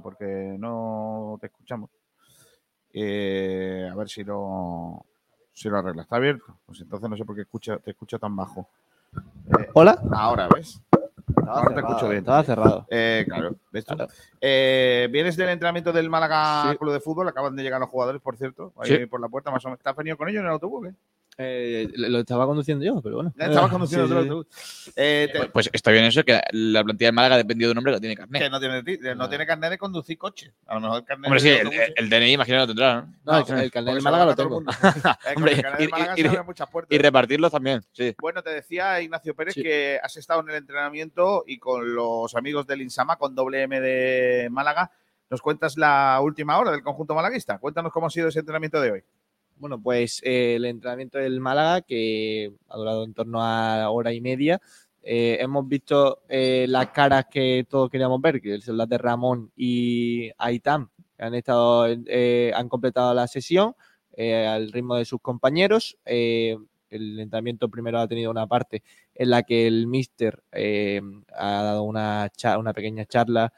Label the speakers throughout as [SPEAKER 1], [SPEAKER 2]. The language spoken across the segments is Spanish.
[SPEAKER 1] porque no te escuchamos. Eh, a ver si lo, si lo arregla. ¿Está abierto? Pues entonces no sé por qué escucha, te escucho tan bajo. Eh,
[SPEAKER 2] Hola.
[SPEAKER 1] ahora, ¿ves?
[SPEAKER 2] Estaba
[SPEAKER 1] Ahora te escucho bien.
[SPEAKER 2] Estaba cerrado.
[SPEAKER 1] Eh, claro, ¿ves tú?
[SPEAKER 2] Claro.
[SPEAKER 1] Eh, vienes del entrenamiento del Málaga
[SPEAKER 2] Sí.
[SPEAKER 1] Club de Fútbol, acaban de llegar los jugadores, por cierto, ahí
[SPEAKER 2] Sí.
[SPEAKER 1] por la puerta más o menos. ¿Estás venido con ellos en el autobús? eh?
[SPEAKER 2] Eh, lo estaba conduciendo yo, pero bueno.
[SPEAKER 1] Estabas
[SPEAKER 2] Eh,
[SPEAKER 1] conduciendo
[SPEAKER 2] sí,
[SPEAKER 1] otro
[SPEAKER 2] sí.
[SPEAKER 1] autobús. Eh, te-
[SPEAKER 3] Pues, pues está bien eso, que la plantilla de Málaga ha dependido de un hombre que no tiene carnet.
[SPEAKER 1] que no tiene, ti- no
[SPEAKER 2] Ah.
[SPEAKER 1] tiene carnet de conducir coche. A lo mejor el carnet
[SPEAKER 3] Hombre, sí,
[SPEAKER 1] de
[SPEAKER 3] el, DNI imagino que lo tendrá, ¿no?
[SPEAKER 2] No, el, el carnet
[SPEAKER 1] se
[SPEAKER 2] Málaga
[SPEAKER 1] lo
[SPEAKER 2] tengo.
[SPEAKER 1] mundo. Eh, con
[SPEAKER 3] Hombre,
[SPEAKER 1] el carnet del
[SPEAKER 3] y-
[SPEAKER 1] Málaga
[SPEAKER 3] y-
[SPEAKER 1] se abren muchas puertas.
[SPEAKER 3] Y repartirlos también, sí.
[SPEAKER 1] Bueno, te decía Ignacio Pérez
[SPEAKER 2] Sí.
[SPEAKER 1] que has estado en el entrenamiento y con los amigos del Insama, con doble M de Málaga. ¿Nos cuentas la última hora del conjunto malaguista? Cuéntanos cómo ha sido ese entrenamiento de hoy.
[SPEAKER 2] Bueno, pues eh, el entrenamiento del Málaga, que ha durado en torno a hora y media, eh, hemos visto eh, las caras que todos queríamos ver, que son las de Ramón y Aitam, que han estado, han completado la sesión al ritmo de sus compañeros. El entrenamiento primero ha tenido una parte en la que el míster eh, ha dado una, una pequeña charla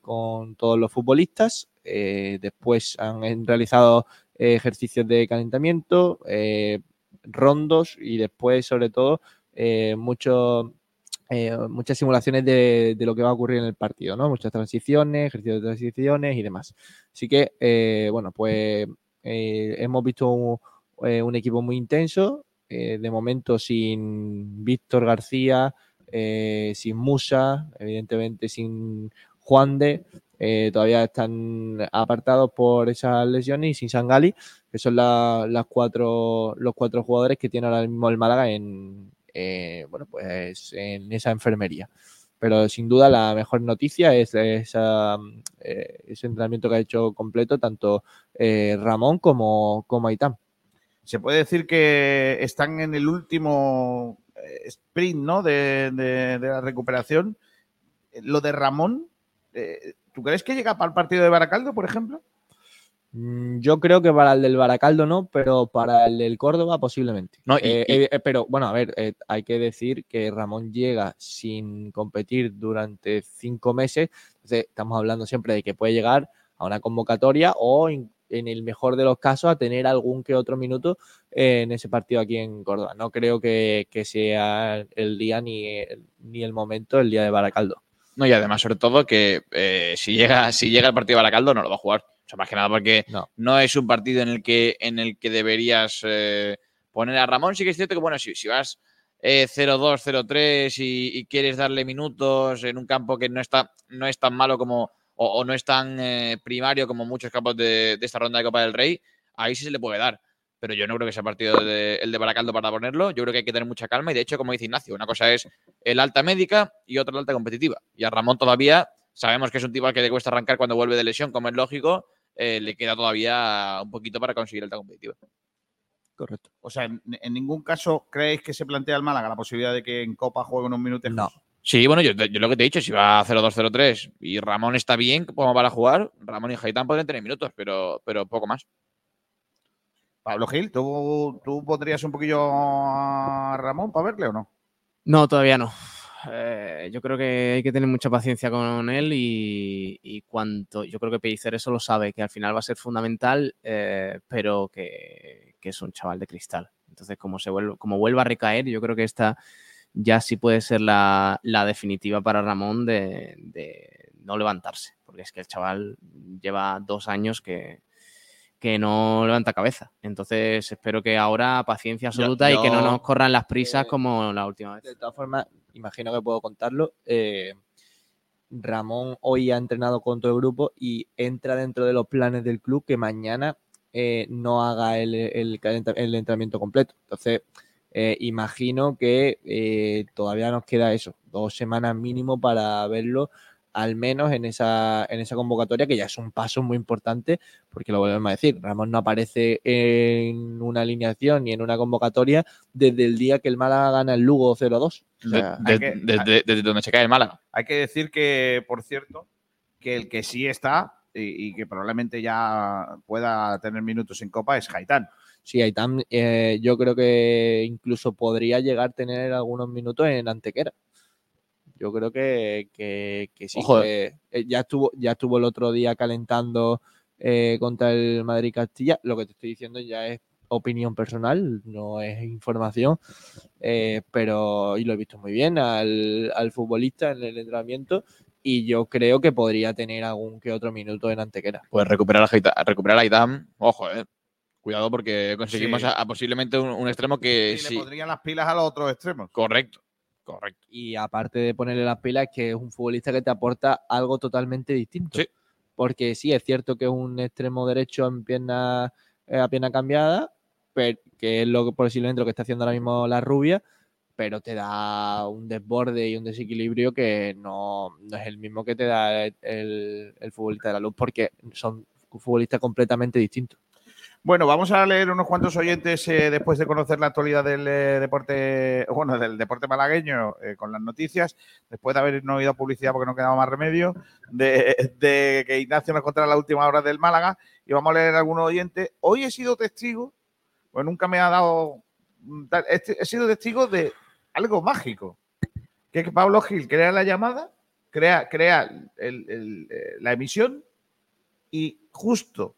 [SPEAKER 2] con todos los futbolistas. Después han realizado ejercicios de calentamiento, eh, rondos y después, sobre todo, eh, mucho, eh, muchas simulaciones de, de lo que va a ocurrir en el partido, ¿no? Muchas transiciones, ejercicios de transiciones y demás. Así que, bueno, pues hemos visto un, un equipo muy intenso, de momento sin Víctor García, sin Musa, evidentemente sin Juan de, eh, todavía están apartados por esas lesiones y sin Sangali, que son la- las cuatro, los cuatro jugadores que tiene ahora mismo el Málaga en, eh, bueno, pues en esa enfermería. Pero sin duda la mejor noticia es esa, eh, ese entrenamiento que ha hecho completo tanto Ramón como, como Aitam.
[SPEAKER 1] Se puede decir que están en el último sprint ¿no? de, de- la recuperación. Lo de Ramón, eh, ¿tú crees que llega para el partido de Baracaldo, por ejemplo?
[SPEAKER 2] Mm, Yo creo que para el del Baracaldo no, pero para el del Córdoba posiblemente.
[SPEAKER 3] No, y-
[SPEAKER 2] Eh,
[SPEAKER 3] y-
[SPEAKER 2] eh, eh, pero bueno, a ver, eh, hay que decir que Ramón llega sin competir durante cinco meses. Entonces, estamos hablando siempre de que puede llegar a una convocatoria o in- en el mejor de los casos a tener algún que otro minuto eh, en ese partido aquí en Córdoba. No creo que, que sea el día ni el, ni el momento el día de Baracaldo.
[SPEAKER 3] No, y además, sobre todo, que eh, si, llega, si llega el partido de Baracaldo, no lo va a jugar. O sea, más que nada porque
[SPEAKER 2] No.
[SPEAKER 3] no es un partido en el que, en el que deberías eh, poner a Ramón. Sí que es cierto que, bueno, si, si vas eh, 0-2, 0-3 y, y quieres darle minutos en un campo que no está no es tan malo como o, o no es tan eh, primario como muchos campos de, de esta ronda de Copa del Rey, ahí sí se le puede dar. Pero yo no creo que sea partido de- el de Baracaldo para ponerlo. Yo creo que hay que tener mucha calma. Y de hecho, como dice Ignacio, una cosa es el alta médica y otra la alta competitiva. Y a Ramón todavía sabemos que es un tipo al que le cuesta arrancar cuando vuelve de lesión, como es lógico. eh, le queda todavía un poquito para conseguir alta competitiva.
[SPEAKER 2] Correcto.
[SPEAKER 1] O sea, en, en ningún caso creéis que se plantea el Málaga la posibilidad de que en Copa juegue unos minutos.
[SPEAKER 2] No.
[SPEAKER 3] Sí, bueno, yo, yo lo que te he dicho, si va 0-2, 0-3 y Ramón está bien como para jugar, Ramón y Haitán podrían tener minutos, pero, pero poco más.
[SPEAKER 1] Pablo Gil, ¿tú, ¿tú pondrías un poquillo a Ramón para verle o no?
[SPEAKER 4] No, todavía no. Eh, yo creo que hay que tener mucha paciencia con él y, cuanto, yo creo que Pellicer eso lo sabe, que al final va a ser fundamental, eh, pero que, que es un chaval de cristal. Entonces, como, se como vuelva a recaer, yo creo que esta ya sí puede ser la, la definitiva para Ramón de, de no levantarse, porque es que el chaval lleva dos años que, que no levanta cabeza. Entonces, espero que ahora paciencia absoluta y que no nos corran las prisas
[SPEAKER 2] eh,
[SPEAKER 4] como la última vez.
[SPEAKER 2] De todas formas, imagino que puedo contarlo. eh, Ramón hoy ha entrenado con todo el grupo y entra dentro de los planes del club que mañana eh, no haga el, el calenta- el entrenamiento completo. Entonces, imagino que todavía nos queda eso, dos semanas mínimo para verlo al menos en esa, en esa convocatoria, que ya es un paso muy importante, porque lo volvemos a decir, Ramón no aparece en una alineación ni en una convocatoria desde el día que el Málaga gana el Lugo 0-2. O sea,
[SPEAKER 3] De-
[SPEAKER 1] hay que-
[SPEAKER 3] desde, desde donde se cae el Málaga.
[SPEAKER 1] Hay que decir que, por cierto, que el que sí está y, y que probablemente ya pueda tener minutos en Copa es Haitán.
[SPEAKER 2] sí, Aitam, eh, yo creo que incluso podría llegar a tener algunos minutos en Antequera. Yo creo que, que, que sí.
[SPEAKER 3] Ojo,
[SPEAKER 2] que, eh, ya, estuvo, ya estuvo el otro día calentando eh, contra el Madrid Castilla. Lo que te estoy diciendo ya es opinión personal, no es información. eh, pero y lo he visto muy bien al, al futbolista en el entrenamiento. Y yo creo que podría tener algún que otro minuto en Antequera.
[SPEAKER 3] Pues recuperar a, recuperar a Itam, ojo, eh. Cuidado porque conseguimos
[SPEAKER 1] Sí.
[SPEAKER 3] a, a posiblemente un, un extremo que
[SPEAKER 1] Y
[SPEAKER 3] sí.
[SPEAKER 1] le pondrían las pilas a los otros extremos.
[SPEAKER 3] Correcto, correcto.
[SPEAKER 2] Y aparte de ponerle las pilas, que es un futbolista que te aporta algo totalmente distinto.
[SPEAKER 3] Sí.
[SPEAKER 2] Porque sí, es cierto que es un extremo derecho en pierna, eh, a pierna cambiada, pero, que es lo que posiblemente lo que está haciendo ahora mismo la rubia, pero te da un desborde y un desequilibrio que no, no es el mismo que te da el, futbolista de la luz, porque son futbolistas completamente distintos.
[SPEAKER 1] Bueno, vamos a leer unos cuantos oyentes eh, después de conocer la actualidad del eh, deporte, bueno, del deporte malagueño eh, con las noticias, después de haber no oído publicidad porque no quedaba más remedio, de, que Ignacio nos contara la última hora del Málaga y vamos a leer algunos oyentes. Hoy he sido testigo, pues nunca me ha dado, tal- he, sido testigo de algo mágico, que Pablo Gil crea la llamada, crea, crea la emisión y justo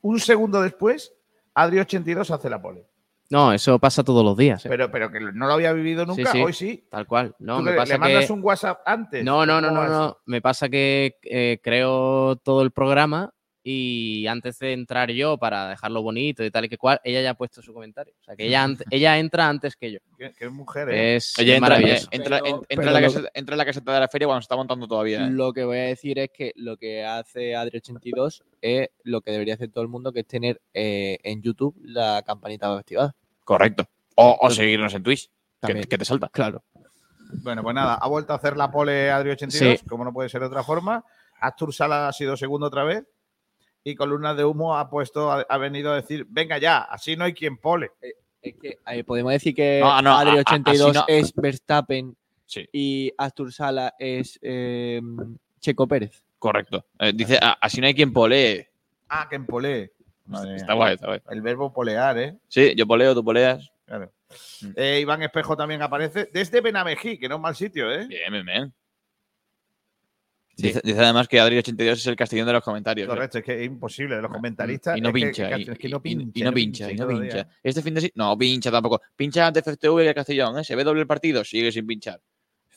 [SPEAKER 1] un segundo después, Adri82 hace la pole.
[SPEAKER 4] No, eso pasa todos los días. ¿eh?
[SPEAKER 1] Pero, pero que no lo había vivido nunca,
[SPEAKER 4] sí.
[SPEAKER 1] hoy sí.
[SPEAKER 4] Tal cual. No,
[SPEAKER 1] ¿Tú
[SPEAKER 4] me
[SPEAKER 1] le,
[SPEAKER 4] pasa
[SPEAKER 1] le mandas
[SPEAKER 4] que...
[SPEAKER 1] un WhatsApp antes?
[SPEAKER 4] No, no, no,
[SPEAKER 1] ¿Cómo
[SPEAKER 4] no, no. Me pasa que eh, creo todo el programa y antes de entrar yo para dejarlo bonito y tal y que cual, ella ya ha puesto su comentario. O sea, que ella, ella entra antes que yo.
[SPEAKER 1] Qué, qué mujer, ¿eh?
[SPEAKER 4] Es
[SPEAKER 3] Ella entra,
[SPEAKER 4] maravilloso.
[SPEAKER 3] entra,
[SPEAKER 2] Pero-
[SPEAKER 3] en- entra
[SPEAKER 2] pero
[SPEAKER 3] en la caseta, entra en la caseta de la feria cuando se está montando todavía. eh.
[SPEAKER 2] Lo que voy a decir es que lo que hace Adri82 es lo que debería hacer todo el mundo, que es tener eh, en YouTube la campanita activada.
[SPEAKER 3] Correcto. O, o seguirnos en Twitch, que, que te salta.
[SPEAKER 2] Claro.
[SPEAKER 1] Bueno, pues nada, ha vuelto a hacer la pole Adri82,
[SPEAKER 4] Sí.
[SPEAKER 1] como no puede ser de otra forma. Astur Sala ha sido segundo otra vez. Y Columnas de Humo ha puesto, ha, ha venido a decir, venga ya, así no hay quien pole.
[SPEAKER 2] Es que eh, podemos decir que
[SPEAKER 3] No, no, a- a-
[SPEAKER 2] Adri82
[SPEAKER 3] así no.
[SPEAKER 2] es Verstappen
[SPEAKER 3] Sí,
[SPEAKER 2] y Astur Sala es eh, Checo Pérez.
[SPEAKER 3] correcto. Eh, dice, "Ah, así no hay quien polee.
[SPEAKER 1] Ah, que en pole. Madre mía.
[SPEAKER 3] Está guay, está guay.
[SPEAKER 1] El verbo polear, ¿eh?
[SPEAKER 3] Sí, yo poleo, tú poleas.
[SPEAKER 1] Claro.
[SPEAKER 3] Mm.
[SPEAKER 1] Eh, Iván Espejo también aparece desde Benamejí, que no es mal sitio, ¿eh?
[SPEAKER 3] Bien, bien, bien.
[SPEAKER 2] Sí.
[SPEAKER 3] Dice, dice además que Adri82 es el castellón de los comentarios.
[SPEAKER 1] Correcto, es que es imposible. De los comentaristas.
[SPEAKER 3] Y no
[SPEAKER 1] es que-
[SPEAKER 3] pincha.
[SPEAKER 1] es
[SPEAKER 3] y,
[SPEAKER 1] no
[SPEAKER 3] y-
[SPEAKER 1] pincha.
[SPEAKER 3] y no pincha, y no
[SPEAKER 1] cada
[SPEAKER 3] pincha.
[SPEAKER 1] día.
[SPEAKER 3] Este fin de sí, no pincha tampoco. Pincha antes FTV y el Castellón, ¿eh? Se ve doble el partido, sigue sin pinchar.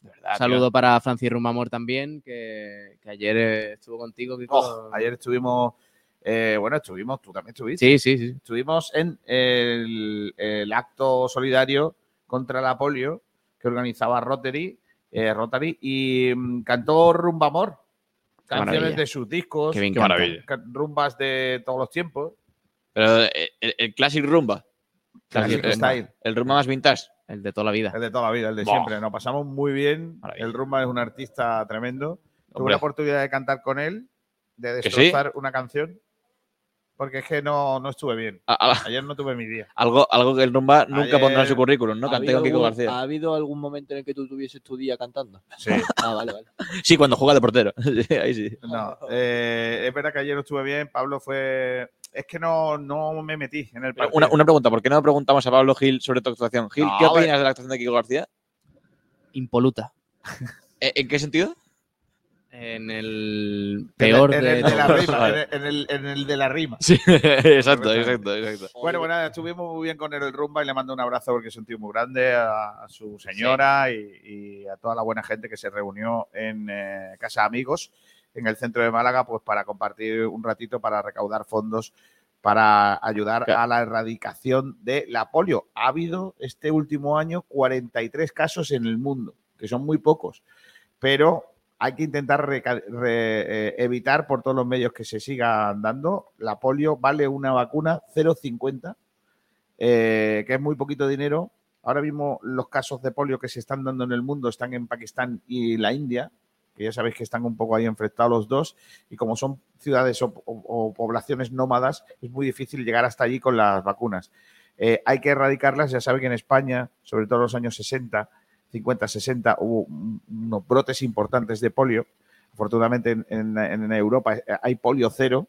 [SPEAKER 3] Verdad, tío.
[SPEAKER 4] Saludo para Francis Rumamor también, que, que ayer eh, estuvo contigo. Kiko.
[SPEAKER 1] Oh, ayer estuvimos. eh, bueno, estuvimos, tú también estuviste.
[SPEAKER 4] Sí, sí, sí.
[SPEAKER 1] Estuvimos en el, el acto solidario contra la polio que organizaba Rotary, eh, Rotary y mm, cantó Rumba Amor. Canciones
[SPEAKER 4] maravilla.
[SPEAKER 1] de sus discos,
[SPEAKER 4] Qué
[SPEAKER 3] Qué maravilla.
[SPEAKER 1] rumbas de todos los tiempos.
[SPEAKER 3] Pero eh, el, el Classic Rumba.
[SPEAKER 1] Classic
[SPEAKER 3] el,
[SPEAKER 1] Style.
[SPEAKER 3] el rumba más vintage.
[SPEAKER 4] El de toda la vida.
[SPEAKER 1] El de toda la vida, el de siempre. Nos pasamos muy bien.
[SPEAKER 3] Maravilla.
[SPEAKER 1] El Rumba es un artista tremendo. Tuve la oportunidad de cantar con él, de destrozar una canción, porque es que no, no estuve bien.
[SPEAKER 3] a- a-
[SPEAKER 1] Ayer no tuve mi día.
[SPEAKER 3] algo, algo que el rumba nunca
[SPEAKER 1] Ayer-
[SPEAKER 3] pondrá en su currículum, ¿no?
[SPEAKER 2] ¿Ha
[SPEAKER 3] Canté con Kiko García.
[SPEAKER 2] ¿Ha habido algún momento en el que tú tuvieses tu día cantando?
[SPEAKER 1] Sí.
[SPEAKER 2] Ah, vale, vale.
[SPEAKER 3] Sí, cuando juega de portero. Ahí sí.
[SPEAKER 1] No, eh, es verdad que ayer no estuve bien. Pablo fue. Es que no, no me metí en el partido.
[SPEAKER 3] Una, una pregunta, ¿por qué no preguntamos a Pablo Gil sobre tu actuación? Gil,
[SPEAKER 1] No,
[SPEAKER 3] ¿qué opinas de la actuación de Kiko García?
[SPEAKER 4] Impoluta.
[SPEAKER 3] ¿En, en qué sentido?
[SPEAKER 4] En el
[SPEAKER 1] En el-
[SPEAKER 4] peor
[SPEAKER 1] en el de la rima.
[SPEAKER 3] Vale.
[SPEAKER 1] En el, en el de la rima.
[SPEAKER 3] Sí, exacto, exacto, exacto.
[SPEAKER 1] Bueno, bueno, estuvimos muy bien con él el rumba y le mando un abrazo porque es un tío muy grande a, a su señora y, y a toda la buena gente que se reunió en eh, Casa Amigos, en el centro de Málaga, pues para compartir un ratito para recaudar fondos para ayudar
[SPEAKER 3] Claro.
[SPEAKER 1] a la erradicación de la polio. Ha habido este último año 43 casos en el mundo, que son muy pocos, pero hay que intentar eh, evitar por todos los medios que se sigan dando. La polio vale una vacuna 0,50, eh, que es muy poquito dinero. Ahora mismo los casos de polio que se están dando en el mundo están en Pakistán y la India, que ya sabéis que están un poco ahí enfrentados los dos, y como son ciudades o, poblaciones nómadas, es muy difícil llegar hasta allí con las vacunas. Eh, hay que erradicarlas, ya saben que en España, sobre todo en los años 60, 50, 60, hubo un- unos brotes importantes de polio. Afortunadamente en, en- en Europa eh, hay polio cero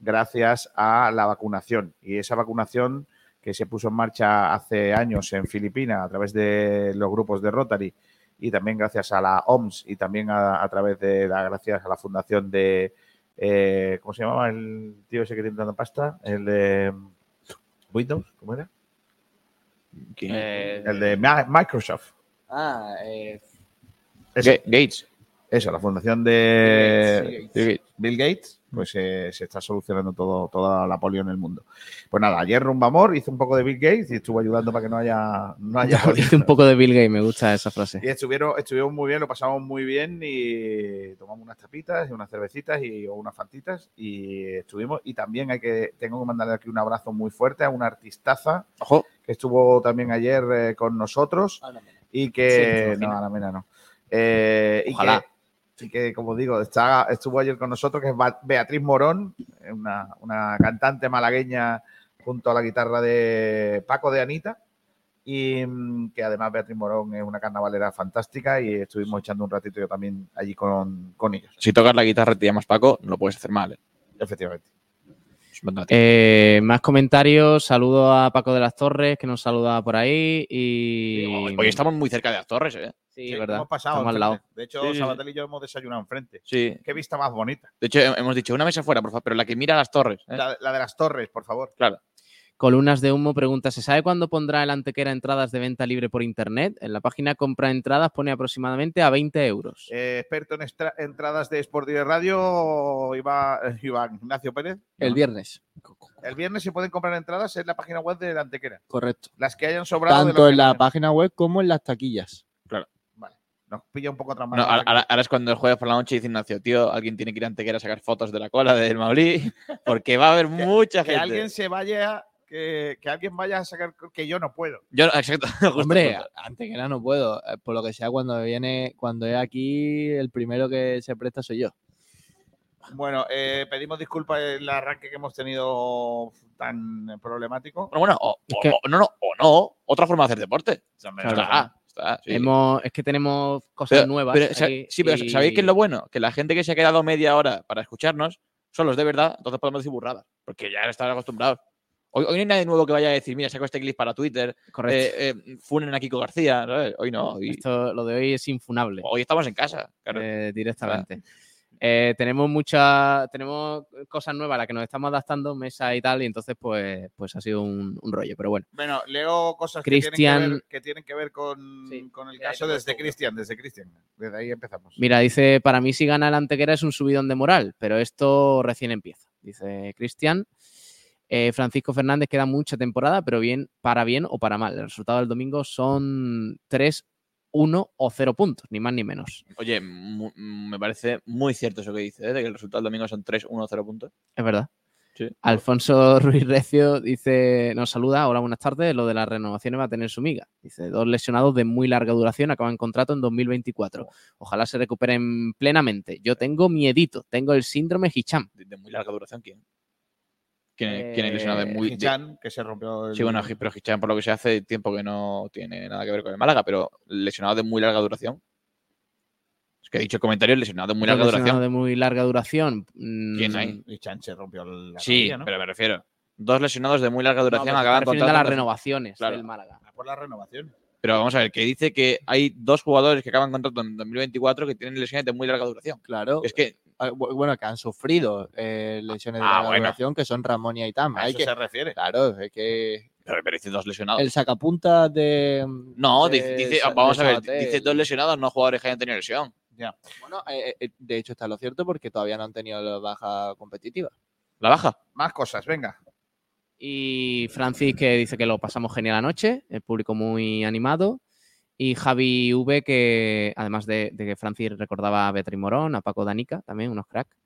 [SPEAKER 1] gracias a la vacunación. Y esa vacunación que se puso en marcha hace años en Filipinas a través de los grupos de Rotary y también gracias a la OMS y también a, a través de la gracias a la fundación de eh, ¿cómo se llamaba el tío ese que tiene tanta pasta? El de Windows, ¿cómo era?
[SPEAKER 2] Eh,
[SPEAKER 1] El de Microsoft.
[SPEAKER 2] Ah, eh,
[SPEAKER 1] Eso,
[SPEAKER 3] Gates.
[SPEAKER 1] eso, la fundación de
[SPEAKER 2] Bill Gates.
[SPEAKER 1] Bill Gates, pues eh, se está solucionando todo, toda la polio en el mundo. Pues nada, ayer Rumbamor hizo un poco de Bill Gates y estuvo ayudando para que no haya, no haya polio.
[SPEAKER 4] Dice un poco de Bill Gates, me gusta esa frase.
[SPEAKER 1] Y estuvieron, estuvieron muy bien, lo pasamos muy bien y tomamos unas tapitas y unas cervecitas y o unas fantitas y estuvimos. Y también hay que, tengo que mandarle aquí un abrazo muy fuerte a una artistaza
[SPEAKER 3] Ojo.
[SPEAKER 1] que estuvo también ayer eh, con nosotros y que no, a la mena no. Eh, y que- y que, como digo, está, estuvo ayer con nosotros, que es Beatriz Morón, una, una cantante malagueña junto a la guitarra de Paco de Anita. Y mm, que además Beatriz Morón es una carnavalera fantástica y estuvimos echando un ratito yo también allí con, con ellos,
[SPEAKER 3] Si tocas la guitarra y te llamas Paco, no lo puedes hacer mal. ¿eh?
[SPEAKER 1] efectivamente.
[SPEAKER 4] Eh, más comentarios. Saludo a Paco de las Torres, que nos saluda por ahí. Y.
[SPEAKER 3] Hoy estamos muy cerca de las torres, ¿eh?
[SPEAKER 4] Sí,
[SPEAKER 1] Sí,
[SPEAKER 4] verdad.
[SPEAKER 1] Hemos pasado
[SPEAKER 4] Estamos al lado.
[SPEAKER 1] De hecho,
[SPEAKER 3] Sí.
[SPEAKER 1] Sabatel y yo hemos desayunado enfrente.
[SPEAKER 3] Sí.
[SPEAKER 1] Qué vista más bonita.
[SPEAKER 3] De hecho, hemos dicho una mesa fuera, por favor, pero la que mira a las torres. ¿eh?
[SPEAKER 1] La, la de las torres, por favor.
[SPEAKER 3] Claro.
[SPEAKER 4] Columnas de humo pregunta: ¿se sabe cuándo pondrá el Antequera entradas de venta libre por internet? En la página compra entradas pone aproximadamente a 20 euros.
[SPEAKER 1] Eh, experto en entradas de Sport Direct Radio, Iba- eh, Iván Ignacio Pérez.
[SPEAKER 2] El viernes.
[SPEAKER 1] El viernes se pueden comprar entradas en la página web de la Antequera.
[SPEAKER 2] Correcto.
[SPEAKER 1] Las que hayan sobrado.
[SPEAKER 2] Tanto
[SPEAKER 1] que
[SPEAKER 2] en la página web como en las taquillas.
[SPEAKER 1] Nos pilla un poco atrás
[SPEAKER 3] No, ahora, es cuando el jueves por la noche dice Ignacio, tío, alguien tiene que ir a Antequera a sacar fotos de la cola del Maulí, porque va a haber mucha
[SPEAKER 1] Que
[SPEAKER 3] gente.
[SPEAKER 1] alguien se vaya, que, que alguien vaya a sacar, que yo no puedo.
[SPEAKER 3] Yo, exacto. justo,
[SPEAKER 2] Hombre,
[SPEAKER 3] justo.
[SPEAKER 2] Antequera no puedo. eh, Por lo que sea, cuando viene, cuando es aquí, el primero que se presta soy yo.
[SPEAKER 1] Bueno, eh, pedimos disculpas el arranque que hemos tenido tan problemático.
[SPEAKER 3] Bueno, bueno, o,
[SPEAKER 4] Es
[SPEAKER 3] o-
[SPEAKER 4] que-
[SPEAKER 3] o- no, no, o no, otra forma de hacer deporte.
[SPEAKER 1] Claro.
[SPEAKER 3] Está, está, sí.
[SPEAKER 4] Hemos- es que tenemos cosas
[SPEAKER 3] Pero-
[SPEAKER 4] nuevas.
[SPEAKER 3] pero,
[SPEAKER 4] aquí
[SPEAKER 3] sí, pero
[SPEAKER 4] y-
[SPEAKER 3] ¿sabéis qué es lo bueno? Que la gente que se ha quedado media hora para escucharnos son los de verdad, entonces podemos decir burradas, porque ya están acostumbrados. Hoy, hoy no hay nadie nuevo que vaya a decir, mira, saco este clip para Twitter,
[SPEAKER 4] Correcto.
[SPEAKER 3] eh, eh, funen a Kiko García, ¿sabes? Hoy no, hoy,
[SPEAKER 4] Esto, lo de hoy es infunable.
[SPEAKER 3] hoy estamos en casa. claro.
[SPEAKER 4] eh, directamente. Eh, tenemos muchas, tenemos cosas nuevas a las que nos estamos adaptando, mesa y tal, y entonces pues, pues ha sido un, un rollo, pero bueno.
[SPEAKER 1] Bueno, leo cosas que tienen, que ver, que tienen que ver con,
[SPEAKER 4] Sí.
[SPEAKER 1] con el caso desde. Cristian, desde Cristian. Desde ahí empezamos.
[SPEAKER 4] Mira, dice, para mí si gana el Antequera es un subidón de moral, pero esto recién empieza, dice Cristian. Eh, Francisco Fernández queda mucha temporada, pero bien, para bien o para mal. El resultado del domingo son 3, 1 o 0 puntos, ni más ni menos.
[SPEAKER 3] Oye, me parece muy cierto eso que dice, ¿eh? de que el resultado del domingo son 3-1-0 puntos.
[SPEAKER 4] Es verdad.
[SPEAKER 3] Sí.
[SPEAKER 4] Alfonso Ruiz Recio dice, nos saluda, hola, buenas tardes, lo de las renovaciones va a tener su miga. Dice, dos lesionados de muy larga duración acaban contrato en 2024. Ojalá se recuperen plenamente. Yo tengo miedito, tengo el síndrome Hicham.
[SPEAKER 3] De muy larga duración, ¿quién? ¿Quién, es- quién es lesionado de
[SPEAKER 4] Eh,
[SPEAKER 3] muy... de-
[SPEAKER 1] Hichan, que se rompió el...
[SPEAKER 3] Sí, bueno, pero Hichan por lo que se hace tiempo que no tiene nada que ver con el Málaga, pero lesionado de muy larga duración. Es que he dicho el comentario lesionado de muy larga
[SPEAKER 4] Dos lesionados
[SPEAKER 3] duración.
[SPEAKER 4] de muy larga duración. mm,
[SPEAKER 3] ¿Quién hay?
[SPEAKER 1] Hichan se rompió la
[SPEAKER 3] Sí,
[SPEAKER 1] rodilla, ¿no?
[SPEAKER 3] pero me refiero. Dos lesionados de muy larga
[SPEAKER 4] No,
[SPEAKER 3] duración
[SPEAKER 4] está
[SPEAKER 3] acaban contrato.
[SPEAKER 4] las renovaciones
[SPEAKER 3] Claro.
[SPEAKER 4] del Málaga.
[SPEAKER 1] Ah, Por la renovación.
[SPEAKER 3] Pero vamos a ver, que dice que hay dos jugadores que acaban contrato en 2024 que tienen lesiones de muy larga duración.
[SPEAKER 2] Claro.
[SPEAKER 3] Es que
[SPEAKER 2] Ah, bu- Bueno, que han sufrido eh, lesiones de
[SPEAKER 3] Ah,
[SPEAKER 2] larga
[SPEAKER 3] bueno.
[SPEAKER 2] duración, que son Ramón y Aitam.
[SPEAKER 1] A
[SPEAKER 2] Hay
[SPEAKER 1] eso
[SPEAKER 2] que,
[SPEAKER 1] se refiere.
[SPEAKER 2] claro, es que
[SPEAKER 3] pero pero dice dos lesionados.
[SPEAKER 2] el sacapunta de.
[SPEAKER 3] No,
[SPEAKER 2] de
[SPEAKER 3] dice, vamos
[SPEAKER 2] de
[SPEAKER 3] a ver, dice dos lesionados, no jugadores que hayan tenido lesión.
[SPEAKER 2] Bueno, eh, eh, de hecho está lo cierto porque todavía no han tenido la baja competitiva.
[SPEAKER 3] La baja.
[SPEAKER 1] Más cosas, venga.
[SPEAKER 4] Y Francis que dice que lo pasamos genial anoche, el público muy animado. Y Javi V que, además de, de que Francis recordaba a Beatriz Morón, a Paco Danica, también unos cracks.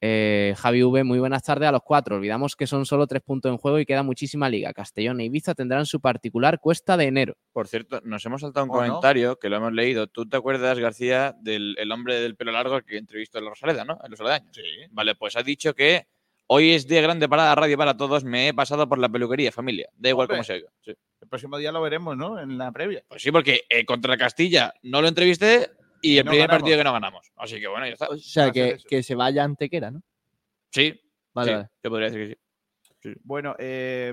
[SPEAKER 4] Eh, Javi V, muy buenas tardes a los cuatro. Olvidamos que son solo tres puntos en juego y queda muchísima liga. Castellón e Ibiza tendrán su particular cuesta de enero.
[SPEAKER 3] Por cierto, nos hemos saltado un comentario que lo hemos leído. ¿Tú te acuerdas, García, del el hombre del pelo largo que entrevistó en la Rosaleda, ¿no? En los aledaños.
[SPEAKER 1] Sí.
[SPEAKER 3] Vale, pues ha dicho que hoy es día grande para la radio para todos. Me he pasado por la peluquería, familia. Da igual
[SPEAKER 1] Hombre.
[SPEAKER 3] cómo se oiga. Sí.
[SPEAKER 1] El próximo día lo veremos, ¿no? En la previa.
[SPEAKER 3] Pues sí, porque eh, contra Castilla no lo entrevisté y el
[SPEAKER 1] no
[SPEAKER 3] primer
[SPEAKER 1] ganamos.
[SPEAKER 3] partido que no ganamos. Así que bueno, ya está.
[SPEAKER 2] O sea, que, que se vaya Antequera, ¿no?
[SPEAKER 3] Sí,
[SPEAKER 2] Vale,
[SPEAKER 3] sí,
[SPEAKER 2] vale.
[SPEAKER 3] te podría decir que sí.
[SPEAKER 1] Bueno, eh,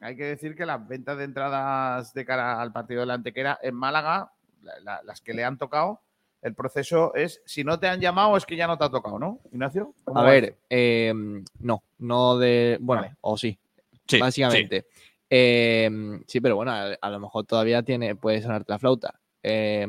[SPEAKER 1] hay que decir que las ventas de entradas de cara al partido de la Antequera en Málaga la- la- las que le han tocado, el proceso es, si no te han llamado es que ya no te ha tocado, ¿no? Ignacio. ¿Cómo
[SPEAKER 2] A ver, eh, no, no de. Bueno,
[SPEAKER 1] Vale.
[SPEAKER 2] o sí,
[SPEAKER 3] Sí,
[SPEAKER 2] básicamente. Eh, sí, pero bueno, a, a lo mejor todavía tiene, puede sonarte la flauta. Eh,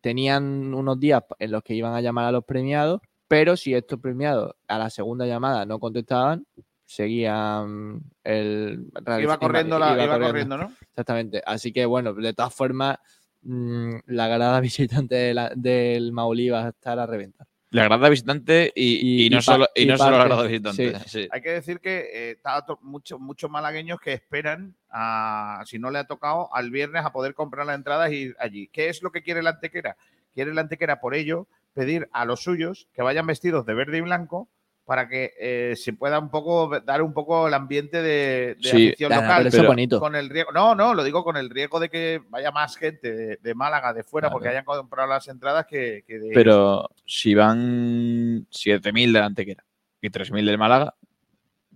[SPEAKER 2] tenían unos días en los que iban a llamar a los premiados, pero si estos premiados a la segunda llamada no contestaban, seguían el.
[SPEAKER 1] iba corriendo, la,
[SPEAKER 2] iba
[SPEAKER 1] iba
[SPEAKER 2] corriendo.
[SPEAKER 1] corriendo, ¿no?
[SPEAKER 2] Exactamente. Así que bueno, de todas formas, mm, la grada visitante de la- del Maulí va a estar a reventar.
[SPEAKER 3] La grada visitante y,
[SPEAKER 2] Y-
[SPEAKER 3] y no,
[SPEAKER 2] y
[SPEAKER 3] solo, y
[SPEAKER 2] y
[SPEAKER 3] no solo la grada visitante. sí.
[SPEAKER 1] Hay que decir que eh, está mucho- muchos malagueños que esperan, a, si no le ha tocado, al viernes a poder comprar la entrada y ir allí. ¿Qué es lo que quiere la antequera? Quiere la antequera, por ello, pedir a los suyos que vayan vestidos de verde y blanco para que eh, se pueda un poco dar un poco el ambiente de, de
[SPEAKER 3] Sí,
[SPEAKER 1] afición local.
[SPEAKER 2] pero bonito.
[SPEAKER 1] Con el riesgo, no, no, lo digo con el riesgo de que vaya más gente de, de Málaga, de fuera,
[SPEAKER 3] Claro.
[SPEAKER 1] porque hayan comprado las entradas que, que de
[SPEAKER 3] Pero si van 7.000 de la Antequera y 3.000 del Málaga,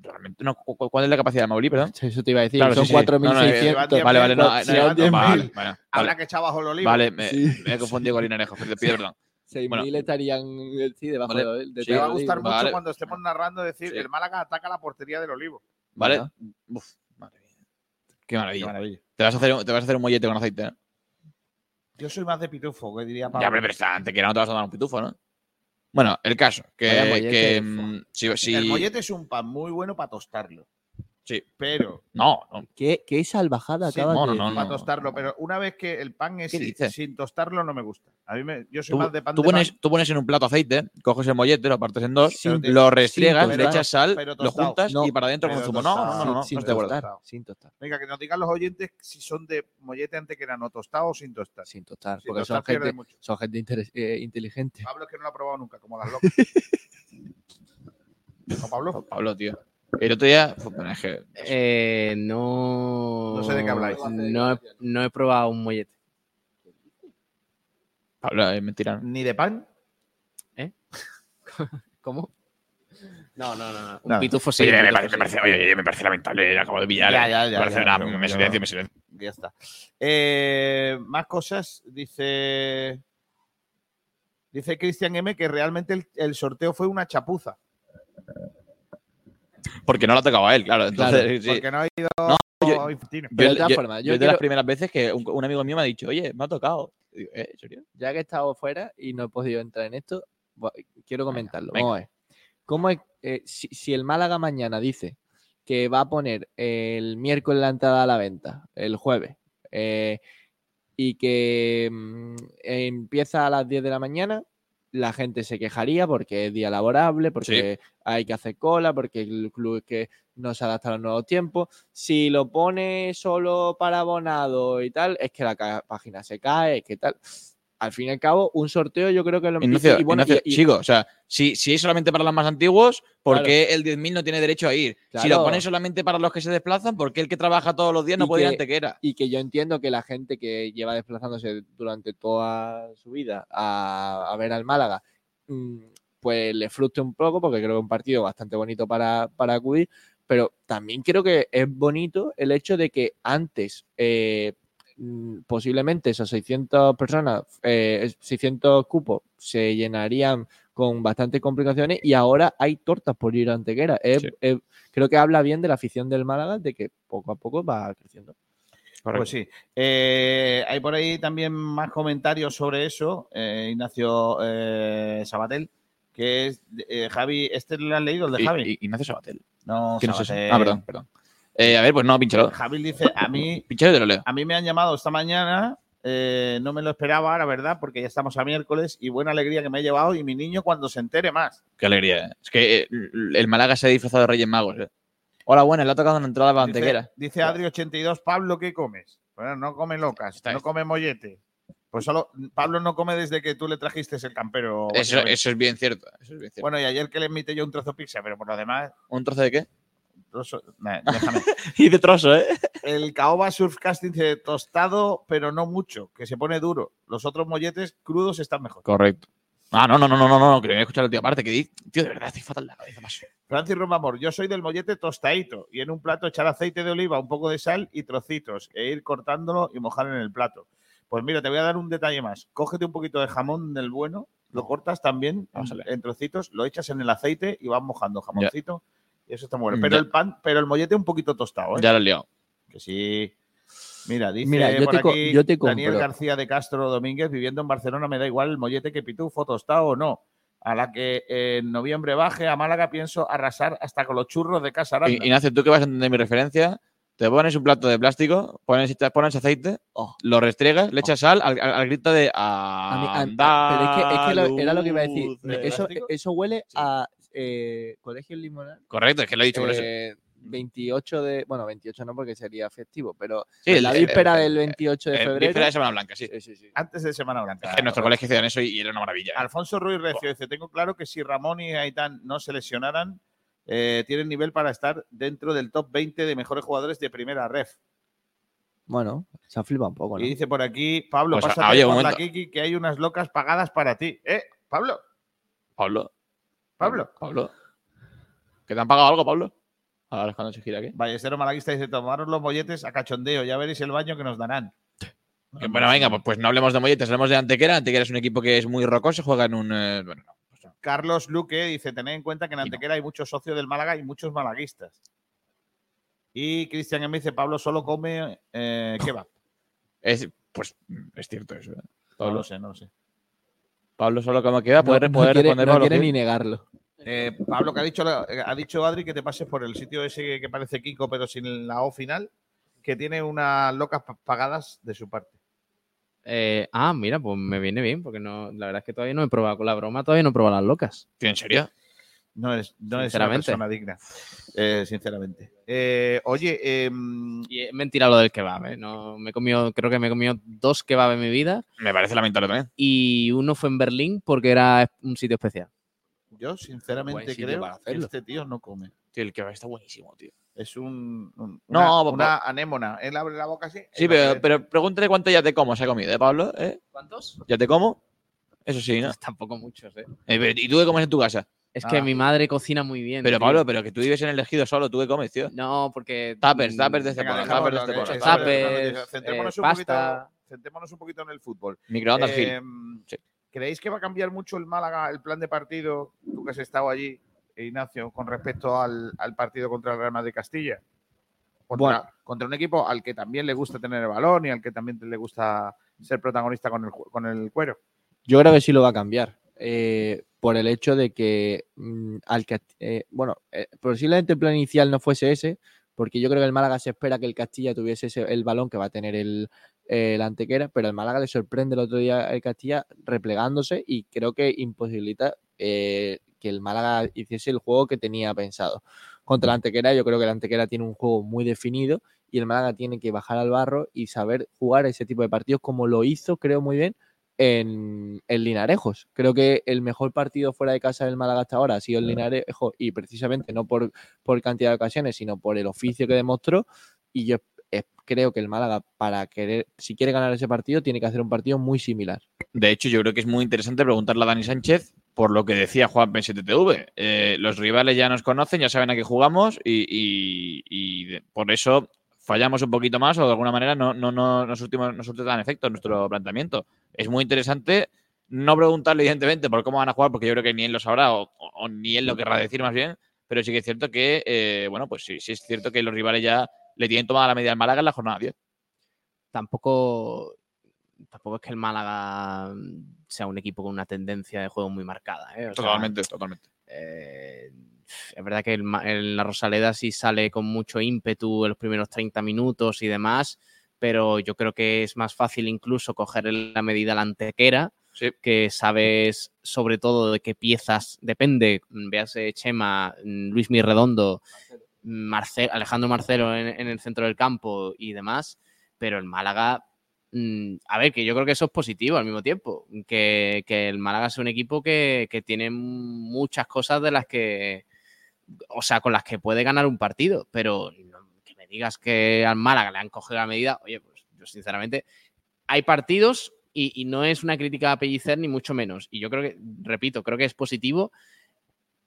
[SPEAKER 3] realmente no. ¿cu- cu- ¿Cuál es la capacidad del Maulí, perdón?
[SPEAKER 2] Eso te iba a decir.
[SPEAKER 3] Claro,
[SPEAKER 2] son
[SPEAKER 3] sí, sí. No, no,
[SPEAKER 2] 4.600.
[SPEAKER 3] Vale, vale, no, no,
[SPEAKER 1] van
[SPEAKER 3] no,
[SPEAKER 1] 10.000,
[SPEAKER 3] vale, vale,
[SPEAKER 1] Habrá
[SPEAKER 3] vale.
[SPEAKER 1] que.
[SPEAKER 3] Vale, me,
[SPEAKER 2] Sí.
[SPEAKER 3] me he confundido con Linarejo, pido perdón.
[SPEAKER 2] 6.000
[SPEAKER 3] Bueno.
[SPEAKER 2] estarían eh, sí, debajo
[SPEAKER 3] Vale.
[SPEAKER 2] de, de
[SPEAKER 3] Sí,
[SPEAKER 1] Me va a gustar mucho
[SPEAKER 3] Vale.
[SPEAKER 1] cuando estemos narrando decir
[SPEAKER 3] Sí.
[SPEAKER 1] el Málaga ataca la portería del olivo.
[SPEAKER 3] ¿Vale? Uf, madre mía. Qué maravilla. Te vas, a hacer, un- te vas a hacer un mollete con aceite, ¿no?
[SPEAKER 1] Yo soy más de pitufo, que diría Pablo.
[SPEAKER 3] Ya, pero, pero esta Antequera no te vas a dar un pitufo, ¿no? Bueno, el caso, que, que, mm, si, si-
[SPEAKER 1] El mollete es un pan muy bueno para tostarlo.
[SPEAKER 3] Sí.
[SPEAKER 1] Pero,
[SPEAKER 3] No, no,
[SPEAKER 2] ¿Qué, qué salvajada
[SPEAKER 1] Sí,
[SPEAKER 2] acabas
[SPEAKER 3] no,
[SPEAKER 2] de
[SPEAKER 3] no, no,
[SPEAKER 2] decir.
[SPEAKER 1] para tostarlo, pero una vez que el pan es
[SPEAKER 3] ¿Qué
[SPEAKER 1] sin, sin tostarlo no me gusta. A mí me, yo soy
[SPEAKER 3] Tú,
[SPEAKER 1] más de pan
[SPEAKER 3] tú
[SPEAKER 1] de
[SPEAKER 3] pones,
[SPEAKER 1] pan,
[SPEAKER 3] tú pones en un plato aceite, coges el mollete, lo partes en dos,
[SPEAKER 1] Sin-
[SPEAKER 3] lo restriegas,
[SPEAKER 2] sin
[SPEAKER 3] le echas sal, lo juntas
[SPEAKER 2] No,
[SPEAKER 3] y para adentro
[SPEAKER 1] pero
[SPEAKER 3] consumo. No, no, no, no, no, no
[SPEAKER 2] sin tostar, sin tostar.
[SPEAKER 1] Venga, que nos digan los oyentes si son de mollete antes que era no tostado o sin tostar.
[SPEAKER 2] Sin tostar.
[SPEAKER 1] Sin
[SPEAKER 2] porque
[SPEAKER 1] tostar
[SPEAKER 2] son gente, son gente interes- eh, inteligente.
[SPEAKER 1] Pablo es que no lo ha probado nunca, como las locas. ¿No, Pablo?
[SPEAKER 3] Pablo, tío. El otro día, bueno, es que
[SPEAKER 4] Eh, no.
[SPEAKER 1] No sé de qué habláis.
[SPEAKER 4] No he, no he probado un mollete.
[SPEAKER 3] Pablo es mentira. ¿no?
[SPEAKER 1] Ni de pan.
[SPEAKER 4] ¿Cómo? No, no, no. no. Un
[SPEAKER 1] Nada.
[SPEAKER 4] pitufo sí.
[SPEAKER 3] Oye,
[SPEAKER 4] un
[SPEAKER 3] me,
[SPEAKER 4] pitufo
[SPEAKER 3] parece,
[SPEAKER 4] sí.
[SPEAKER 3] me parece- oye, me parece lamentable, acabo de pillar.
[SPEAKER 1] Ya,
[SPEAKER 3] eh.
[SPEAKER 1] ya, ya,
[SPEAKER 3] Me parece
[SPEAKER 1] ya,
[SPEAKER 3] una- me silencio, me silencio.
[SPEAKER 1] Ya está. Eh, más cosas. Dice. Dice Cristian M que realmente el, el sorteo fue una chapuza.
[SPEAKER 3] Porque no lo ha tocado a él, claro. Entonces,
[SPEAKER 2] Claro,
[SPEAKER 3] sí.
[SPEAKER 1] Porque no ha ido
[SPEAKER 3] No, yo-. Yo,
[SPEAKER 2] Pero de todas
[SPEAKER 3] yo-
[SPEAKER 2] formas,
[SPEAKER 3] yo
[SPEAKER 2] yo
[SPEAKER 3] es de
[SPEAKER 2] quiero-
[SPEAKER 3] las primeras veces que un, un amigo mío me ha dicho, oye, me ha tocado. Digo, ¿Eh? ¿En serio?
[SPEAKER 2] Ya que he estado fuera y no he podido entrar en esto, quiero comentarlo.
[SPEAKER 3] venga.
[SPEAKER 2] Vamos a ver. ¿Cómo es, eh, si, si el Málaga mañana dice que va a poner el miércoles la entrada a la venta, el jueves, eh, y que mm, empieza a las 10 de la mañana, la gente se quejaría porque es día laborable, porque hay que hacer cola, porque el club es que no se adapta a los nuevos tiempos. Si lo pone solo para abonado y tal, es que la página se cae, es que tal. Al fin y al cabo, un sorteo yo creo que lo
[SPEAKER 3] Ignacio,
[SPEAKER 2] y bueno,
[SPEAKER 3] Ignacio,
[SPEAKER 2] y- y-
[SPEAKER 3] chico, o sea, si, si es solamente para los más antiguos, ¿por
[SPEAKER 2] Claro.
[SPEAKER 3] qué el 10.000 no tiene derecho a ir? Si lo pones solamente para los que se desplazan, ¿por qué el que trabaja todos los días no puede ir a
[SPEAKER 2] que-
[SPEAKER 3] Antequera?
[SPEAKER 2] y que yo entiendo que la gente que lleva desplazándose durante toda su vida a, a ver al Málaga, mm, pues le frustre un poco, porque creo que es un partido bastante bonito para, para acudir, pero también creo que es bonito el hecho de que antes eh, mm, posiblemente esas 600 personas, eh, 600 cupos se llenarían con bastantes complicaciones y ahora hay tortas por ir a Antequera. Es-
[SPEAKER 3] Sí.
[SPEAKER 2] es- creo que habla bien de la afición del Málaga, de que poco a poco va creciendo.
[SPEAKER 1] Pues sí. Eh, hay por ahí también más comentarios sobre eso, eh, Ignacio eh, Sabatel, que es eh, Javi. ¿Este lo has leído, el de Javi?
[SPEAKER 3] y- Ignacio Sabatel.
[SPEAKER 1] no. Sabatel.
[SPEAKER 3] Ah, perdón, perdón. Eh, a ver, pues no, pinchalo.
[SPEAKER 1] Javi dice: A mí,
[SPEAKER 3] te lo leo.
[SPEAKER 1] a mí me han llamado esta mañana. eh, no me lo esperaba, la verdad, porque ya estamos a miércoles y buena alegría que me he llevado. Y mi niño, cuando se entere más.
[SPEAKER 3] Qué alegría. Es que el Málaga se ha disfrazado de Reyes Magos. Hola, buena, le ha tocado una entrada para
[SPEAKER 1] Dice,
[SPEAKER 3] Antequera.
[SPEAKER 1] dice Adri82, Pablo, ¿qué comes? Bueno, no come locas,
[SPEAKER 3] Está
[SPEAKER 1] no come mollete. Pues solo Pablo no come desde que tú le trajiste el campero.
[SPEAKER 3] Eso, es bien cierto. Eso es bien cierto.
[SPEAKER 1] Bueno, y ayer que le emite yo un trozo pizza, pero por lo demás,
[SPEAKER 3] ¿Un trozo de qué?
[SPEAKER 1] trozo- nah, déjame.
[SPEAKER 3] y de trozo, ¿eh?
[SPEAKER 1] El Caoba Surfcasting dice tostado, pero no mucho, que se pone duro. Los otros molletes crudos están mejor.
[SPEAKER 3] Correcto. Ah, no, no, no, no, no, no, que voy a escuchar el tío aparte. Que di, tío, de verdad, estoy fatal la cabeza, macho.
[SPEAKER 1] Francis Romamor, yo soy del mollete tostadito y en un plato echar aceite de oliva, un poco de sal y trocitos e ir cortándolo y mojar en el plato. Pues mira, te voy a dar un detalle más. Cógete un poquito de jamón del bueno, lo cortas también
[SPEAKER 3] Vamos a
[SPEAKER 1] en,
[SPEAKER 3] ver.
[SPEAKER 1] en trocitos, lo echas en el aceite y vas mojando jamoncito. Y eso está muy bueno.
[SPEAKER 3] Ya.
[SPEAKER 1] Pero el pan, pero el mollete un poquito tostado, ¿eh?
[SPEAKER 3] Ya lo he liado.
[SPEAKER 1] Que sí. Mira, dice
[SPEAKER 2] Mira, yo
[SPEAKER 1] por
[SPEAKER 2] te
[SPEAKER 1] aquí
[SPEAKER 2] yo te
[SPEAKER 1] Daniel. García de Castro Domínguez, viviendo en Barcelona, me da igual el mollete que pitufo, tostado o no. A la que en noviembre baje a Málaga pienso arrasar hasta con los churros de Casa Aranda.
[SPEAKER 3] Ignacio, tú que vas a entender mi referencia, te pones un plato de plástico, pones, te pones aceite,
[SPEAKER 2] Oh.
[SPEAKER 3] lo restriegas, le echas sal al, al- al grito de
[SPEAKER 2] A mí- a- pero es que, es que lo- era lo que iba a decir.
[SPEAKER 3] Andaluz.
[SPEAKER 1] ¿De
[SPEAKER 2] Eso, huele
[SPEAKER 3] Sí.
[SPEAKER 2] a eh, Colegio Limonal.
[SPEAKER 3] Correcto, es que lo he dicho por eso.
[SPEAKER 2] Eh, 28 de. Bueno, 28 no porque sería festivo, pero
[SPEAKER 3] Sí,
[SPEAKER 2] en la víspera
[SPEAKER 3] el-
[SPEAKER 2] del 28 de
[SPEAKER 3] Eh,
[SPEAKER 2] febrero.
[SPEAKER 3] víspera de Semana Blanca, sí.
[SPEAKER 2] Sí, sí, sí.
[SPEAKER 1] Antes de Semana Blanca.
[SPEAKER 3] Es que en nuestro colegio hacían eso y, y era una maravilla. ¿eh?
[SPEAKER 1] Alfonso Ruiz Recio dice: Tengo claro que si Ramón y Aitán no se lesionaran, eh, tienen nivel para estar dentro del top 20 de mejores jugadores de primera ref.
[SPEAKER 2] Bueno, se ha flipado un poco, ¿no?
[SPEAKER 1] Y dice por aquí, Pablo,
[SPEAKER 3] Pues,
[SPEAKER 1] pásate
[SPEAKER 3] oye, un
[SPEAKER 1] por la
[SPEAKER 3] momento.
[SPEAKER 1] Kiki que hay unas locas pagadas para ti. ¿Eh? Pablo,
[SPEAKER 3] Pablo.
[SPEAKER 1] Pablo.
[SPEAKER 3] Pablo. ¿Que te han pagado algo, Pablo? Ahora es cuando se gira aquí.
[SPEAKER 1] Ballestero Malaguista dice: Tomaros los molletes a cachondeo, ya veréis el baño que nos darán.
[SPEAKER 3] Bueno, venga, pues, pues no hablemos de molletes, hablemos de Antequera. Antequera es un equipo que es muy rocoso, juega en un. eh, bueno, no, pues no.
[SPEAKER 1] Carlos Luque dice: Tened en cuenta que en
[SPEAKER 3] no.
[SPEAKER 1] Antequera hay muchos socios del Málaga y muchos malaguistas. Y Cristian M dice: Pablo solo come eh, kebab.
[SPEAKER 3] Es, pues es cierto eso. ¿eh?
[SPEAKER 1] No
[SPEAKER 3] Pablo,
[SPEAKER 1] lo sé, no lo sé.
[SPEAKER 3] Pablo solo como queda, puede,
[SPEAKER 2] no,
[SPEAKER 3] puede
[SPEAKER 2] quiere, no
[SPEAKER 3] Pablo.
[SPEAKER 2] quiere ni negarlo.
[SPEAKER 1] Eh, Pablo, que ha dicho, la- ha dicho Adri que te pases por el sitio ese que parece Kiko, pero sin la O final, que tiene unas locas pa- pagadas de su parte.
[SPEAKER 4] Eh, ah, mira, pues me viene bien, porque no, la verdad es que todavía no he probado con la broma, todavía no he probado las locas.
[SPEAKER 3] ¿En serio?
[SPEAKER 1] No es, no es una persona digna, eh, sinceramente. Eh, oye, em,
[SPEAKER 4] Y es mentira lo del kebab, ¿eh? No, me he comido, creo que me he comido dos kebabs en mi vida
[SPEAKER 3] Me parece lamentable también.
[SPEAKER 4] y uno fue en Berlín porque era un sitio especial.
[SPEAKER 1] yo sinceramente creo
[SPEAKER 2] para
[SPEAKER 1] que este tío no come.
[SPEAKER 3] Tío, el va está buenísimo, tío.
[SPEAKER 1] Es un, un-
[SPEAKER 3] No,
[SPEAKER 1] una,
[SPEAKER 3] papá.
[SPEAKER 1] una anémona. Él abre la boca así.
[SPEAKER 3] Sí, pero,
[SPEAKER 1] que-
[SPEAKER 3] pero pregúntale cuánto ya te como se ha comido, ¿eh, Pablo? ¿Eh?
[SPEAKER 4] ¿Cuántos?
[SPEAKER 3] ¿Ya te como? Eso sí, ¿no?
[SPEAKER 4] Tampoco muchos, ¿eh?
[SPEAKER 3] Eh, ¿Y tú qué comes en tu casa?
[SPEAKER 4] Es que
[SPEAKER 1] Ah.
[SPEAKER 4] mi madre cocina muy bien.
[SPEAKER 3] Pero
[SPEAKER 4] tío.
[SPEAKER 3] Pablo, pero que tú vives en el ejido solo, ¿tú qué comes, tío?
[SPEAKER 4] No, porque.
[SPEAKER 3] Tuppers,
[SPEAKER 4] mm,
[SPEAKER 3] tuppers de este tuppers de este
[SPEAKER 1] que- que. Centrémonos,
[SPEAKER 4] eh,
[SPEAKER 1] un poquito,
[SPEAKER 4] pasta.
[SPEAKER 1] centrémonos un poquito en el fútbol.
[SPEAKER 3] Microondas Gil.
[SPEAKER 1] Eh,
[SPEAKER 3] Sí.
[SPEAKER 1] ¿Creéis que va a cambiar mucho el Málaga, el plan de partido, tú que has estado allí, Ignacio, con respecto al, al partido contra el Real Madrid Castilla? Contra,
[SPEAKER 2] Bueno.
[SPEAKER 1] contra un equipo al que también le gusta tener el balón y al que también le gusta ser protagonista con el, ju- con el cuero.
[SPEAKER 2] Yo creo que sí lo va a cambiar. eh, por el hecho de que mm, al que eh, bueno, eh, posiblemente el plan inicial no fuese ese, porque yo creo que el Málaga se espera que el Castilla tuviese ese- el balón que va a tener el, el Antequera, pero el Málaga le sorprende el otro día el Castilla replegándose y creo que imposibilita eh, que el Málaga hiciese el juego que tenía pensado. Contra el Antequera, yo creo que el Antequera tiene un juego muy definido y el Málaga tiene que bajar al barro y saber jugar ese tipo de partidos como lo hizo, creo muy bien, en, en Linarejos. Creo que el mejor partido fuera de casa del Málaga hasta ahora ha sido el Linarejo y precisamente no por, por cantidad de ocasiones, sino por el oficio que demostró. Y yo creo que el Málaga, para querer, si quiere ganar ese partido, tiene que hacer un partido muy similar.
[SPEAKER 3] De hecho, yo creo que es muy interesante preguntarle a Dani Sánchez por lo que decía Juan PSTTV. Eh, los rivales ya nos conocen, ya saben a qué jugamos y, y- y por eso fallamos un poquito más o de alguna manera no, no, no, no surtimos- no surte tan efecto nuestro planteamiento. Es muy interesante no preguntarle, evidentemente, por cómo van a jugar, porque yo creo que ni él lo sabrá o, o- o ni él lo querrá decir más bien, pero sí que es cierto que, eh, bueno, pues sí, sí es cierto que los rivales ya le tienen tomada la medida al Málaga en la jornada 10.
[SPEAKER 4] Tampoco. Tampoco es que el Málaga sea un equipo con una tendencia de juego muy marcada. ¿eh? Sea,
[SPEAKER 3] Totalmente, totalmente.
[SPEAKER 4] Eh, es verdad que el, la Rosaleda sí sale con mucho ímpetu en los primeros 30 minutos y demás, pero yo creo que es más fácil incluso coger la medida la antequera,
[SPEAKER 3] Sí.
[SPEAKER 4] que sabes sobre todo de qué piezas depende. Véase Chema, mm, Luis Mirredondo, Alejandro Marcelo en, el centro del campo y demás, pero el Málaga. mm, A ver, que yo creo que eso es positivo al mismo tiempo. Que, que el Málaga es un equipo que, que tiene muchas cosas de las que. O sea, con las que puede ganar un partido. Pero que me digas que al Málaga le han cogido la medida. Oye, pues yo sinceramente. Hay partidos y, y no es una crítica a Pellicer ni mucho menos. Y yo creo que, repito, creo que es positivo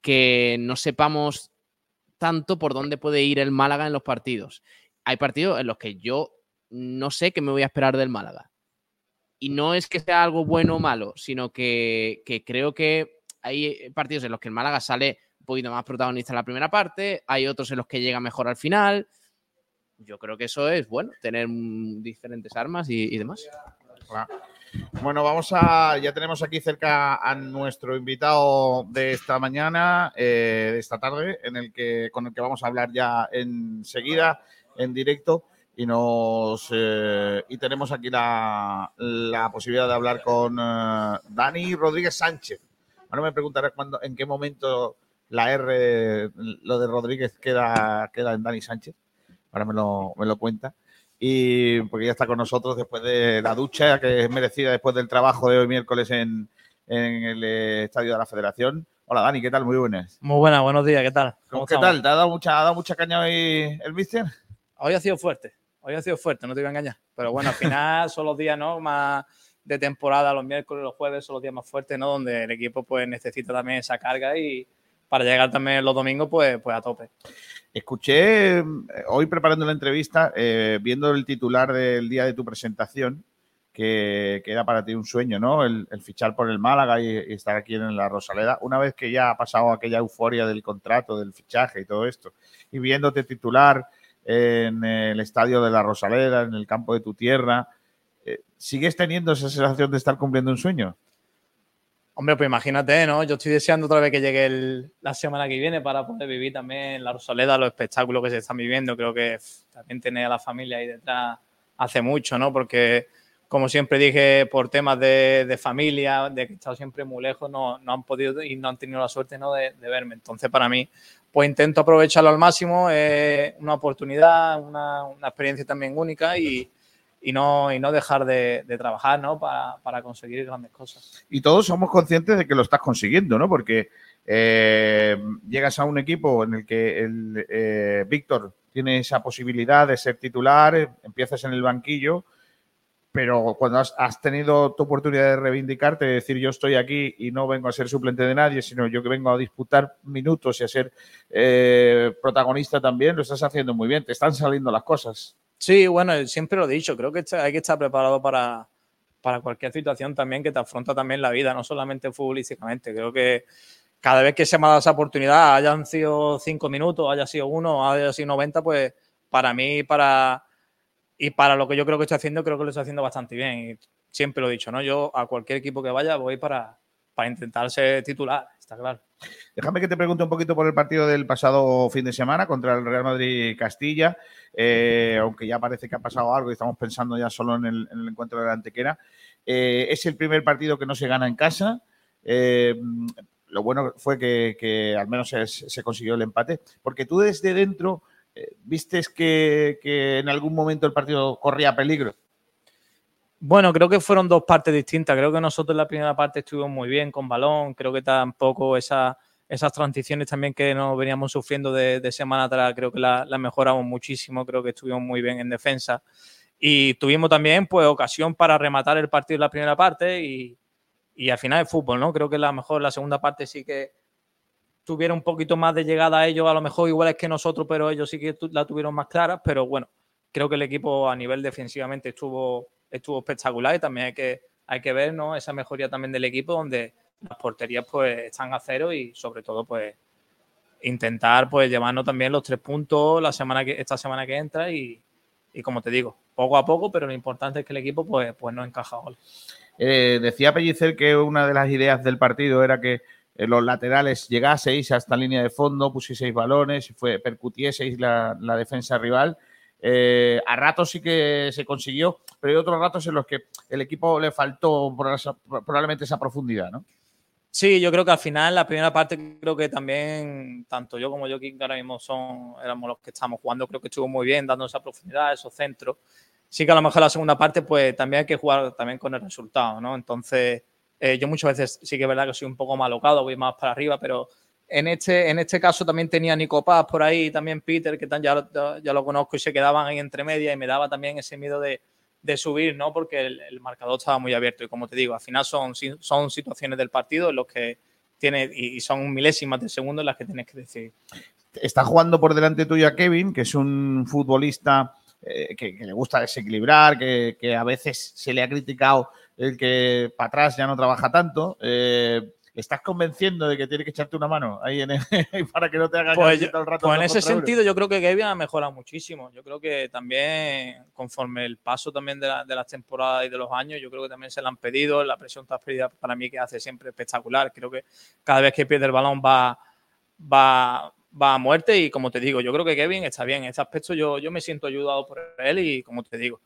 [SPEAKER 4] que no sepamos tanto por dónde puede ir el Málaga en los partidos. Hay partidos en los que yo no sé qué me voy a esperar del Málaga. y no es que sea algo bueno o malo, sino que, que creo que hay partidos en los que el Málaga sale un poquito más protagonista en la primera parte, hay otros en los que llega mejor al final. Yo creo que eso es bueno, tener diferentes armas y demás.
[SPEAKER 1] Bueno, vamos a. Ya tenemos aquí cerca a nuestro invitado de esta mañana, eh, de esta tarde, en el que, con el que vamos a hablar ya enseguida, en directo. Y nos eh, y tenemos aquí la, la posibilidad de hablar con eh, Dani Rodríguez Sánchez. Ahora me preguntarás cuándo, en qué momento la R, lo de Rodríguez queda, queda en Dani Sánchez. Ahora me lo, me lo cuenta y porque ya está con nosotros después de la ducha que es merecida después del trabajo de hoy miércoles en, en el eh, estadio de la Federación. Hola Dani, ¿qué tal? Muy buenas.
[SPEAKER 5] Muy buenas, buenos días, ¿qué tal?
[SPEAKER 1] ¿Cómo ¿Qué tal? ¿Te ha dado mucha, ha dado mucha caña hoy el mister?
[SPEAKER 5] Hoy ha sido fuerte, hoy ha sido fuerte, no te voy a engañar. Pero bueno, al final son los días ¿no? más de temporada, los miércoles, los jueves son los días más fuertes, ¿no? Donde el equipo pues necesita también esa carga y para llegar también los domingos pues, pues a tope.
[SPEAKER 1] Escuché eh, hoy preparando la entrevista, eh, viendo el titular del día de tu presentación, que, que era para ti un sueño, ¿no? El, fichar por el Málaga y, y, estar aquí en la Rosaleda. Una vez que ya ha pasado aquella euforia del contrato, del fichaje y todo esto, y viéndote titular en el estadio de la Rosaleda, en el campo de tu tierra, eh, ¿sigues teniendo esa sensación de estar cumpliendo un sueño?
[SPEAKER 5] Hombre, pues imagínate, ¿no? Yo estoy deseando otra vez que llegue el, la semana que viene para poder vivir también la Rosaleda, los espectáculos que se están viviendo. Creo que también tener a la familia ahí detrás hace mucho, ¿no? Porque, como siempre dije, por temas de, de familia, de que he estado siempre muy lejos, no, no, han podido y no han tenido la suerte ¿no? de, de, verme. Entonces, para mí, pues intento aprovecharlo al máximo. Es una oportunidad, una, una experiencia también única y y no, y no dejar de, trabajar ¿no? para, para, conseguir grandes cosas.
[SPEAKER 1] Y todos somos conscientes de que lo estás consiguiendo, ¿no? Porque eh, llegas a un equipo en el que el eh, Víctor tiene esa posibilidad de ser titular, empiezas en el banquillo, pero cuando has, has, tenido tu oportunidad de reivindicarte, de decir yo estoy aquí y no vengo a ser suplente de nadie, sino yo que vengo a disputar minutos y a ser eh, protagonista también, lo estás haciendo muy bien, te están saliendo las cosas.
[SPEAKER 5] Sí, bueno, siempre lo he dicho, creo que hay que estar preparado para, para cualquier situación también que te afronta también la vida, no solamente futbolísticamente. Creo que cada vez que se me ha dado esa oportunidad, hayan sido cinco minutos, haya sido uno, haya sido 90, pues para mí para, y para lo que yo creo que estoy haciendo, creo que lo estoy haciendo bastante bien. Siempre lo he dicho, ¿no? Yo a cualquier equipo que vaya voy para, para intentar ser titular, está claro.
[SPEAKER 1] Déjame que te pregunte un poquito por el partido del pasado fin de semana contra el Real Madrid Castilla, eh, aunque ya parece que ha pasado algo y estamos pensando ya solo en el, en el encuentro de la Antequera. Eh, es el primer partido que no se gana en casa. Eh, lo bueno fue que, al menos se, consiguió el empate, porque tú desde dentro vistes que en algún momento el partido corría peligro.
[SPEAKER 5] Bueno, creo que fueron dos partes distintas. Creo que nosotros en la primera parte estuvimos muy bien con balón. Creo que tampoco esa, esas transiciones también que nos veníamos sufriendo de, de semana atrás, creo que las la mejoramos muchísimo. Creo que estuvimos muy bien en defensa. Y tuvimos también pues ocasión para rematar el partido en la primera parte y, y al final el fútbol, ¿no? Creo que la mejor, la segunda parte sí que tuviera un poquito más de llegada a ellos, a lo mejor igual es que nosotros, pero ellos sí que la tuvieron más clara. Pero bueno, creo que el equipo a nivel defensivamente estuvo estuvo espectacular y también hay que, hay que ver ¿no? esa mejoría también del equipo donde las porterías pues están a cero y sobre todo pues intentar pues llevarnos también los tres puntos la semana que esta semana que entra y, y como te digo poco a poco pero lo importante es que el equipo pues pues no encaja goles
[SPEAKER 1] eh, decía Pellicer que una de las ideas del partido era que eh, los laterales llegaseis hasta línea de fondo pusieseis balones fue percutieseis la defensa rival eh, a ratos sí que se consiguió, pero hay otros ratos en los que el equipo le faltó probablemente esa profundidad, ¿no?
[SPEAKER 5] Sí, yo creo que al final, la primera parte, creo que también, tanto yo como yo, que ahora mismo son, éramos los que estamos jugando, creo que estuvo muy bien, dando esa profundidad, esos centros. Sí que a lo mejor la segunda parte, pues también hay que jugar también con el resultado, ¿no? Entonces, eh, yo muchas veces sí que es verdad que soy un poco malocado, voy más para arriba, pero en este, en este caso también tenía Nico Paz por ahí, también Peter, que ya, ya lo conozco y se quedaban ahí entre medias y me daba también ese miedo de, de subir, ¿no? Porque el, el, marcador estaba muy abierto y como te digo, al final son, son situaciones del partido en los que tiene y son milésimas de segundo en las que tienes que decidir.
[SPEAKER 1] Está jugando por delante tuyo a Kevin, que es un futbolista eh, que, que, le gusta desequilibrar, que, que, a veces se le ha criticado el que para atrás ya no trabaja tanto. Eh, ¿le ¿Estás convenciendo de que tiene que echarte una mano ahí en el- para que no te haga
[SPEAKER 5] Pues, yo-
[SPEAKER 1] todo el rato
[SPEAKER 5] pues en ese sentido yo creo que Kevin ha mejorado muchísimo. Yo creo que también conforme el paso también de, la- de las temporadas y de los años, yo creo que también se le han pedido. La presión transferida para mí que hace siempre espectacular. Creo que cada vez que pierde el balón va, va, va a muerte y como te digo, yo creo que Kevin está bien. En ese aspecto yo, yo me siento ayudado por él y como te digo,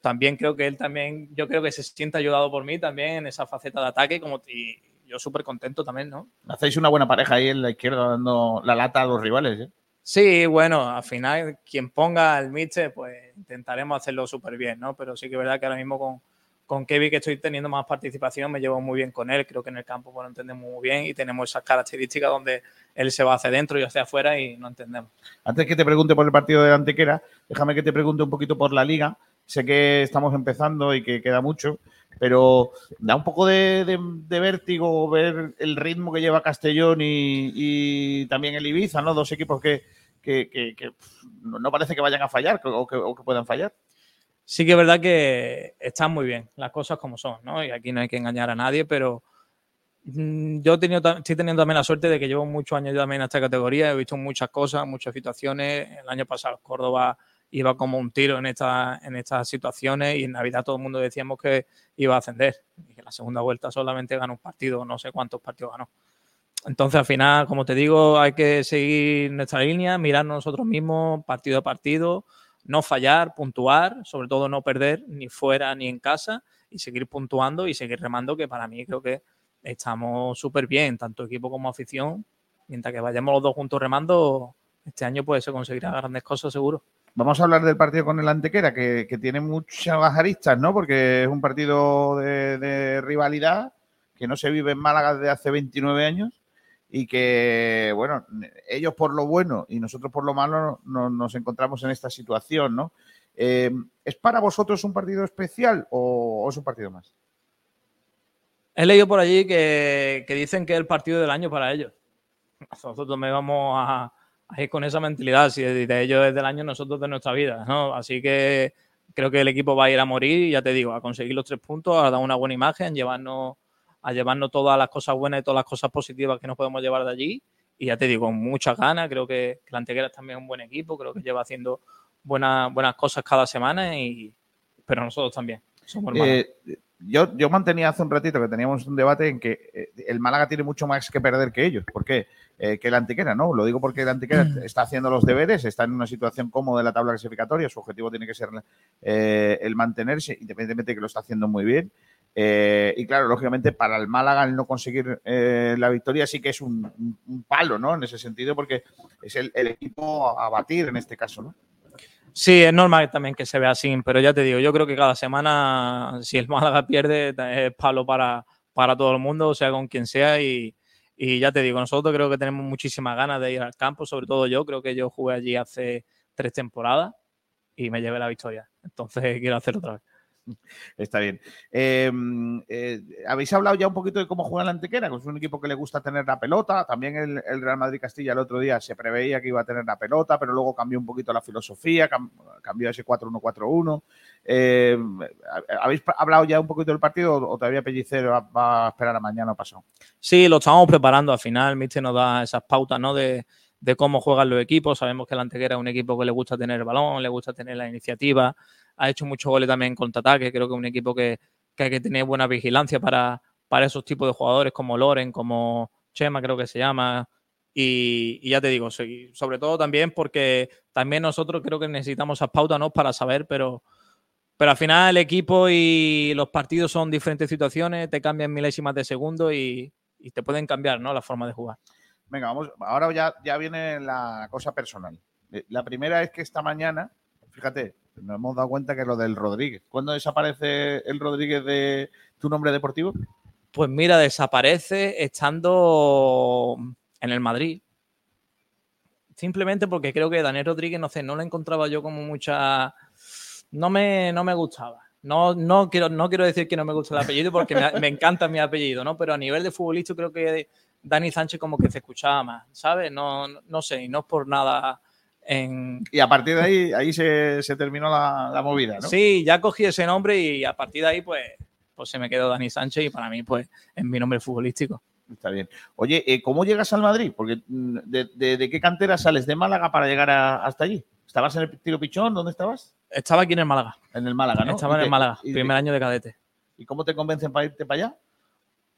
[SPEAKER 5] también creo que él también, yo creo que se siente ayudado por mí también en esa faceta de ataque como, y yo súper contento también, ¿no?
[SPEAKER 1] Hacéis una buena pareja ahí en la izquierda dando la lata a los rivales. ¿eh?
[SPEAKER 5] Sí, bueno, al final quien ponga el míster, pues intentaremos hacerlo súper bien, ¿no? Pero sí que es verdad que ahora mismo con, con Kevin, que estoy teniendo más participación, me llevo muy bien con él. Creo que en el campo pues, lo entendemos muy bien y tenemos esas características donde él se va hacia adentro y hacia afuera y no entendemos.
[SPEAKER 1] Antes que te pregunte por el partido de Antequera, déjame que te pregunte un poquito por la liga. Sé que estamos empezando y que queda mucho, pero da un poco de, de- de vértigo ver el ritmo que lleva Castellón y, y también el Ibiza, ¿no? Dos equipos que, que- que- que, no parece que vayan a fallar o o que puedan fallar.
[SPEAKER 5] Sí que es verdad que están muy bien, las cosas como son, ¿no? Y aquí no hay que engañar a nadie, pero mm, yo he tenido, estoy teniendo también la suerte de que llevo muchos años yo también en esta categoría, he visto muchas cosas, muchas situaciones. El año pasado Córdoba iba como un tiro en, esta, en estas situaciones y en Navidad todo el mundo decíamos que iba a ascender y que la segunda vuelta solamente ganó un partido, no sé cuántos partidos ganó. Entonces, al final, como te digo, hay que seguir nuestra línea, mirar nosotros mismos partido a partido, no fallar, puntuar, sobre todo no perder ni fuera ni en casa y seguir puntuando y seguir remando, que para mí creo que estamos súper bien, tanto equipo como afición. Mientras que vayamos los dos juntos remando, este año pues se conseguirá grandes cosas seguro.
[SPEAKER 1] Vamos a hablar del partido con el Antequera, que, que tiene muchas aristas, ¿no? Porque es un partido de, rivalidad que no se vive en Málaga desde hace 29 años y que, bueno, ellos por lo bueno y nosotros por lo malo no- nos encontramos en esta situación, ¿no? Eh, ¿Es para vosotros un partido especial o, o es un partido más?
[SPEAKER 5] He leído por allí que, que dicen que es el partido del año para ellos. Nosotros me vamos a, ir con esa mentalidad. Si de ellos es del año, nosotros de nuestra vida. ¿no? Así que creo que el equipo va a ir a morir ya te digo, a conseguir los tres puntos, a dar una buena imagen, llevarnos, a llevarnos todas las cosas buenas y todas las cosas positivas que nos podemos llevar de allí. Y ya te digo, con muchas ganas. Creo que, que la Antequera es también un buen equipo. Creo que lleva haciendo buenas, buenas cosas cada semana. Y, pero nosotros también. Somos hermanos.
[SPEAKER 1] Eh, yo, yo mantenía hace un ratito que teníamos un debate en que eh, el Málaga tiene mucho más que perder que ellos. ¿Por qué? Eh, que el Antequera, ¿no? Lo digo porque el Antequera está haciendo los deberes, está en una situación cómoda en la tabla clasificatoria, su objetivo tiene que ser eh, el mantenerse, independientemente de que lo está haciendo muy bien. Eh, y claro, lógicamente para el Málaga el no conseguir la victoria sí que es un palo, ¿no? En ese sentido, porque es el, el equipo a batir en este caso, ¿no?
[SPEAKER 5] Sí, es normal también que se vea así, pero ya te digo, yo creo que cada semana, si el Málaga pierde, es palo para, para todo el mundo, sea, con quien sea. Y, y ya te digo, nosotros creo que tenemos muchísimas ganas de ir al campo, sobre todo yo, creo que yo jugué allí hace tres temporadas y me llevé la victoria. Entonces quiero hacer otra vez.
[SPEAKER 1] Está bien. Eh, eh, Habéis hablado ya un poquito de cómo juega la Antequera, que es un equipo que le gusta tener la pelota. También el, Real Madrid Castilla el otro día se preveía que iba a tener la pelota, pero luego cambió un poquito la filosofía, cam- cambió ese 4-1-4-1. Eh, ¿Habéis hablado ya un poquito del partido o todavía Pellicero va, va a esperar a mañana o pasado?
[SPEAKER 5] Sí, lo estamos preparando al final. Mister nos da esas pautas ¿no? de, de cómo juegan los equipos. Sabemos que el Antequera es un equipo que le gusta tener el balón, le gusta tener la iniciativa. Ha hecho muchos goles también en contraataque. Creo que es un equipo que, que hay que tener buena vigilancia para, para esos tipos de jugadores como Loren, como Chema, creo que se llama. Y, y ya te digo, sobre todo también porque también nosotros creo que necesitamos esas pautas ¿no? para saber, pero, pero al final el equipo y los partidos son diferentes situaciones, te cambian milésimas de segundo y, y te pueden cambiar ¿no? la forma de jugar.
[SPEAKER 1] Venga, vamos. Ahora ya, ya viene la cosa personal. Eh, La primera es que esta mañana, fíjate, nos hemos dado cuenta que lo del Rodríguez. ¿Cuándo desaparece el Rodríguez de tu nombre deportivo?
[SPEAKER 5] Pues mira, desaparece estando en el Madrid. Simplemente porque creo que Daniel Rodríguez, no sé, no lo encontraba yo como mucha. No me, no me gustaba. No, no, quiero, no quiero decir que no me gusta el apellido porque me, me encanta mi apellido, ¿no? Pero a nivel de futbolista creo que Dani Sánchez como que se escuchaba más, ¿sabes? No, no, sé, y no es por nada en...
[SPEAKER 1] Y a partir de ahí, ahí se, se terminó la, la movida, ¿no?
[SPEAKER 5] Sí, ya cogí ese nombre y a partir de ahí, pues, pues se me quedó Dani Sánchez y para mí, pues, es mi nombre futbolístico.
[SPEAKER 1] Está bien. Oye, eh, ¿cómo llegas al Madrid? Porque mm, de, de- de qué cantera sales de Málaga para llegar a- hasta allí? ¿Estabas en el tiro pichón? ¿Dónde estabas?
[SPEAKER 5] Estaba aquí en el Málaga.
[SPEAKER 1] En el Málaga, ¿no?
[SPEAKER 5] Estaba
[SPEAKER 1] ¿Y
[SPEAKER 5] en el Málaga, primer año de cadete.
[SPEAKER 1] ¿Y cómo te convencen para irte para allá?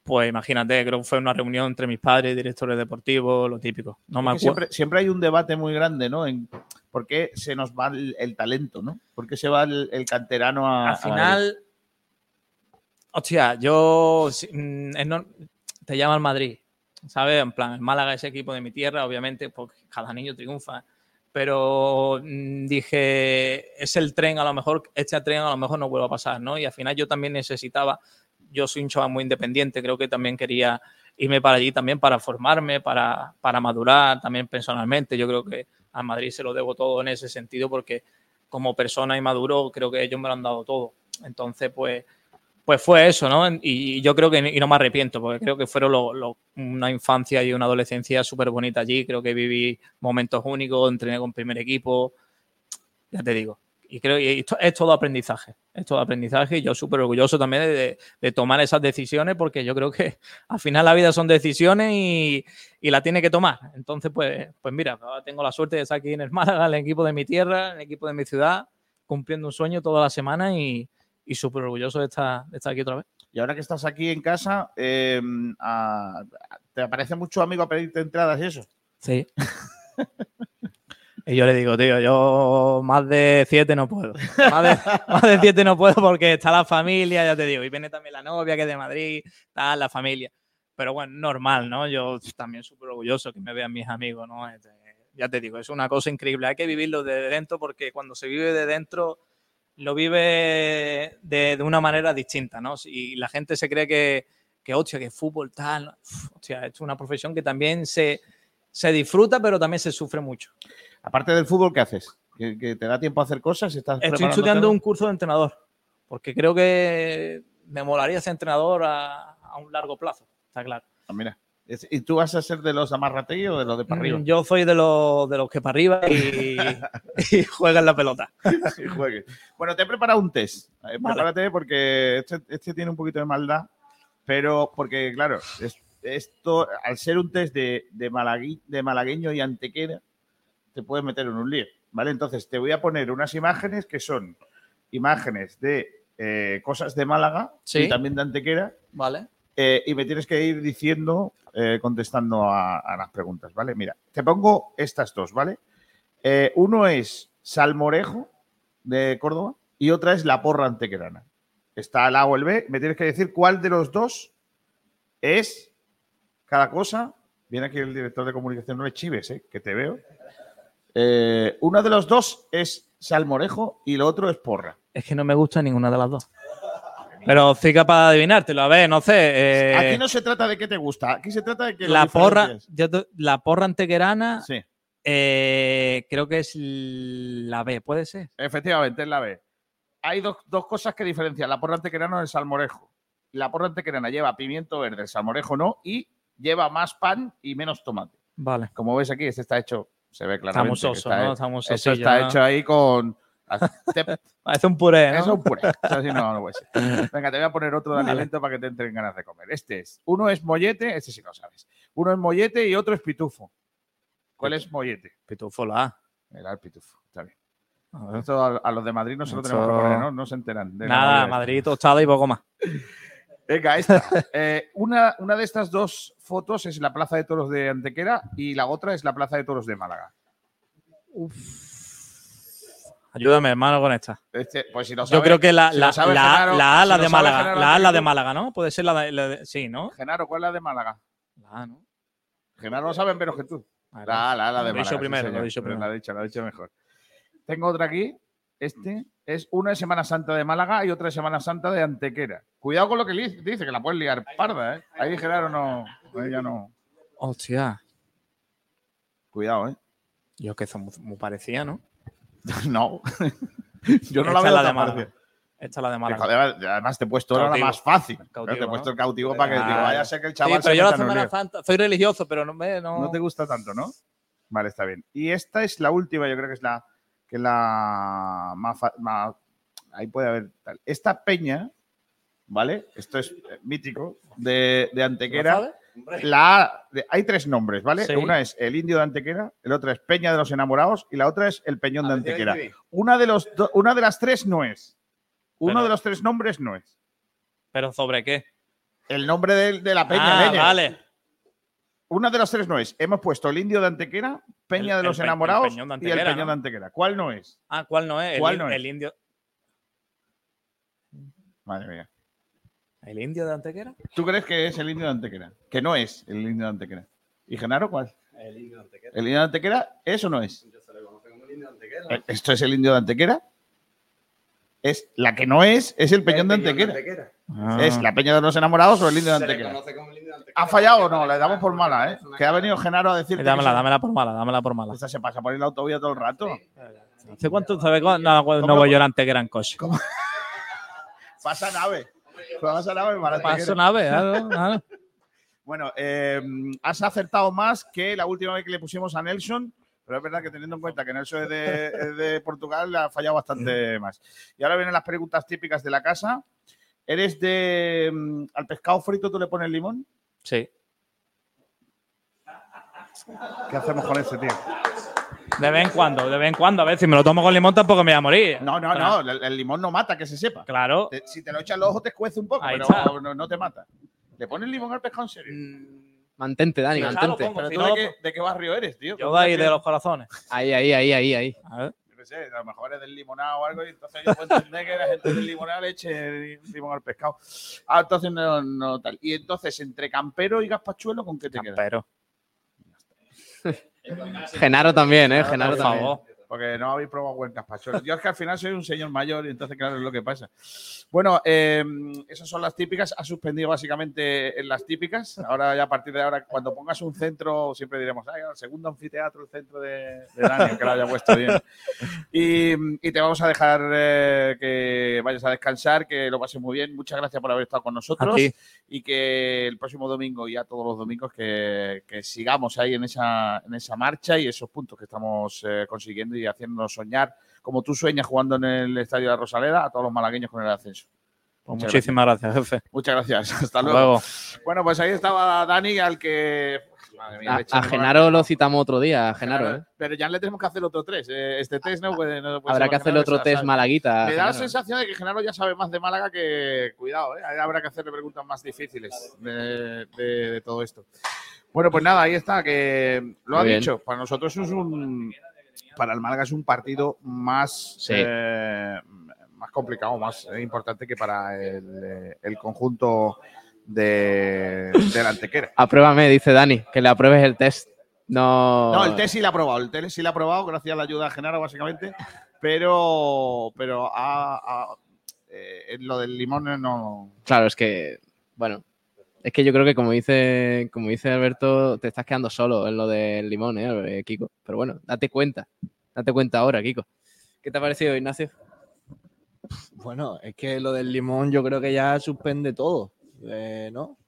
[SPEAKER 5] Pues imagínate, creo que fue una reunión entre mis padres, directores deportivos, lo típico. No me
[SPEAKER 1] siempre, siempre hay un debate muy grande, ¿no? En por qué se nos va el, el talento, ¿no? ¿Por qué se va el, el canterano a.
[SPEAKER 5] Al
[SPEAKER 1] a-
[SPEAKER 5] final, hostia, yo mm, no- te llama el Madrid, ¿sabes? En plan, el Málaga es equipo de mi tierra, obviamente, porque cada niño triunfa. Pero mm, dije, es el tren, a lo mejor, este tren a lo mejor no vuelva a pasar, ¿no? Y al final yo también necesitaba, yo soy un chaval muy independiente, creo que también quería irme para allí también para formarme, para, para madurar también personalmente. Yo creo que a Madrid se lo debo todo en ese sentido porque como persona y maduro creo que ellos me lo han dado todo. Entonces, pues, pues fue eso, ¿no? Y yo creo que y no me arrepiento porque creo que fueron lo- lo- una infancia y una adolescencia súper bonita allí. Creo que viví momentos únicos, entrené con primer equipo, ya te digo. Y creo que esto es todo aprendizaje, es todo aprendizaje y yo súper orgulloso también de, de tomar esas decisiones porque yo creo que al final la vida son decisiones y, y la tiene que tomar. Entonces, pues, pues mira, tengo la suerte de estar aquí en el Málaga, en el equipo de mi tierra, en el equipo de mi ciudad, cumpliendo un sueño toda la semana y, y súper orgulloso de estar, de estar aquí otra vez.
[SPEAKER 1] Y ahora que estás aquí en casa, eh, a- ¿te aparece mucho amigo a pedirte entradas y eso?
[SPEAKER 5] Sí. Y yo le digo, tío, yo más de siete no puedo. Más de, más de siete no puedo porque está la familia, ya te digo. Y viene también la novia que es de Madrid, está la familia. Pero bueno, normal, ¿no? Yo también súper orgulloso que me vean mis amigos, ¿no? Este, ya te digo, es una cosa increíble. Hay que vivirlo de dentro porque cuando se vive de dentro, lo vive de, de una manera distinta, ¿no? Y la gente se cree que, que hostia, que fútbol tal. Uf, Hostia, es una profesión que también se, se disfruta, pero también se sufre mucho.
[SPEAKER 1] Aparte del fútbol, ¿qué haces? ¿Que, que te da tiempo a hacer cosas? ¿Estás
[SPEAKER 5] Estoy estudiando un curso de entrenador, porque creo que me molaría ser entrenador a, a un largo plazo, está claro.
[SPEAKER 1] Ah, mira. ¿Y tú vas a ser de los amarrategui o de los de para arriba?
[SPEAKER 5] Mm, Yo soy de los, de los que para arriba y, y juegan la pelota.
[SPEAKER 1] Sí. Bueno, te he preparado un test. Eh,
[SPEAKER 5] Vale.
[SPEAKER 1] Prepárate porque este, este tiene un poquito de maldad, pero porque, claro, es- esto, al ser un test de, de, malagui- de malagueño y antequera, te puedes meter en un lío, ¿vale? Entonces, te voy a poner unas imágenes que son imágenes de eh, cosas de Málaga
[SPEAKER 5] Sí.
[SPEAKER 1] y también de antequera,
[SPEAKER 5] ¿Vale?
[SPEAKER 1] eh, y me tienes que ir diciendo, eh, contestando a, a las preguntas, ¿vale? Mira, te pongo estas dos, ¿vale? Uno es Salmorejo de Córdoba y otra es La Porra Antequerana. Está el A o el B. Me tienes que decir cuál de los dos es cada cosa. Viene aquí el director de comunicación, no le chives, ¿eh? que te veo. Eh, uno de los dos es Salmorejo y lo otro es Porra.
[SPEAKER 5] Es que no me gusta ninguna de las dos. Pero soy capaz de adivinártelo. A ver, no sé. eh,
[SPEAKER 1] Aquí no se trata de qué te gusta, aquí se trata de que
[SPEAKER 5] la, porra, yo la porra antequerana
[SPEAKER 1] Sí.
[SPEAKER 5] eh, creo que es la B, ¿puede ser?
[SPEAKER 1] Efectivamente, es la B. Hay dos, dos cosas que diferencian la porra antequerana del salmorejo. La porra antequerana lleva pimiento verde, el salmorejo no, y lleva más pan y menos tomate.
[SPEAKER 5] Vale.
[SPEAKER 1] Como ves aquí, este está hecho, se ve claramente.
[SPEAKER 5] Estamos
[SPEAKER 1] está,
[SPEAKER 5] ¿no? Estamos
[SPEAKER 1] Eso
[SPEAKER 5] sosillos,
[SPEAKER 1] está
[SPEAKER 5] ¿no?
[SPEAKER 1] hecho ahí con...
[SPEAKER 5] Parece un puré, ¿no?
[SPEAKER 1] Eso es un puré. Eso no, no. Venga, te voy a poner otro de alimento para que te entren ganas de comer. Este es, uno es mollete, este sí lo sabes. Uno es mollete y otro es pitufo. ¿Cuál es mollete?
[SPEAKER 5] Pitufo la A.
[SPEAKER 1] Era el pitufo, está bien.
[SPEAKER 5] A
[SPEAKER 1] a, los de Madrid no se lo
[SPEAKER 5] Esto-
[SPEAKER 1] tenemos que poner, ¿no? No se enteran. de
[SPEAKER 5] Nada. Madrid tostada y poco más.
[SPEAKER 1] Venga, esta. Eh, una, una de estas dos fotos es la Plaza de Toros de Antequera y la otra es la Plaza de Toros de Málaga.
[SPEAKER 5] Ayúdame, hermano, con esta.
[SPEAKER 1] Este, pues si lo
[SPEAKER 5] Yo
[SPEAKER 1] sabe-
[SPEAKER 5] creo que la,
[SPEAKER 1] si
[SPEAKER 5] la,
[SPEAKER 1] sabe
[SPEAKER 5] la,
[SPEAKER 1] Genaro-
[SPEAKER 5] la A, la de
[SPEAKER 1] sabe
[SPEAKER 5] Málaga.
[SPEAKER 1] Genaro
[SPEAKER 5] La A, la de Málaga, ¿no? Puede ser la de, la de- Sí, ¿no?
[SPEAKER 1] Genaro, ¿cuál es la de Málaga?
[SPEAKER 5] La A, ¿no?
[SPEAKER 1] Genaro lo saben menos que tú.
[SPEAKER 5] A ver,
[SPEAKER 1] La, la, la de
[SPEAKER 5] Lo dicho
[SPEAKER 1] Málaga. sí,
[SPEAKER 5] primero, lo he dicho primero.
[SPEAKER 1] La he dicho, la he dicho mejor. Tengo otra aquí. Este es una de Semana Santa de Málaga y otra de Semana Santa de Antequera. Cuidado con lo que dice, que la puedes liar parda, ¿eh? Ahí Genaro no. Ahí ya no.
[SPEAKER 5] Hostia.
[SPEAKER 1] Cuidado, ¿eh?
[SPEAKER 5] Yo que son muy, muy parecida, ¿no?
[SPEAKER 1] no. Yo no
[SPEAKER 5] Esta
[SPEAKER 1] la veo
[SPEAKER 5] la de Málaga. Esta es la de Málaga.
[SPEAKER 1] además te he puesto ahora la
[SPEAKER 5] Cautivo.
[SPEAKER 1] más fácil.
[SPEAKER 5] Cautivo,
[SPEAKER 1] te he
[SPEAKER 5] ¿no?
[SPEAKER 1] puesto el cautivo para que
[SPEAKER 5] Ah,
[SPEAKER 1] digo, vaya ser que el
[SPEAKER 5] Sí,
[SPEAKER 1] chaval
[SPEAKER 5] pero
[SPEAKER 1] se
[SPEAKER 5] yo la Semana. Santa soy religioso, pero no me. No,
[SPEAKER 1] No te gusta tanto, ¿no? Vale, está bien. Y esta es la última, yo creo que es la que es la más, ahí puede haber tal. Esta peña, ¿vale? Esto es eh, mítico, de, de Antequera. La de- hay tres nombres, ¿vale?
[SPEAKER 5] Sí.
[SPEAKER 1] Una es el Indio de Antequera, el otro es Peña de los Enamorados y la otra es el Peñón de Antequera. Una de, los do- una de las tres no es. Uno
[SPEAKER 5] Pero-
[SPEAKER 1] de los tres nombres no es.
[SPEAKER 5] ¿Pero sobre qué?
[SPEAKER 1] El nombre de, de la Peña.
[SPEAKER 5] ah, vale.
[SPEAKER 1] Una de las tres no es. Hemos puesto el Indio de Antequera, Peña
[SPEAKER 5] El-
[SPEAKER 1] de los
[SPEAKER 5] el
[SPEAKER 1] Enamorados
[SPEAKER 5] de
[SPEAKER 1] y el
[SPEAKER 5] Antequera,
[SPEAKER 1] Peñón
[SPEAKER 5] ¿no?
[SPEAKER 1] de Antequera. ¿Cuál no es?
[SPEAKER 5] Ah, ¿cuál no es? El,
[SPEAKER 1] ¿Cuál no es?
[SPEAKER 5] el indio.
[SPEAKER 1] Madre mía.
[SPEAKER 5] ¿El indio de Antequera?
[SPEAKER 1] ¿Tú crees que es el Indio de Antequera? Que no es el Indio de Antequera. ¿Y Genaro cuál?
[SPEAKER 6] El indio de Antequera.
[SPEAKER 1] ¿El Indio de Antequera es o no es?
[SPEAKER 6] Yo se conoce como el indio de Antequera.
[SPEAKER 1] Eh, ¿Esto es el Indio de Antequera? Es la que no es, es el Peñón de
[SPEAKER 6] El peñón
[SPEAKER 1] Antequera.
[SPEAKER 5] Ah.
[SPEAKER 1] ¿Es la Peña de los Enamorados o el Indio de Antequera? ¿Ha fallado o no? Le damos por mala, ¿eh? Que ha venido Genaro a decir
[SPEAKER 5] Eh, Dámela, dámela por mala, dámela por mala.
[SPEAKER 1] Esta se pasa por la autovía todo el rato.
[SPEAKER 5] ¿Hace cuánto sabes cuándo? No, no voy yo Antequera en coche.
[SPEAKER 1] Pasa nave. Pasa nave.
[SPEAKER 5] Paso nave, claro, claro.
[SPEAKER 1] Bueno, eh, has acertado más que la última vez que le pusimos a Nelson, pero es verdad que teniendo en cuenta que Nelson es de, es de Portugal, le ha fallado bastante más. Y ahora vienen las preguntas típicas de la casa. ¿Eres de. mm, al pescado frito tú le pones limón?
[SPEAKER 5] Sí.
[SPEAKER 1] ¿Qué hacemos con ese tío?
[SPEAKER 5] De vez en cuando, de vez en cuando. A ver, si me lo tomo con limón tampoco me voy a morir.
[SPEAKER 1] No, no, no, el, el limón no mata, que se sepa.
[SPEAKER 5] Claro.
[SPEAKER 1] Te- si te lo echas al ojo, te escuece un poco,
[SPEAKER 5] Ahí
[SPEAKER 1] pero no te mata. ¿Le pones limón al pescado en serio?
[SPEAKER 4] Mm, Mantente, Dani, mantente.
[SPEAKER 5] pongo.
[SPEAKER 1] ¿Pero
[SPEAKER 5] si
[SPEAKER 1] tú
[SPEAKER 5] no-
[SPEAKER 1] de, qué, de qué barrio eres, tío?
[SPEAKER 5] Yo
[SPEAKER 1] ¿Cómo
[SPEAKER 5] de ahí de los corazones.
[SPEAKER 4] Ahí, ahí, ahí, ahí, ahí.
[SPEAKER 5] A ver.
[SPEAKER 1] yo qué sé, a lo mejor es del limonado o algo, y entonces yo puedo entender que la gente del limonado le eche limón al pescado. Ah, entonces no, no tal. Y entonces, entre campero y gazpachuelo, ¿con qué te quedas?
[SPEAKER 5] Pero,
[SPEAKER 4] Genaro también, ¿eh? Genaro
[SPEAKER 5] por
[SPEAKER 4] también.
[SPEAKER 5] favor.
[SPEAKER 1] Porque no habéis probado buen gazpachuelo. Yo es que al final soy un señor mayor y entonces, claro, es lo que pasa. Bueno, eh, esas son las típicas. Ha suspendido básicamente en las típicas. Ahora, ya a partir de ahora, cuando pongas un centro, siempre diremos, ay, el segundo anfiteatro, el centro de, de Dani, que lo haya puesto bien. Y, y te vamos a dejar eh, que vayas a descansar, que lo pases muy bien. Muchas gracias por haber estado con nosotros.
[SPEAKER 5] A ti.
[SPEAKER 1] Y que el próximo domingo y a todos los domingos que, que sigamos ahí en esa, en esa marcha y esos puntos que estamos eh, consiguiendo y haciéndonos soñar, como tú sueñas jugando en el Estadio de la Rosaleda, a todos los malagueños con el ascenso.
[SPEAKER 5] Pues muchísimas gracias, jefe.
[SPEAKER 1] Muchas gracias. Hasta
[SPEAKER 5] Hasta
[SPEAKER 1] luego.
[SPEAKER 5] luego.
[SPEAKER 1] Bueno, pues ahí estaba Dani, al que. Madre mía,
[SPEAKER 4] A, Genaro lo citamos otro día, a Genaro, ¿eh?
[SPEAKER 1] Pero ya le tenemos que hacer otro test. eh, Este test no puede. no puede
[SPEAKER 4] Habrá que hacerle otro test
[SPEAKER 1] sabe.
[SPEAKER 4] malaguita.
[SPEAKER 1] Me da la sensación de que Genaro ya sabe más de Málaga que. Cuidado, ¿eh? Habrá que hacerle preguntas más difíciles de, de- de todo esto. Bueno, pues nada, ahí está, que lo ha
[SPEAKER 4] bien.
[SPEAKER 1] dicho. Para nosotros es un. Para el Málaga es un partido más.
[SPEAKER 4] Sí.
[SPEAKER 1] eh, más complicado, más importante que para el, eh, el conjunto de, de la Antequera.
[SPEAKER 4] Apruébame, dice Dani, que le apruebes el test. No.
[SPEAKER 1] No, el test sí lo ha probado. El test sí lo ha probado gracias a la ayuda de Genaro, básicamente. Pero, pero ha- eh, lo del limón no.
[SPEAKER 4] Claro, es que. Bueno. Es que yo creo que como dice, como dice Alberto, te estás quedando solo en lo del limón, ¿eh, Kiko? Pero bueno, date cuenta. Date cuenta ahora, Kiko. ¿Qué te ha parecido, Ignacio?
[SPEAKER 2] Bueno, es que lo del limón yo creo que ya suspende todo, eh, ¿no?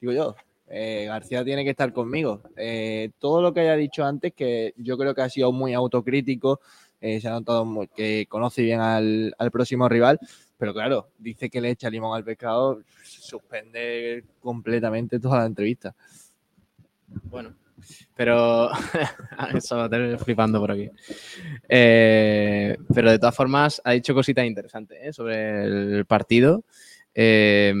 [SPEAKER 2] Digo yo. Eh, García tiene que estar conmigo. Eh, todo lo que haya dicho antes, que yo creo que ha sido muy autocrítico, eh, se ha notado que conoce bien al, al próximo rival, pero claro, dice que le echa limón al pescado, suspende completamente toda la entrevista.
[SPEAKER 4] Bueno, pero eso va a tener flipando por aquí. Eh, pero de todas formas, ha dicho cositas interesantes ¿eh? sobre el partido. Eh,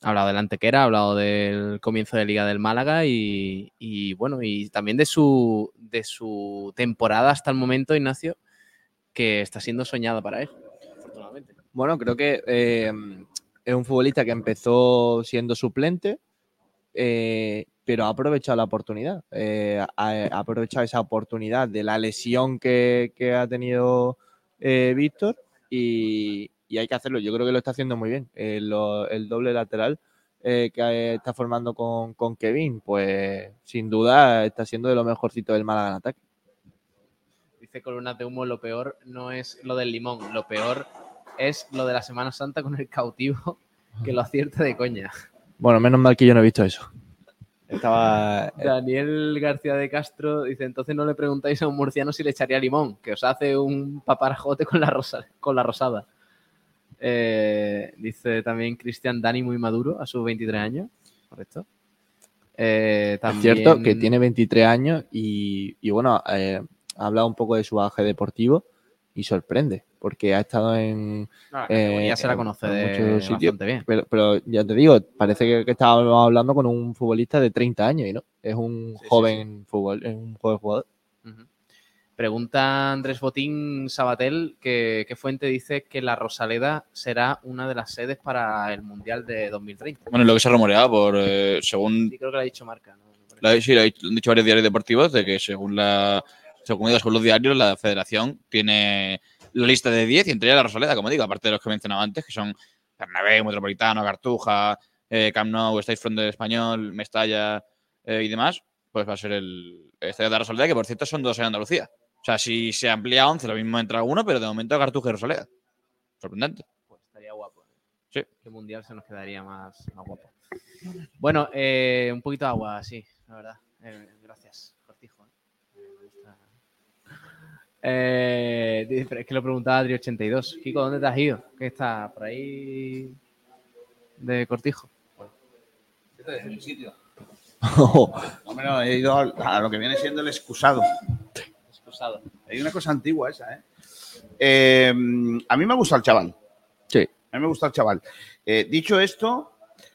[SPEAKER 4] ha hablado del Antequera, ha hablado del comienzo de Liga del Málaga y, bueno, y también de su, de su temporada hasta el momento, Ignacio, que está siendo soñada para él, afortunadamente.
[SPEAKER 2] Bueno, creo que eh, es un futbolista que empezó siendo suplente, eh, pero ha aprovechado la oportunidad. eh, ha, ha aprovechado esa oportunidad de la lesión que, que ha tenido Víctor y, y hay que hacerlo. Yo creo que lo está haciendo muy bien. Lo- el doble lateral que está formando con, con Kevin, pues sin duda está siendo de lo mejorcito del Málaga en ataque.
[SPEAKER 4] Dice Columnas de Humo, lo peor no es lo del limón, lo peor es lo de la Semana Santa con el cautivo que lo acierta de coña.
[SPEAKER 2] Bueno, menos mal que yo no he visto eso. Estaba,
[SPEAKER 4] Daniel García de Castro dice, entonces no le preguntáis a un murciano si le echaría limón, que os hace un paparajote con la, rosa, con la rosada. Eh, dice también Cristian Dani muy maduro a sus 23 años. Correcto. Eh,
[SPEAKER 2] Es cierto que
[SPEAKER 4] también-
[SPEAKER 2] tiene 23 años y, y bueno, eh, ha hablado un poco de su bagaje deportivo y sorprende, porque ha estado en...
[SPEAKER 4] No, categoría
[SPEAKER 2] eh,
[SPEAKER 4] se la conoce
[SPEAKER 2] en
[SPEAKER 4] de
[SPEAKER 2] muchos sitios.
[SPEAKER 4] bastante bien.
[SPEAKER 2] Pero, pero ya te digo, parece que, que estábamos hablando con un futbolista de 30 años y no, es un
[SPEAKER 1] sí,
[SPEAKER 2] joven fútbol, es un joven jugador.
[SPEAKER 4] Pregunta Andrés Botín Sabatel que qué fuente dice que la Rosaleda será una de las sedes para el Mundial de 2030.
[SPEAKER 3] Bueno, lo que se ha rumoreado por, eh, según
[SPEAKER 4] Sí, creo que lo ha dicho Marca. ¿no?
[SPEAKER 3] La- sí, lo han dicho varios diarios deportivos de que según la según los diarios, la federación tiene la lista de 10 y entre ellas la Rosaleda, como digo, aparte de los que he mencionado antes, que son Bernabéu, Metropolitano, Cartuja, eh, Camp Nou, Front del Español, Mestalla eh, y demás, pues va a ser el estadio de la Rosaleda, que por cierto son dos en Andalucía. O sea, si se amplía a 11, lo mismo entra uno, pero de momento Cartuja y Rosaleda. Sorprendente.
[SPEAKER 4] Pues estaría guapo. ¿eh?
[SPEAKER 3] Sí.
[SPEAKER 4] ¿Qué mundial se nos quedaría más, más guapo? Bueno, eh, un poquito de agua, sí, la verdad. Eh, gracias, Cortijo. ¿eh? Eh, me gusta. Eh, es que lo preguntaba Adri82. Kiko, ¿dónde te has ido? ¿Qué está por ahí de Cortijo?
[SPEAKER 1] Hombre, no, he ido a lo que viene siendo el excusado.
[SPEAKER 4] Excusado.
[SPEAKER 1] Hay una cosa antigua esa, ¿eh? Eh, a mí me gusta el chaval.
[SPEAKER 2] Sí.
[SPEAKER 1] A mí me gusta el chaval. Eh, dicho esto,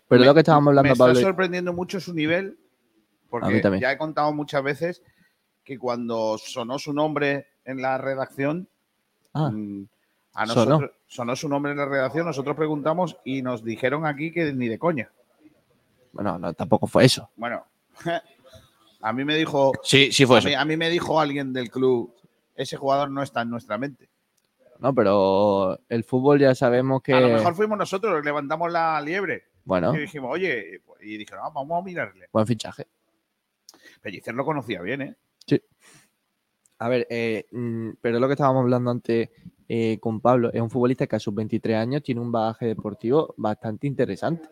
[SPEAKER 2] Pero
[SPEAKER 1] me-
[SPEAKER 2] lo que estábamos
[SPEAKER 1] me
[SPEAKER 2] hablando,
[SPEAKER 1] está
[SPEAKER 2] Pablo,
[SPEAKER 1] sorprendiendo mucho su nivel, porque ya he contado muchas veces que cuando sonó su nombre en la redacción,
[SPEAKER 2] Ah,
[SPEAKER 1] mm, a nosotros sonó su nombre en la redacción, nosotros preguntamos y nos dijeron aquí que ni de coña.
[SPEAKER 2] bueno, no, tampoco fue eso.
[SPEAKER 1] Bueno, a mí me dijo,
[SPEAKER 3] Sí, sí fue
[SPEAKER 1] a
[SPEAKER 3] eso.
[SPEAKER 1] mí, a mí me dijo alguien del club, ese jugador no está en nuestra mente.
[SPEAKER 2] No, pero el fútbol ya sabemos que.
[SPEAKER 1] A lo mejor fuimos nosotros levantamos la liebre
[SPEAKER 2] Bueno,
[SPEAKER 1] y dijimos, oye, y dijeron, ah, vamos a mirarle.
[SPEAKER 2] buen fichaje.
[SPEAKER 1] Pellicer lo conocía bien, ¿eh?
[SPEAKER 2] A ver, eh, mm, pero lo que estábamos hablando antes eh, con Pablo es un futbolista que a sus 23 años tiene un bagaje deportivo bastante interesante.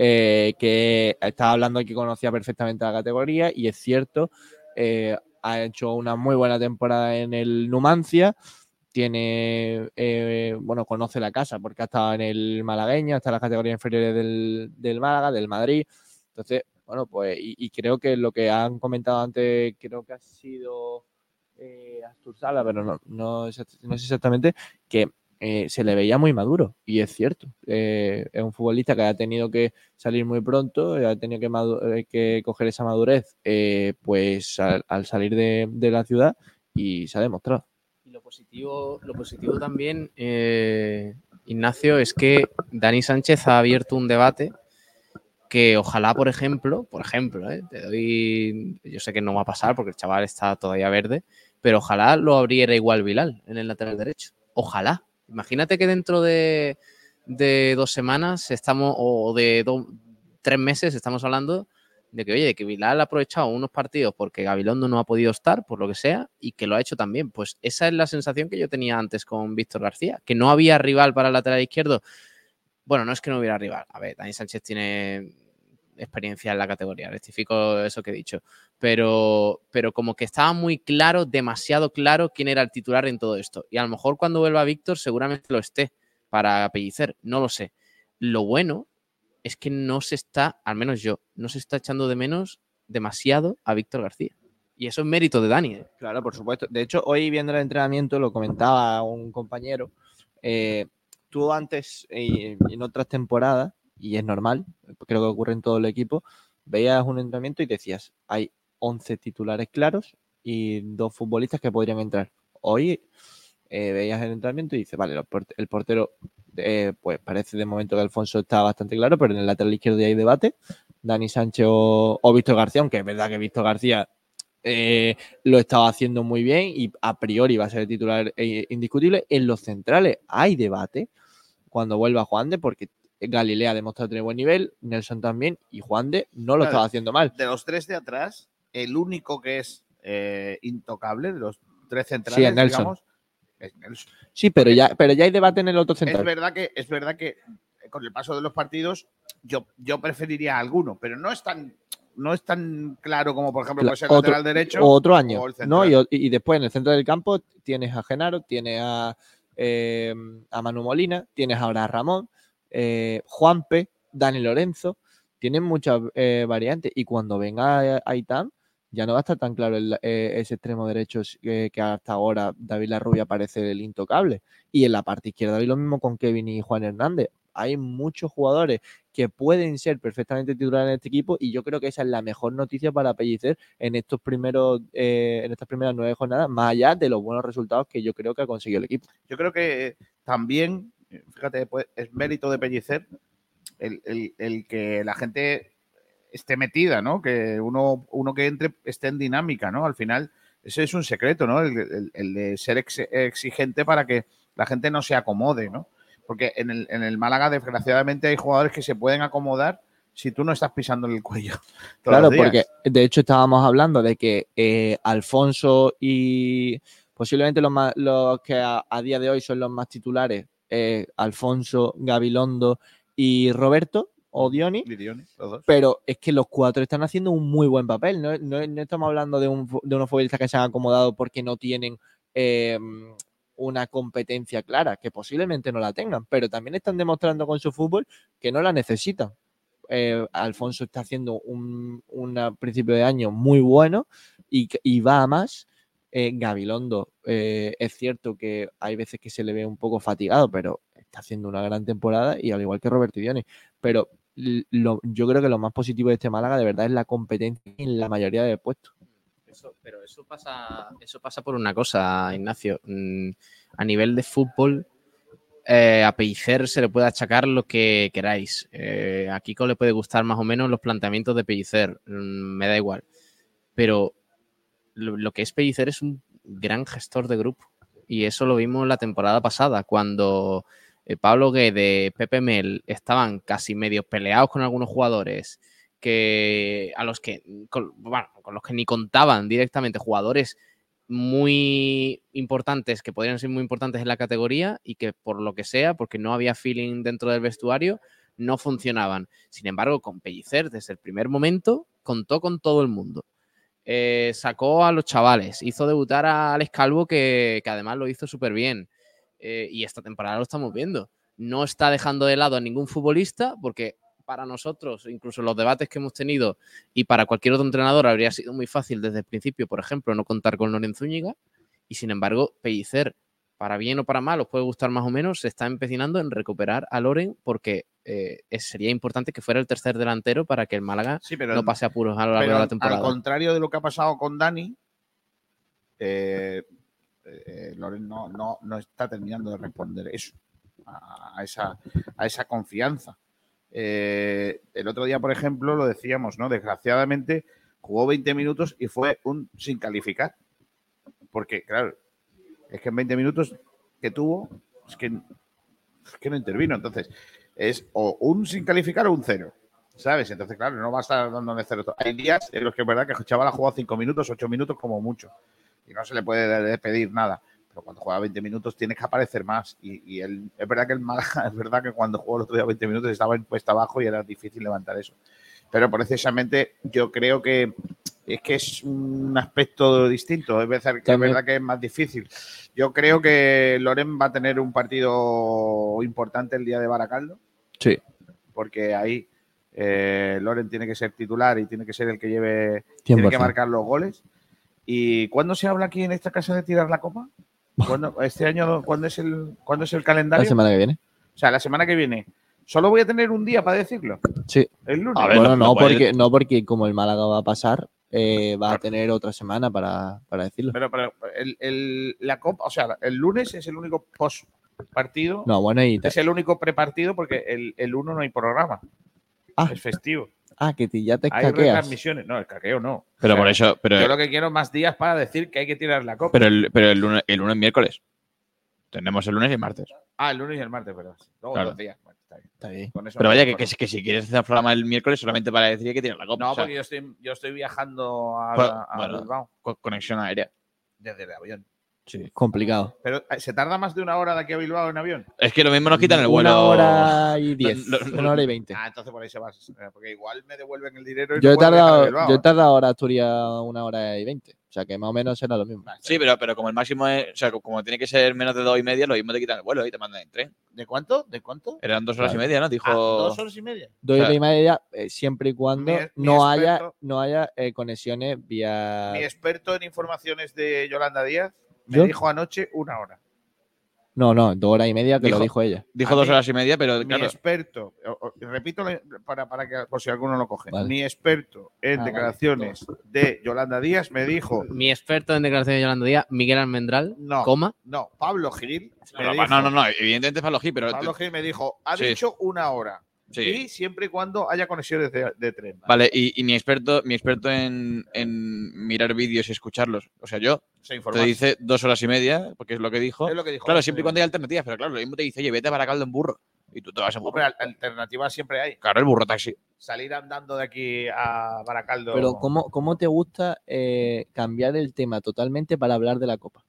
[SPEAKER 2] Eh, que estaba hablando que conocía perfectamente la categoría y es cierto, eh, ha hecho una muy buena temporada en el Numancia. Tiene, eh, bueno, conoce la casa porque ha estado en el malagueño, en las categorías inferiores del, del Málaga, del Madrid. Entonces, bueno, pues, y creo que lo que han comentado antes, creo que ha sido eh, Astur Sala, pero no, no, no sé exactamente, que eh, se le veía muy maduro, y es cierto. Eh, es un futbolista que ha tenido que salir muy pronto, eh, ha tenido que, coger esa madurez pues al, al salir de, la ciudad y se ha demostrado.
[SPEAKER 4] Y lo positivo, lo positivo también, Ignacio, es que Dani Sánchez ha abierto un debate que ojalá, por ejemplo, por ejemplo, te doy, yo sé que no va a pasar porque el chaval está todavía verde, pero ojalá lo abriera igual Vilal en el lateral derecho. Ojalá. Imagínate que dentro de, de dos semanas estamos, o de tres meses estamos hablando de que, oye, que Vilal ha aprovechado unos partidos porque Gabilondo no ha podido estar, por lo que sea, y que lo ha hecho también. Pues esa es la sensación que yo tenía antes con Víctor García, que no había rival para el lateral izquierdo. Bueno, no es que no hubiera rival. A ver, Dani Sánchez tiene experiencia en la categoría, rectifico eso que he dicho. Pero, pero como que estaba muy claro, demasiado claro quién era el titular en todo esto. Y a lo mejor cuando vuelva Víctor seguramente lo esté para Pellicer, no lo sé. Lo bueno es que no se está, al menos yo, no se está echando de menos demasiado a Víctor García. Y eso es mérito de Dani. ¿eh?
[SPEAKER 2] Claro, por supuesto. De hecho, hoy viendo el entrenamiento, lo comentaba un compañero, eh, tú antes, en otras temporadas, y es normal, creo que ocurre en todo el equipo, veías un entrenamiento y decías, hay 11 titulares claros y dos futbolistas que podrían entrar. Hoy eh, veías el entrenamiento y dices, vale, el portero, eh, pues parece de momento que Alfonso está bastante claro, pero en el lateral izquierdo ya hay debate. Dani Sánchez o, Víctor García, aunque es verdad que Víctor García eh, lo estaba haciendo muy bien y a priori va a ser el titular indiscutible. En los centrales hay debate cuando vuelva Juan de, porque Galilea ha demostrado tener buen nivel, Nelson también, y Juan de no lo
[SPEAKER 1] Claro.
[SPEAKER 2] estaba haciendo mal.
[SPEAKER 1] De los tres de atrás, el único que es eh, intocable, de los tres
[SPEAKER 2] Sí,
[SPEAKER 1] centrales,
[SPEAKER 2] es Nelson.
[SPEAKER 1] digamos, es Nelson.
[SPEAKER 2] Sí, pero ya, pero ya hay debate en el otro
[SPEAKER 1] Es
[SPEAKER 2] central.
[SPEAKER 1] verdad que, es verdad que eh, con el paso de los partidos, yo, yo preferiría a alguno, pero no es tan, no es tan claro como, por ejemplo, puede ser
[SPEAKER 2] otro-
[SPEAKER 1] lateral derecho.
[SPEAKER 2] O otro año.
[SPEAKER 1] o
[SPEAKER 2] ¿no? y después en el centro del campo tienes a Genaro, tienes a eh, a Manu Molina, tienes ahora a Ramón, eh, Juanpe, Dani Lorenzo, tienen muchas eh, variantes y cuando venga Aitam ya no va a estar tan claro el- eh, ese extremo derecho que hasta ahora David Larrubia parece el intocable. Y en la parte izquierda, y lo mismo con Kevin y Juan Hernández. Hay muchos jugadores que pueden ser perfectamente titulares en este equipo y yo creo que esa es la mejor noticia para Pellicer en estos primeros en estas primeras nueve jornadas, más allá de los buenos resultados que yo creo que ha conseguido el equipo.
[SPEAKER 1] Yo creo que también, fíjate, pues, es mérito de Pellicer el, el- el que la gente esté metida, ¿no? Que uno, uno que entre esté en dinámica, ¿no? Al final, ese es un secreto, ¿no? El, el- de ser ex- exigente para que la gente no se acomode, ¿no? Porque en el, en el Málaga, desgraciadamente, hay jugadores que se pueden acomodar si tú no estás pisando el cuello.
[SPEAKER 2] Claro, porque de hecho estábamos hablando de que eh, Alfonso y posiblemente los, más- los que a, a día de hoy son los más titulares, eh, Alfonso, Gabilondo y Roberto o Dioni, pero es que los cuatro están haciendo un muy buen papel. No, no- no estamos hablando de, un, de unos futbolistas que se han acomodado porque no tienen eh, una competencia clara, que posiblemente no la tengan, pero también están demostrando con su fútbol que no la necesitan. Eh, Alfonso está haciendo un, principio de año muy bueno y, y va a más. Gabilondo, eh, es cierto que hay veces que se le ve un poco fatigado, pero está haciendo una gran temporada y al igual que Roberto Idioni. Pero yo creo que lo más positivo de este Málaga de verdad es la competencia en la mayoría de puestos.
[SPEAKER 4] Eso- pero eso pasa, eso pasa por una cosa, Ignacio. Mm, A nivel de fútbol, eh, a Pellicer se le puede achacar lo que queráis. Eh, a Kiko le puede gustar más o menos los planteamientos de Pellicer. Mm, me da igual. Pero lo, que es Pellicer es un gran gestor de grupo. Y eso lo vimos la temporada pasada, cuando eh, Pablo Guede, Pepe Mel estaban casi medio peleados con algunos jugadores que a los que con, bueno, con los que ni contaban directamente jugadores muy importantes que podrían ser muy importantes en la categoría y que por lo que sea, porque no había feeling dentro del vestuario, no funcionaban. Sin embargo, con Pellicer desde el primer momento contó con todo el mundo. Eh, sacó a los chavales, hizo debutar a Alex Calvo, que, que además lo hizo súper bien. Eh, y esta temporada lo estamos viendo. No está dejando de lado a ningún futbolista, porque para nosotros, incluso los debates que hemos tenido y para cualquier otro entrenador habría sido muy fácil desde el principio, por ejemplo, no contar con Lorenzo Zúñiga. Y sin embargo, Pellicer, para bien o para mal, os puede gustar más o menos, se está empecinando en recuperar a Loren porque eh, sería importante que fuera el tercer delantero para que el Málaga
[SPEAKER 1] Sí, pero
[SPEAKER 4] no pase apuros a lo largo de la temporada.
[SPEAKER 1] Al contrario de lo que ha pasado con Dani, eh, eh, Loren no, no- no está terminando de responder eso, a, a esa, a esa confianza. Eh, el otro día, por ejemplo, lo decíamos, ¿no? Desgraciadamente jugó 20 minutos y fue un sin calificar. Porque, claro, es que en 20 minutos que tuvo, es que, es que no intervino. Entonces, es o un sin calificar o un cero. ¿Sabes? Entonces, claro, no va a estar dándole cero. Hay días en los que es verdad que el chaval ha jugado 5 minutos, 8 minutos como mucho. Y no se le puede de- pedir nada. Pero cuando juega 20 minutos tienes que aparecer más. Y, y él- es verdad que el Málaga, es verdad que cuando jugó el otro día 20 minutos estaba en puesta abajo y era difícil levantar eso. Pero precisamente yo creo que es que es un aspecto distinto. Es verdad, que es verdad que es más difícil. Yo creo que Loren va a tener un partido importante el día de Baracaldo
[SPEAKER 2] Sí.
[SPEAKER 1] porque ahí eh, Loren tiene que ser titular y tiene que ser el que lleve, tiene que
[SPEAKER 2] 100%.
[SPEAKER 1] marcar los goles. ¿Y cuándo se habla aquí en esta casa de tirar la copa? ¿Cuándo, este año, ¿cuándo es el, ¿cuándo es el
[SPEAKER 2] La
[SPEAKER 1] calendario?
[SPEAKER 2] semana que viene.
[SPEAKER 1] O sea, la semana que viene. Solo voy a tener un día para decirlo.
[SPEAKER 2] Sí.
[SPEAKER 1] El lunes.
[SPEAKER 3] A ver,
[SPEAKER 2] bueno, no, porque, no, porque como el Málaga va a pasar, eh, va a tener otra semana para, para decirlo.
[SPEAKER 1] Pero, pero el, el- la copa, o sea, el lunes es el único post partido.
[SPEAKER 2] No, bueno, y
[SPEAKER 1] Es el único prepartido porque el, el 1 no hay programa.
[SPEAKER 2] Ah.
[SPEAKER 1] Es festivo.
[SPEAKER 2] Ah, que ya te
[SPEAKER 1] Hay
[SPEAKER 2] escaqueas.
[SPEAKER 1] retransmisiones. No, el caqueo no.
[SPEAKER 3] Pero
[SPEAKER 1] O sea,
[SPEAKER 3] por eso, pero,
[SPEAKER 1] Yo lo que quiero es más días para decir que hay que tirar la copa.
[SPEAKER 3] pero, el, pero el, lunes, el lunes miércoles. Tenemos el lunes y el martes.
[SPEAKER 1] Ah, el lunes y el martes, pero luego
[SPEAKER 3] Claro.
[SPEAKER 1] dos días. Está bien. Con eso
[SPEAKER 3] Pero
[SPEAKER 1] no
[SPEAKER 3] vaya, que, que, si- que si quieres hacer programa el miércoles solamente para decir que tirar la copa.
[SPEAKER 1] No,
[SPEAKER 3] o sea,
[SPEAKER 1] porque yo estoy, yo estoy viajando a, a
[SPEAKER 3] bueno.
[SPEAKER 1] Bilbao
[SPEAKER 3] co- conexión aérea.
[SPEAKER 1] desde el avión.
[SPEAKER 2] Sí, complicado.
[SPEAKER 1] Pero eh, ¿se tarda más de una hora de aquí a Bilbao en avión?
[SPEAKER 3] Es que lo mismo nos quitan el vuelo.
[SPEAKER 2] Una hora y diez. Una hora y veinte.
[SPEAKER 1] Ah, entonces por ahí se va. Porque igual me devuelven el dinero y
[SPEAKER 2] Yo
[SPEAKER 1] no
[SPEAKER 2] he tardado,
[SPEAKER 1] Bilbao.
[SPEAKER 2] yo he tardado ahora a Asturias una hora y veinte. O sea que más o menos será lo mismo.
[SPEAKER 3] Sí, pero, pero como el máximo es, o sea, como tiene que ser menos de dos y media, lo mismo te quitan el vuelo y te mandan en tren.
[SPEAKER 1] ¿De cuánto? ¿De cuánto?
[SPEAKER 3] Eran dos horas
[SPEAKER 2] Claro.
[SPEAKER 3] y media, ¿no? Dijo.
[SPEAKER 1] Ah, ¿Dos horas y media?
[SPEAKER 2] Dos horas y media, eh, siempre y cuando
[SPEAKER 1] Mi- mi
[SPEAKER 2] no haya, no haya eh, conexiones vía.
[SPEAKER 1] Mi experto en informaciones de Yolanda Díaz me
[SPEAKER 2] ¿Yo?
[SPEAKER 1] dijo anoche una hora.
[SPEAKER 2] No, no, dos horas y media que
[SPEAKER 3] Dijo-
[SPEAKER 2] lo dijo ella.
[SPEAKER 3] Dijo
[SPEAKER 1] A
[SPEAKER 3] dos
[SPEAKER 1] mí-
[SPEAKER 3] horas y media, pero
[SPEAKER 1] Mi
[SPEAKER 3] claro.
[SPEAKER 1] experto, o- o- repito para, para que por si alguno lo coge,
[SPEAKER 2] Vale.
[SPEAKER 1] mi experto en
[SPEAKER 2] Ah, vale.
[SPEAKER 1] declaraciones de Yolanda Díaz me dijo,
[SPEAKER 4] Mi experto en declaraciones de Yolanda Díaz, Miguel Almendral,
[SPEAKER 1] no,
[SPEAKER 4] coma.
[SPEAKER 1] no, Pablo Gil, me
[SPEAKER 3] No,
[SPEAKER 1] dijo-
[SPEAKER 3] no, no, no, evidentemente es Pablo Gil, pero.
[SPEAKER 1] Pablo Gil me dijo, ha
[SPEAKER 3] Sí.
[SPEAKER 1] dicho una hora.
[SPEAKER 3] Sí.
[SPEAKER 1] Y siempre y cuando haya conexiones de, de tren.
[SPEAKER 3] Vale, y, y mi experto, mi experto en, en mirar vídeos y escucharlos. O sea, yo
[SPEAKER 1] Se
[SPEAKER 3] te
[SPEAKER 1] informa.
[SPEAKER 3] dice dos horas y media, porque es lo que dijo.
[SPEAKER 1] Es lo que dijo.
[SPEAKER 3] Claro, siempre y cuando hay alternativas, pero claro, lo mismo te dice, oye, vete a Baracaldo en burro. Y tú te vas en burro.
[SPEAKER 1] Hombre, al- alternativas siempre hay.
[SPEAKER 3] Claro, el burro taxi.
[SPEAKER 1] Salir andando de aquí a Baracaldo.
[SPEAKER 2] Pero ¿cómo, cómo te gusta eh, cambiar el tema totalmente para hablar de la Copa?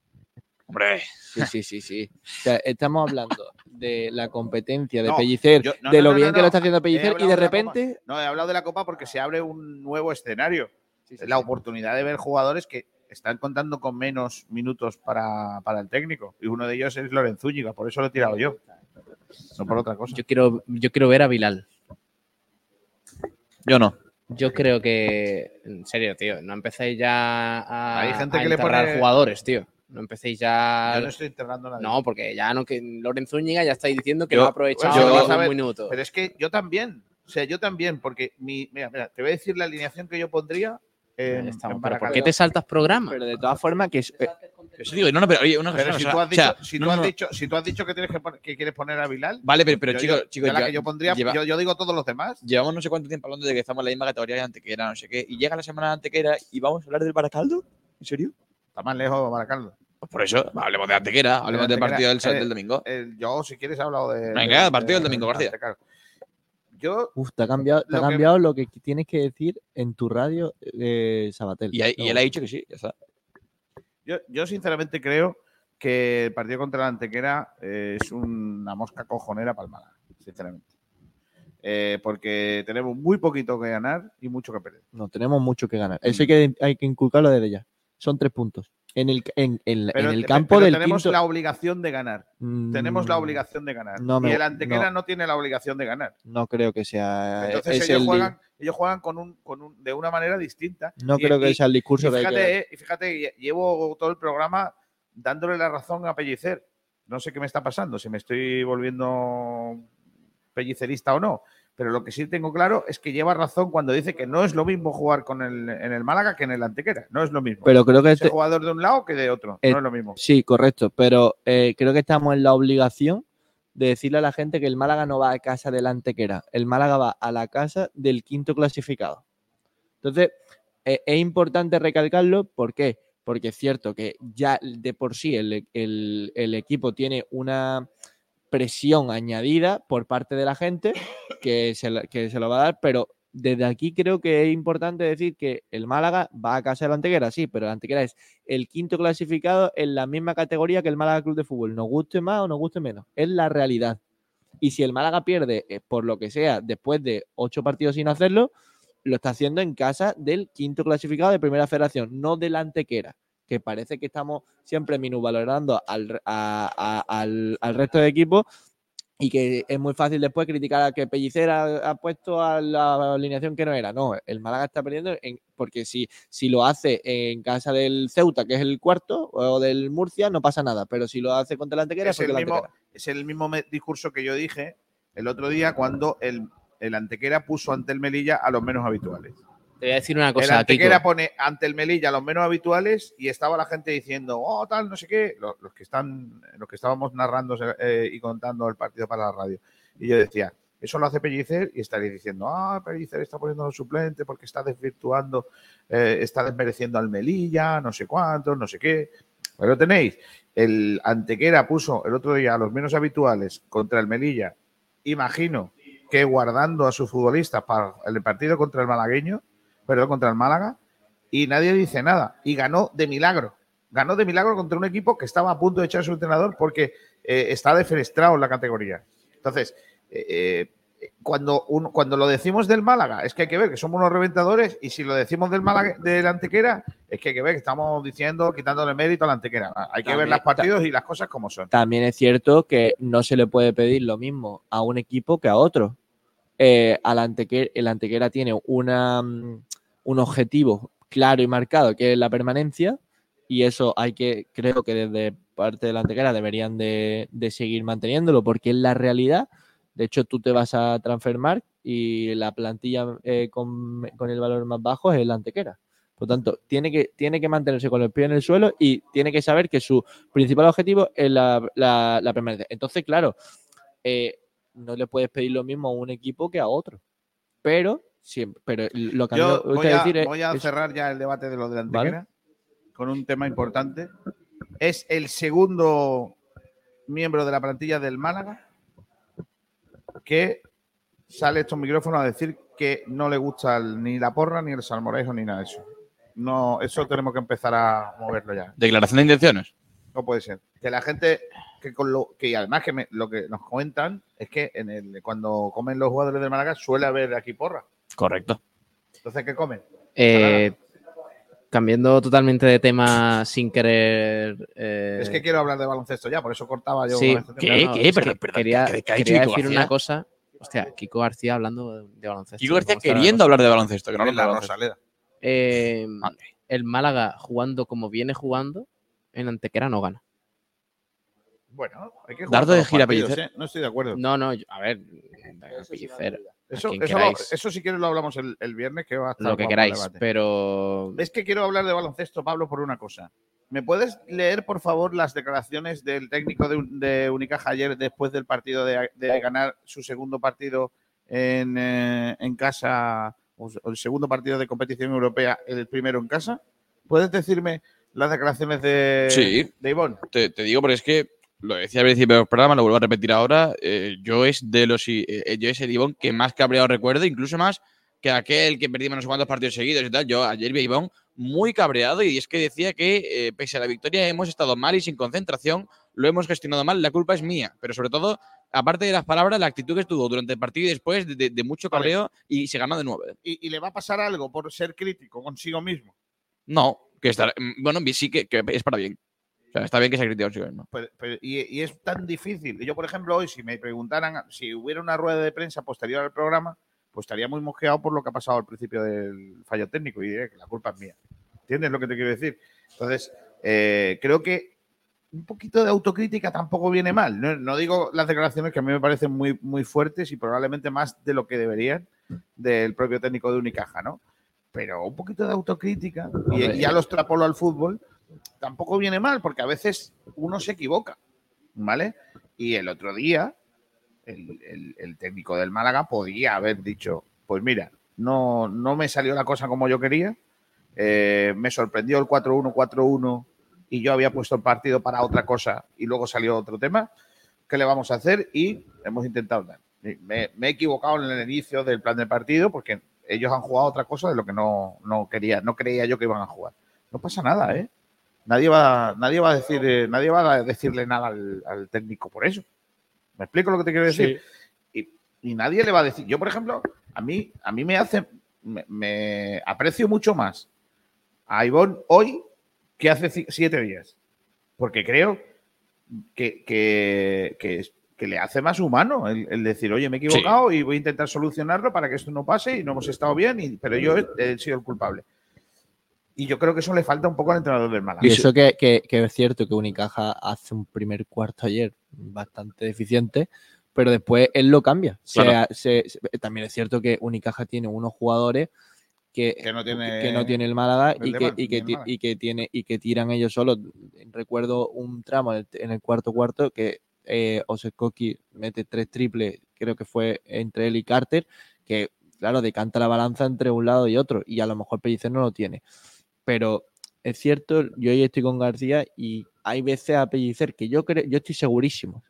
[SPEAKER 3] Hombre,
[SPEAKER 2] Sí, sí, sí, sí. O sea, estamos hablando de la competencia de
[SPEAKER 1] No,
[SPEAKER 2] Pellicer,
[SPEAKER 1] yo- no,
[SPEAKER 2] de
[SPEAKER 1] no,
[SPEAKER 2] lo
[SPEAKER 1] no,
[SPEAKER 2] bien
[SPEAKER 1] no,
[SPEAKER 2] que lo está haciendo Pellicer y de
[SPEAKER 1] de la Copa.
[SPEAKER 2] repente...
[SPEAKER 1] No, he hablado de la Copa porque se abre un nuevo escenario.
[SPEAKER 2] Sí, sí,
[SPEAKER 1] la
[SPEAKER 2] sí.
[SPEAKER 1] oportunidad de ver jugadores que están contando con menos minutos para, para el técnico. Y uno de ellos es Lorenzo Zúñiga, por eso lo he tirado yo. No por otra cosa.
[SPEAKER 4] Yo quiero, yo quiero ver a Bilal.
[SPEAKER 3] yo no.
[SPEAKER 4] Yo creo que, en serio, tío, no empecéis ya a,
[SPEAKER 1] Hay gente
[SPEAKER 4] a
[SPEAKER 1] que le pone-
[SPEAKER 4] jugadores, tío. No empecéis ya.
[SPEAKER 1] Yo no estoy enterrando a nadie.
[SPEAKER 4] No, porque ya no que Lorenzo Zúñiga ya estáis diciendo que
[SPEAKER 3] Yo-
[SPEAKER 4] no ha aprovechado
[SPEAKER 1] yo- ver,
[SPEAKER 4] minutos.
[SPEAKER 1] Pero es que yo también. O sea, yo también, porque mi. Mira, mira, te voy a decir la alineación que yo pondría en,
[SPEAKER 4] estamos,
[SPEAKER 1] en
[SPEAKER 4] pero ¿Por qué te saltas programa?
[SPEAKER 2] Pero de todas formas, que es, eh,
[SPEAKER 3] Eso digo, no, no, pero oye, una cosa.
[SPEAKER 1] Si
[SPEAKER 3] sea,
[SPEAKER 1] tú has
[SPEAKER 3] o sea,
[SPEAKER 1] dicho, si
[SPEAKER 3] no,
[SPEAKER 1] tú has
[SPEAKER 3] no,
[SPEAKER 1] si tú has dicho que tienes que, que quieres poner a Bilal,
[SPEAKER 3] Vale, pero, pero
[SPEAKER 1] yo,
[SPEAKER 3] chicos,
[SPEAKER 1] yo-
[SPEAKER 3] chicos,
[SPEAKER 1] yo la que yo pondría,
[SPEAKER 3] lleva-
[SPEAKER 1] yo, yo digo todos los demás.
[SPEAKER 3] llevamos no sé cuánto tiempo hablando de que estamos en la misma categoría de Antequera, no sé qué, y llega la semana de Antequera y vamos a hablar del Baracaldo. ¿En serio?
[SPEAKER 1] Está más lejos Baracaldo.
[SPEAKER 3] Pues por eso, hablemos de Antequera, hablemos del partido del,
[SPEAKER 1] eh,
[SPEAKER 3] del domingo.
[SPEAKER 1] Eh, yo, si quieres, he hablado de.
[SPEAKER 3] Venga,
[SPEAKER 1] de-
[SPEAKER 3] partido del
[SPEAKER 1] de-
[SPEAKER 3] domingo,
[SPEAKER 1] de-
[SPEAKER 3] García.
[SPEAKER 1] Yo,
[SPEAKER 2] uf, te ha cambiado, te ha
[SPEAKER 1] Lo que-
[SPEAKER 2] cambiado lo que tienes que decir en tu radio, eh, Sabatel.
[SPEAKER 3] Y, él ha dicho que sí, ya está.
[SPEAKER 1] yo, yo sinceramente creo que el partido contra la Antequera eh, es una mosca cojonera para el Málaga, sinceramente. Eh, porque tenemos muy poquito que ganar y mucho que perder.
[SPEAKER 2] No, tenemos mucho que ganar. Eso hay
[SPEAKER 1] Mm.
[SPEAKER 2] que, hay que inculcarlo desde ya. Son tres puntos. En el, en, en-
[SPEAKER 1] Pero,
[SPEAKER 2] en el campo
[SPEAKER 1] pero
[SPEAKER 2] del
[SPEAKER 1] tenemos
[SPEAKER 2] quinto-
[SPEAKER 1] la obligación de ganar. Tenemos la
[SPEAKER 2] Mm,
[SPEAKER 1] obligación de ganar.
[SPEAKER 2] no me-
[SPEAKER 1] y el Antequera
[SPEAKER 2] no.
[SPEAKER 1] no. tiene la obligación de ganar.
[SPEAKER 2] No creo que sea.
[SPEAKER 1] Entonces
[SPEAKER 2] es
[SPEAKER 1] ellos
[SPEAKER 2] el
[SPEAKER 1] juegan, ellos juegan con un, con un, de una manera distinta.
[SPEAKER 2] No
[SPEAKER 1] Y-
[SPEAKER 2] creo que
[SPEAKER 1] y-
[SPEAKER 2] sea el
[SPEAKER 1] Y
[SPEAKER 2] discurso que hay que
[SPEAKER 1] fíjate, eh, y fíjate, lle- llevo todo el programa dándole la razón a Pellicer. No sé qué me está pasando, si me estoy volviendo pellicerista o no. Pero lo que sí tengo claro es que lleva razón cuando dice que no es lo mismo jugar con el, en el Málaga que en el Antequera. No es lo mismo.
[SPEAKER 2] Pero creo que
[SPEAKER 1] Ese
[SPEAKER 2] este,
[SPEAKER 1] jugador de un lado que de otro.
[SPEAKER 2] Eh,
[SPEAKER 1] no es lo mismo.
[SPEAKER 2] Sí, correcto. Pero eh, creo que estamos en la obligación de decirle a la gente que el Málaga no va a casa del Antequera. El Málaga va a la casa del quinto clasificado. Entonces, eh, es importante recalcarlo. ¿Por qué? Porque es cierto que ya de por sí el, el- el equipo tiene una presión añadida por parte de la gente que se, que se lo va a dar, pero desde aquí creo que es importante decir que el Málaga va a casa del Antequera, sí, pero el Antequera es el quinto clasificado en la misma categoría que el Málaga Club de Fútbol. Nos guste más o nos guste menos. Es la realidad. Y si el Málaga pierde, eh, por lo que sea, después de ocho partidos sin hacerlo, lo está haciendo en casa del quinto clasificado de Primera Federación, no del Antequera, que parece que estamos siempre minusvalorando al, a- a- al, al resto de equipos y que es muy fácil después criticar a que Pellicer ha, puesto a la alineación que no era. No, el Málaga está perdiendo en- porque si, si lo hace en casa del Ceuta, que es el cuarto, o del Murcia, no pasa nada. Pero si lo hace contra el Antequera, es
[SPEAKER 1] el, mismo,
[SPEAKER 2] Antequera.
[SPEAKER 1] es el mismo discurso que yo dije el otro día cuando el, el Antequera puso ante el Melilla a los menos habituales.
[SPEAKER 4] Te voy a decir una
[SPEAKER 1] el
[SPEAKER 4] cosa,
[SPEAKER 1] Antequera
[SPEAKER 4] Kiko.
[SPEAKER 1] pone ante el Melilla los menos habituales y estaba la gente diciendo, oh, tal, no sé qué, los, los que están, los que estábamos narrando eh, y contando el partido para la radio. Y yo decía, eso lo hace Pellicer y estaréis diciendo, ah, Pellicer está poniendo los suplentes porque está desvirtuando, eh, está desmereciendo al Melilla, no sé cuántos, no sé qué. Pero tenéis, el Antequera puso el otro día a los menos habituales contra el Melilla, imagino que guardando a sus futbolistas para el partido contra el malagueño, perdón, contra el Málaga, y nadie dice nada. Y ganó de milagro. Ganó de milagro contra un equipo que estaba a punto de echar a su entrenador porque eh, está defenestrado en la categoría. Entonces, eh, eh, cuando, cuando lo decimos del Málaga, es que hay que ver que somos unos reventadores, y si lo decimos del Málaga, del Antequera, es que hay que ver que estamos diciendo, quitándole mérito a la Antequera. Hay que ver los partidos y las cosas como son.
[SPEAKER 2] También es cierto que no se le puede pedir lo mismo a un equipo que a otro. Eh, al Antequera, el Antequera tiene una, mm, un objetivo claro y marcado, que es la permanencia, y eso hay que, creo que desde parte de la Antequera deberían de, de seguir manteniéndolo, porque es la realidad. De hecho, tú te vas a transfermar y la plantilla eh, con, con el valor más bajo es el Antequera. Por lo tanto, tiene que, tiene que mantenerse con el pie en el suelo y tiene que saber que su principal objetivo es la, la- la permanencia. Entonces, claro, eh, no le puedes pedir lo mismo a un equipo que a otro. Pero, siempre, pero lo que
[SPEAKER 1] Yo voy a,
[SPEAKER 2] decir es-
[SPEAKER 1] voy a
[SPEAKER 2] es-
[SPEAKER 1] cerrar ya el debate de lo de la
[SPEAKER 2] Vale.
[SPEAKER 1] Antequera con un tema importante. Es el segundo miembro de la plantilla del Málaga que sale estos micrófonos a decir que no le gusta el- ni la porra, ni el salmorejo, ni nada de eso. No, eso tenemos que empezar a moverlo ya.
[SPEAKER 3] Declaración de intenciones.
[SPEAKER 1] No puede ser. Que la gente, que con lo que además que me- lo que nos cuentan es que en el, cuando comen los jugadores del Málaga suele haber aquí porra.
[SPEAKER 3] Correcto.
[SPEAKER 1] Entonces, ¿qué comen?
[SPEAKER 4] Eh, cambiando totalmente de tema sin querer. eh,
[SPEAKER 1] Es que quiero hablar de baloncesto ya, por eso cortaba yo.
[SPEAKER 4] sí,
[SPEAKER 1] este.
[SPEAKER 3] ¿Qué?
[SPEAKER 4] no,
[SPEAKER 3] ¿Qué? Perdón, perdón,
[SPEAKER 4] quería,
[SPEAKER 3] ¿qué- qué ha dicho
[SPEAKER 4] quería
[SPEAKER 3] Kiko
[SPEAKER 4] decir
[SPEAKER 3] García?
[SPEAKER 4] una cosa. Hostia, Kiko García hablando de, baloncesto.
[SPEAKER 3] Kiko García
[SPEAKER 4] ¿cómo está la
[SPEAKER 3] queriendo hablar de baloncesto, que no
[SPEAKER 1] la. Rosaleda.
[SPEAKER 4] Eh, el Málaga jugando como viene jugando, en Antequera no gana.
[SPEAKER 1] Bueno, hay que jugar
[SPEAKER 3] Dardo de gira,
[SPEAKER 1] partidos,
[SPEAKER 3] Pellicer.
[SPEAKER 1] ¿eh? No estoy de acuerdo.
[SPEAKER 4] No, no, yo- a ver, Pellicer,
[SPEAKER 1] eso, eso, lo-
[SPEAKER 4] queráis.
[SPEAKER 1] eso si quieres lo hablamos el, el viernes, que va a estar
[SPEAKER 4] lo que queráis,
[SPEAKER 1] debate.
[SPEAKER 4] pero
[SPEAKER 1] Es que quiero hablar de baloncesto, Pablo, por una cosa. ¿Me puedes leer, por favor, las declaraciones del técnico de, de Unicaja ayer después del partido de, de ganar su segundo partido en, eh, en casa, o el segundo partido de competición europea, el primero en casa? ¿Puedes decirme las declaraciones de,
[SPEAKER 3] Sí.
[SPEAKER 1] de Ivonne?
[SPEAKER 3] Te, te digo porque es que lo decía al principio del programa, lo vuelvo a repetir ahora. eh, yo es de los eh, yo es el Ivón que más cabreado recuerdo, incluso más que aquel que perdimos no sé cuántos partidos seguidos y tal. Yo ayer vi a Ivón muy cabreado y es que decía que eh, pese a la victoria hemos estado mal y sin concentración, lo hemos gestionado mal, la culpa es mía. Pero sobre todo, aparte de las palabras, la actitud que estuvo durante el partido y después de, de- de mucho
[SPEAKER 1] Vale.
[SPEAKER 3] cabreo y se ganó de nuevo.
[SPEAKER 1] ¿Y, y le va a pasar algo por ser crítico consigo mismo?
[SPEAKER 3] No, que está, bueno, sí que, que es para bien. O sea, está bien que se critique consigo mismo.
[SPEAKER 1] Pero- pero- y, y es tan difícil. Yo, por ejemplo, hoy, si me preguntaran, si hubiera una rueda de prensa posterior al programa, pues estaría muy mosqueado por lo que ha pasado al principio del fallo técnico y diré que la culpa es mía. ¿Entiendes lo que te quiero decir? Entonces, eh, creo que un poquito de autocrítica tampoco viene mal. No, no digo las declaraciones que a mí me parecen muy, muy fuertes y probablemente más de lo que deberían del propio técnico de Unicaja, ¿no? Pero un poquito de autocrítica y, y ya lo extrapolo al fútbol, tampoco viene mal, porque a veces uno se equivoca, ¿vale? Y el otro día, el, técnico del Málaga podía haber dicho, pues mira, no, no me salió la cosa como yo quería, eh, me sorprendió el 4-1, 4-1 y yo había puesto el partido para otra cosa y luego salió otro tema, ¿qué le vamos a hacer? Y hemos intentado dar. Me, me he equivocado en el inicio del plan de partido porque ellos han jugado otra cosa de lo que no, no quería, no creía yo que iban a jugar. No pasa nada, ¿eh? Nadie va, nadie va a decir, eh, nadie va a decirle nada al, al técnico por eso. ¿Me explico lo que te quiero decir? Y, y nadie le va a decir. Yo, por ejemplo, a mí, a mí me hace, me, me aprecio mucho más a Ivonne hoy que hace siete días. Porque creo que, que, que, es- que le hace más humano el, el decir, oye, me he equivocado y voy a intentar solucionarlo para que esto no pase y no hemos estado bien, y, pero yo he, he sido el culpable. Y yo creo que eso le falta un poco al entrenador del Málaga.
[SPEAKER 2] Y eso que, que- que es cierto que Unicaja hace un primer cuarto ayer bastante deficiente, pero después él lo cambia. Se-
[SPEAKER 3] Claro.
[SPEAKER 2] se- se- también es cierto que Unicaja tiene unos jugadores que,
[SPEAKER 1] Que no tiene-
[SPEAKER 2] que no tiene el Málaga
[SPEAKER 1] el
[SPEAKER 2] y que, y, que,
[SPEAKER 1] Málaga.
[SPEAKER 2] y que tiene y que tiran ellos solos. Recuerdo un tramo en el, en el cuarto cuarto que eh, Osekoki mete tres triples, creo que fue entre él y Carter, que claro, decanta la balanza entre un lado y otro, y a lo mejor Pellicer no lo tiene. Pero es cierto, yo hoy estoy con García y hay veces a Pellicer que yo creo, yo estoy segurísimo,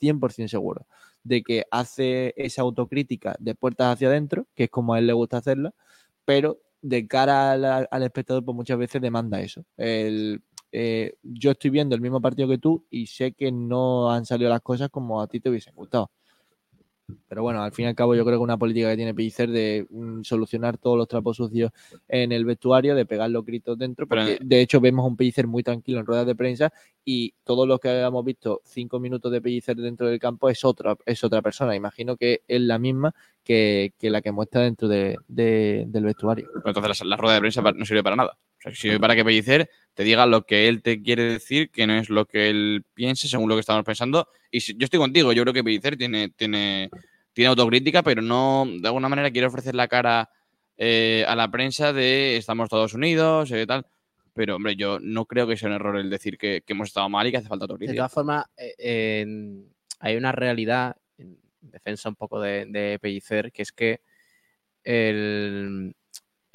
[SPEAKER 2] 100% seguro, de que hace esa autocrítica de puertas hacia adentro, que es como a él le gusta hacerla, pero de cara al, espectador, pues muchas veces demanda eso. El, eh, yo estoy viendo el mismo partido que tú y sé que no han salido las cosas como a ti te hubiesen gustado. Pero bueno, al fin y al cabo yo creo que una política que tiene Pellicer de mm, solucionar todos los trapos sucios en el vestuario, de pegar los gritos dentro,
[SPEAKER 3] Pero-
[SPEAKER 2] porque de hecho vemos un Pellicer muy tranquilo en ruedas de prensa y todos los que hayamos visto cinco minutos de Pellicer dentro del campo es otra, es otra persona. Imagino que es la misma que, que la que muestra dentro de- de- del vestuario.
[SPEAKER 3] Pero entonces la, la rueda de prensa no sirve para nada. Sirve para que Pellicer te diga lo que él te quiere decir, que no es lo que él piense, según lo que estamos pensando. Y yo estoy contigo, yo creo que Pellicer tiene, tiene, tiene autocrítica, pero no, de alguna manera quiere ofrecer la cara eh, a la prensa de estamos todos unidos, y tal. Pero, hombre, yo no creo que sea un error el decir que, hemos estado mal y que hace falta
[SPEAKER 4] De
[SPEAKER 3] autocrítica.
[SPEAKER 4] todas formas, eh, hay una realidad en defensa un poco de, de Pellicer, que es que el,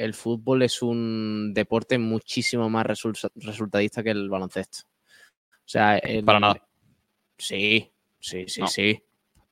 [SPEAKER 4] el fútbol es un deporte muchísimo más resul- resultadista que el baloncesto. O sea, el-
[SPEAKER 3] Para nada.
[SPEAKER 4] Sí, sí, sí,
[SPEAKER 3] No.
[SPEAKER 4] sí.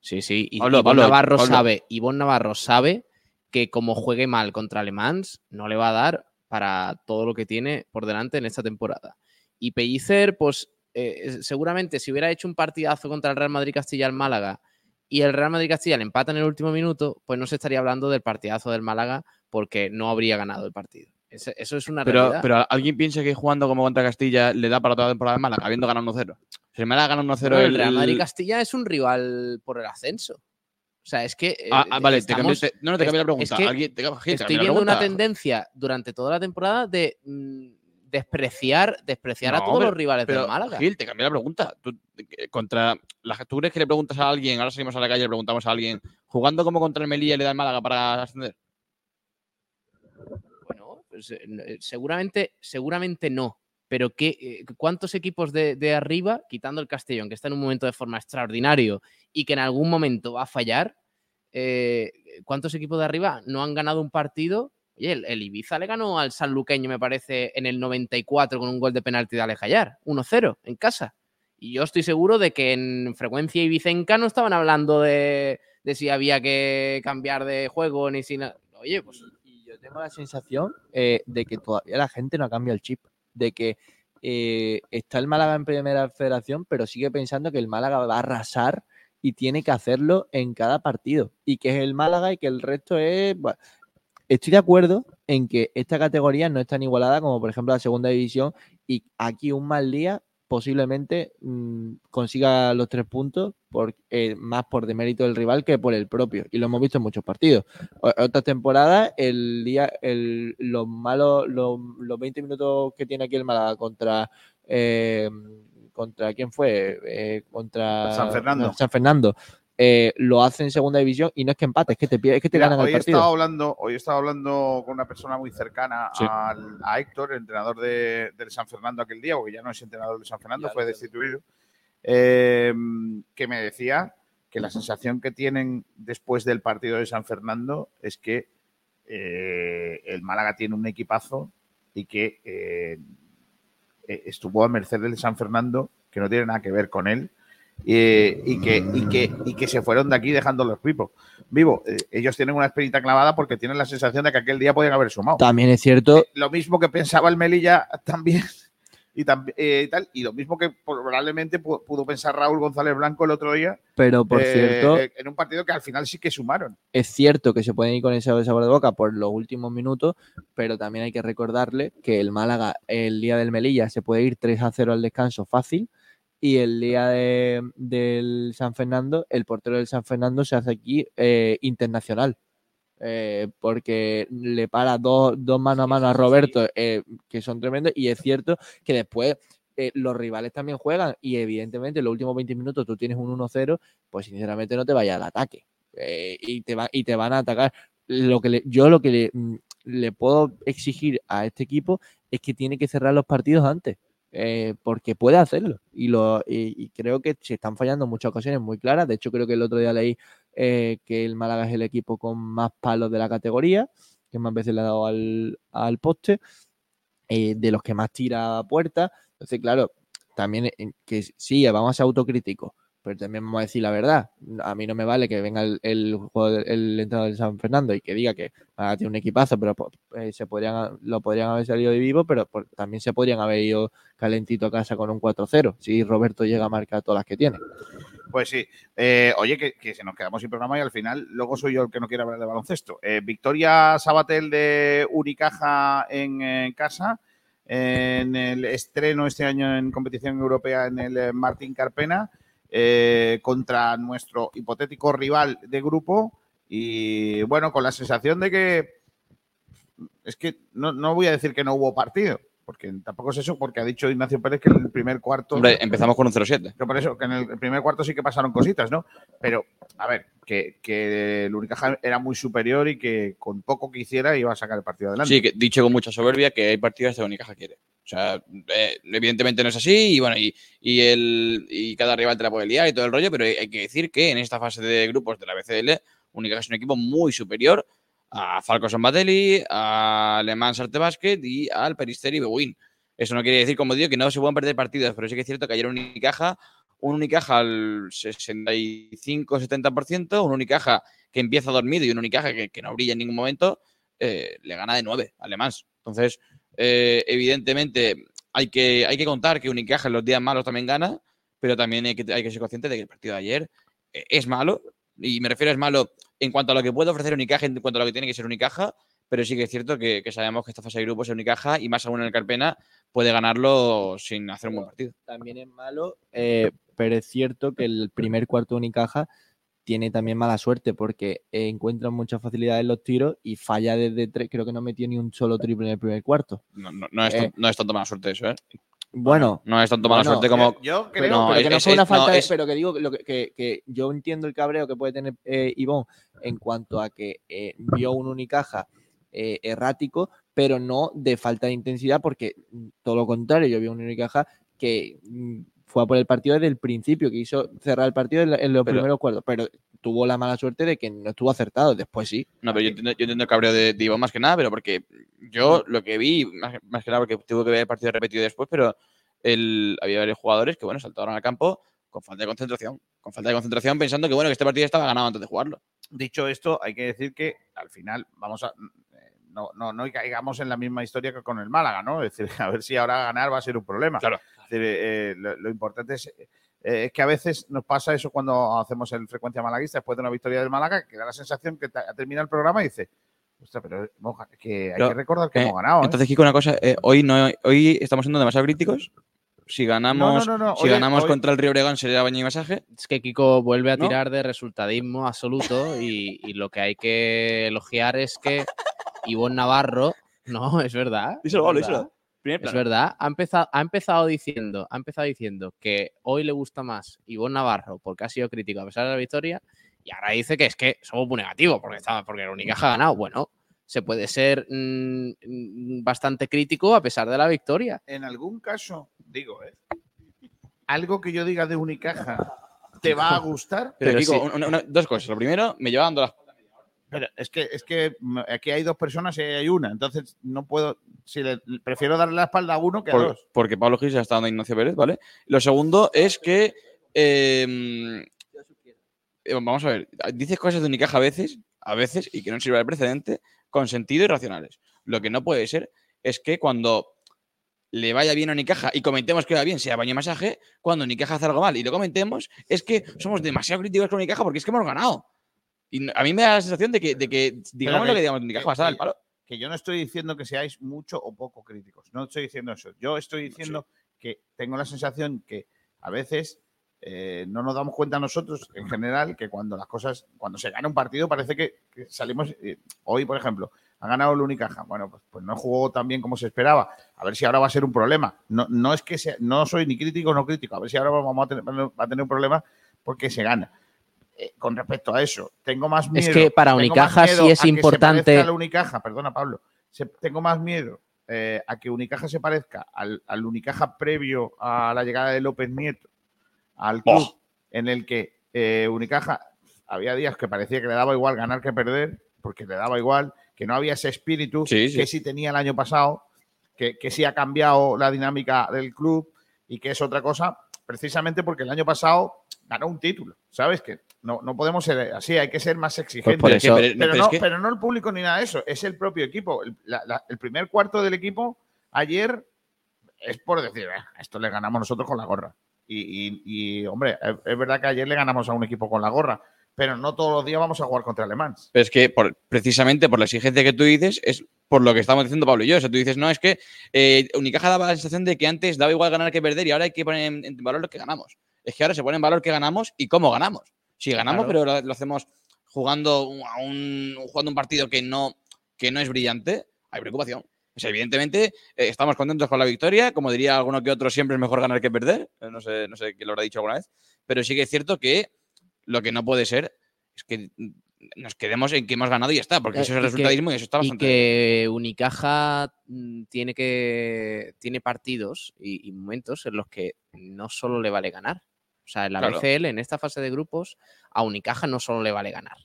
[SPEAKER 4] Sí, sí. Y
[SPEAKER 3] Pablo,
[SPEAKER 4] Ivonne
[SPEAKER 3] Pablo,
[SPEAKER 4] Navarro
[SPEAKER 3] Pablo.
[SPEAKER 4] sabe, Ivonne Navarro sabe que como juegue mal contra Alemans, no le va a dar para todo lo que tiene por delante en esta temporada. Y Pellicer, pues eh, seguramente si hubiera hecho un partidazo contra el Real Madrid Castilla el Málaga y el Real Madrid Castilla le empata en el último minuto, pues no se estaría hablando del partidazo del Málaga porque no habría ganado el partido. Eso es una
[SPEAKER 3] Pero,
[SPEAKER 4] realidad.
[SPEAKER 3] pero alguien piensa que jugando como contra Castilla le da para toda la temporada de Málaga, habiendo ganado 1-0. Si el Málaga gana 1-0
[SPEAKER 4] Bueno, el
[SPEAKER 3] el,
[SPEAKER 4] Real Madrid Castilla es un rival por el ascenso. O sea, es que.
[SPEAKER 3] Ah,
[SPEAKER 4] eh,
[SPEAKER 3] ah, vale, te cambié- te- no, no te cambié la pregunta.
[SPEAKER 4] es que
[SPEAKER 3] Alguien- te, Gil, te
[SPEAKER 4] Estoy viendo una tendencia durante toda la temporada de mm, despreciar, despreciar a todos
[SPEAKER 3] pero-
[SPEAKER 4] los rivales del Málaga.
[SPEAKER 3] Gil, te cambié la pregunta. Tú, contra, la- ¿Tú crees que le preguntas a alguien, ahora salimos a la calle y le preguntamos a alguien, jugando como contra el Melilla le da el Málaga para ascender?
[SPEAKER 4] Bueno, pues, eh, no, eh, seguramente, seguramente no. Pero ¿qué, eh, ¿cuántos equipos de, arriba, quitando el Castellón, que está en un momento de forma extraordinario y que en algún momento va a fallar, eh, ¿cuántos equipos de arriba no han ganado un partido? Oye, el, Ibiza le ganó al Sanluqueño, me parece, en el 94 con un gol de penalti de Alejallar, 1-0 en casa. Y yo estoy seguro de que en frecuencia ibicenca no estaban hablando de, si había que cambiar de juego ni si... Oye, pues
[SPEAKER 2] tengo la sensación eh, de que todavía la gente no cambia el chip, de que eh, está el Málaga en primera federación, pero sigue pensando que el Málaga va a arrasar y tiene que hacerlo en cada partido, y que es el Málaga y que el resto es... estoy de acuerdo en que esta categoría no es tan igualada como por ejemplo la segunda división y aquí un mal día posiblemente mm, consiga los tres puntos por, eh, más por demérito del rival que por el propio y lo hemos visto en muchos partidos. O- otras temporadas, el día, el, los malos, los, los 20 minutos que tiene aquí el Málaga contra eh, contra quién fue, Eh, contra
[SPEAKER 1] San Fernando.
[SPEAKER 2] San Fernando, eh, lo hace en segunda división y no es que empate, es que te, es que te
[SPEAKER 1] Mira,
[SPEAKER 2] ganan
[SPEAKER 1] hoy
[SPEAKER 2] el
[SPEAKER 1] he
[SPEAKER 2] partido.
[SPEAKER 1] estado hablando, hoy he estado hablando con una persona muy cercana
[SPEAKER 3] Sí.
[SPEAKER 1] al- a Héctor, el entrenador de, del San Fernando aquel día, porque ya no es entrenador del San Fernando,
[SPEAKER 2] Ya,
[SPEAKER 1] fue destituido, eh, que me decía que la sensación que tienen después del partido de San Fernando es que eh, el Málaga tiene un equipazo y que eh, eh, estuvo a merced del San Fernando, que no tiene nada que ver con él, eh, y, que, y, que, y que se fueron de aquí dejando los pipos. Vivo, eh, ellos tienen una espinita clavada porque tienen la sensación de que aquel día podían haber sumado.
[SPEAKER 2] También es cierto,
[SPEAKER 1] Eh, Lo mismo que pensaba el Melilla también. Y, tam- y tal, y lo mismo que probablemente pu- pudo pensar Raúl González Blanco el otro día,
[SPEAKER 2] pero por cierto,
[SPEAKER 1] en un partido que al final sí que sumaron.
[SPEAKER 2] es cierto que se pueden ir con ese sabor de boca por los últimos minutos, pero también hay que recordarle que el Málaga el día del Melilla se puede ir 3 a 0 al descanso fácil y el día de- del San Fernando, el portero del San Fernando se hace aquí eh, internacional. eh, porque le para dos, dos mano a mano a Roberto, eh, que son tremendos, y es cierto que después eh, los rivales también juegan, y evidentemente en los últimos 20 minutos tú tienes un 1-0, pues sinceramente no te vayas al ataque y, te va, y te van a atacar. Lo que le- yo lo que le, mm, le puedo exigir a este equipo es que tiene que cerrar los partidos antes, eh, porque puede hacerlo. Y, lo, y, creo que se están fallando muchas ocasiones muy claras. De hecho, creo que el otro día leí eh, que el Málaga es el equipo con más palos de la categoría, que más veces le ha dado al, al poste, eh, de los que más tira a puerta. Entonces, claro, también eh, que sí, vamos a ser autocríticos, pero también vamos a decir la verdad. A mí no me vale que venga el, el, jugador- el entrenador de San Fernando y que diga que ah, tiene un equipazo, pero eh, se podrían, lo podrían haber salido de vivo, pero también se podrían haber ido calentito a casa con un 4-0. Si Roberto llega a marcar todas las que tiene.
[SPEAKER 1] Pues sí. Eh, oye, que, se nos quedamos sin programa y al final luego soy yo el que no quiere hablar de baloncesto. Eh, victoria Sabatel de Unicaja en casa, en el estreno este año en competición europea en el eh, Martín Carpena, eh, contra nuestro hipotético rival de grupo. Y bueno, con la sensación de que es que no, no voy a decir que no hubo partido, porque tampoco es eso, porque ha dicho Ignacio Pérez que en el primer cuarto.
[SPEAKER 3] Hombre, empezamos con un 0-7.
[SPEAKER 1] Que por eso, que en el primer cuarto sí que pasaron cositas, ¿no? Pero, a ver, que, que el Unicaja era muy superior y que con poco que hiciera iba a sacar el partido adelante.
[SPEAKER 3] Sí, que dicho con mucha soberbia que hay partidos que Unicaja quiere. O sea, eh, evidentemente no es así y bueno, y, y el, y cada rival te la puede liar y todo el rollo, pero hay, que decir que en esta fase de grupos de la BCL, Unicaja es un equipo muy superior a Falcos Batelli, a Le Mans Arte Basket y al Peristeri Bewin. Eso no quiere decir, como digo, que no se puedan perder partidos, pero sí que es cierto que ayer Unicaja, un Unicaja al 65-70%, un Unicaja que empieza dormido y un Unicaja que, que no brilla en ningún momento, eh, le gana de 9 a Le Mans. Entonces, eh, evidentemente, hay que, hay que contar que Unicaja en los días malos también gana, pero también hay que, hay que ser consciente de que el partido de ayer eh, es malo, y me refiero a es malo en cuanto a lo que puede ofrecer Unicaja, en cuanto a lo que tiene que ser Unicaja, pero sí que es cierto que, que sabemos que esta fase de grupos es Unicaja y más aún en el Carpena puede ganarlo sin hacer un buen partido.
[SPEAKER 2] También es malo, eh, pero es cierto que el primer cuarto de Unicaja tiene también mala suerte porque eh, encuentra mucha facilidad en los tiros y falla desde tres. Creo que no metió ni un solo triple en el primer cuarto.
[SPEAKER 3] No, no- no es,
[SPEAKER 2] Eh.
[SPEAKER 3] no es tanto mala suerte eso, ¿eh?
[SPEAKER 2] Bueno,
[SPEAKER 3] No es tanto mala
[SPEAKER 2] Bueno,
[SPEAKER 3] suerte como...
[SPEAKER 1] Yo, creo
[SPEAKER 2] pero,
[SPEAKER 3] no,
[SPEAKER 2] pero
[SPEAKER 3] es-
[SPEAKER 2] que no
[SPEAKER 3] es-
[SPEAKER 2] fue una
[SPEAKER 3] es-
[SPEAKER 2] falta de-
[SPEAKER 3] es-
[SPEAKER 2] pero que digo lo que, que- que yo entiendo el cabreo que puede tener eh, Ivonne en cuanto a que eh, vio un Unicaja eh, errático, pero no de falta de intensidad, porque mm, todo lo contrario, yo vi un Unicaja que mm, fue a por el partido desde el principio, que hizo cerrar el partido en, los
[SPEAKER 3] Pero-
[SPEAKER 2] primeros cuartos, pero tuvo la mala suerte de que no estuvo acertado, después sí.
[SPEAKER 3] No, pero yo entiendo, yo entiendo el cabreo de, de Iván más que nada, pero porque yo lo que vi, más, más que nada porque tuve que ver el partido repetido después, pero el, había varios jugadores que, bueno, saltaron al campo con falta de concentración. Con falta de concentración pensando que, bueno, que este partido estaba ganado antes de jugarlo.
[SPEAKER 1] Dicho esto, hay que decir que al final vamos a. eh, No, no, no caigamos en la misma historia que con el Málaga, ¿no? Es decir, a ver si ahora ganar va a ser un problema.
[SPEAKER 3] Claro.
[SPEAKER 1] Decir, eh, lo, lo importante es, eh, es que a veces nos pasa eso cuando hacemos el frecuencia malaguista después de una victoria del Málaga, que da la sensación que ta- termina el programa y dice, ostras, pero que hay
[SPEAKER 3] Pero,
[SPEAKER 1] que recordar que
[SPEAKER 3] eh,
[SPEAKER 1] hemos ganado. ¿eh?".
[SPEAKER 3] Entonces, Kiko, una cosa, eh, hoy no hoy estamos siendo demasiado críticos. Si ganamos,
[SPEAKER 1] No, no, no, no,
[SPEAKER 3] si ganamos contra el Río Obregón sería baño y masaje.
[SPEAKER 4] Es que Kiko vuelve a
[SPEAKER 3] ¿No?
[SPEAKER 4] tirar de resultadismo absoluto y, y lo que hay que elogiar es que Ivonne Navarro, no, es verdad.
[SPEAKER 3] Díselo,
[SPEAKER 4] es verdad,
[SPEAKER 3] díselo. Primer
[SPEAKER 4] Es verdad, ha empezado, ha empezado diciendo, ha empezado diciendo que hoy le gusta más Ivonne Navarro porque ha sido crítico a pesar de la victoria, y ahora dice que es que somos muy negativos porque estaba, porque el Unicaja ha ganado. Bueno, se puede ser mm, bastante crítico a pesar de la victoria.
[SPEAKER 1] En algún caso, digo, ¿eh? algo que yo diga de Unicaja te va a gustar.
[SPEAKER 3] Pero,
[SPEAKER 4] Pero
[SPEAKER 3] Kiko,
[SPEAKER 4] sí.
[SPEAKER 3] una- una- dos cosas. Lo primero, me lleva dando las
[SPEAKER 1] Pero es que, es que aquí hay dos personas y hay una. Entonces no puedo. Si le, prefiero darle la espalda a uno que a dos.
[SPEAKER 3] porque Pablo Gil ya está dando a Ignacio Pérez, ¿vale? Lo segundo es que. eh, eh, vamos a ver. Dices cosas de Unicaja a veces, a veces, y que no sirva de precedente, con sentido y racionales. Lo que no puede ser es que cuando le vaya bien a Unicaja y comentemos que va bien, sea baño y masaje, cuando Unicaja hace algo mal y lo comentemos, es que somos demasiado críticos con Unicaja porque es que hemos ganado. Y no- a mí me da la sensación de que, de que digamos
[SPEAKER 1] que-
[SPEAKER 3] lo que digamos, Unicaja va a estar al palo.
[SPEAKER 1] Que yo no estoy diciendo que seáis mucho o poco críticos. No estoy diciendo eso. Yo estoy diciendo que tengo la sensación que a veces eh, no nos damos cuenta nosotros, en general, que cuando las cosas, cuando se gana un partido, parece que, que salimos. eh, hoy, por ejemplo, ha ganado el Unicaja. Bueno, pues, pues no jugó tan bien como se esperaba. A ver si ahora va a ser un problema. No, no es que sea, no soy ni crítico ni crítico. A ver si ahora vamos a tener, va a tener un problema porque se gana. Eh, con respecto a eso, tengo más miedo.
[SPEAKER 4] Es que para Unicaja sí es
[SPEAKER 1] a que se
[SPEAKER 4] importante-
[SPEAKER 1] parezca a la Unicaja, perdona Pablo, se- tengo más miedo eh, a que Unicaja se parezca al, al Unicaja previo a la llegada de López Nieto al club,
[SPEAKER 3] Oh.
[SPEAKER 1] en el que eh, Unicaja había días que parecía que le daba igual ganar que perder, porque le daba igual, que no había ese espíritu
[SPEAKER 3] Sí, sí.
[SPEAKER 1] que sí tenía el año pasado, que, que sí ha cambiado la dinámica del club y que es otra cosa. precisamente porque el año pasado ganó un título, ¿sabes? Que no, no podemos ser así, hay que ser más exigentes.
[SPEAKER 4] por
[SPEAKER 3] Pero
[SPEAKER 4] eso-
[SPEAKER 3] no,
[SPEAKER 1] pero, no,
[SPEAKER 3] es que-
[SPEAKER 1] pero no el público ni nada de eso, es el propio equipo. El, la- la- el primer cuarto del equipo ayer es por decir, "Ah, esto le ganamos nosotros con la gorra. Y, y- y, hombre, es, es verdad que ayer le ganamos a un equipo con la gorra, pero no todos los días vamos a jugar contra Alemán.
[SPEAKER 3] Pero es que por- precisamente por la exigencia que tú dices, es por lo que estamos diciendo Pablo y yo. O sea, tú dices, no, es que eh, Unicaja daba la sensación de que antes daba igual ganar que perder y ahora hay que poner en, en valor lo que ganamos. Es que ahora se pone en valor que ganamos y cómo ganamos. Si ganamos,
[SPEAKER 1] Claro.
[SPEAKER 3] pero lo, lo hacemos jugando un- a un, jugando un partido que no, que no es brillante, hay preocupación. Evidentemente, eh, estamos contentos con la victoria. Como diría alguno que otro, siempre es mejor ganar que perder. Eh, No sé, no sé quién lo habrá dicho alguna vez. Pero sí que es cierto que lo que no puede ser es que nos quedemos en que hemos ganado y ya está, porque
[SPEAKER 4] Eh,
[SPEAKER 3] eso es
[SPEAKER 4] y
[SPEAKER 3] el resultadismo y eso está
[SPEAKER 4] y
[SPEAKER 3] bastante
[SPEAKER 4] que Unicaja mm, tiene que tiene partidos y, y momentos en los que no solo le vale ganar. O sea, en la
[SPEAKER 3] Claro.
[SPEAKER 4] BCL, en esta fase de grupos, a Unicaja no solo le vale ganar,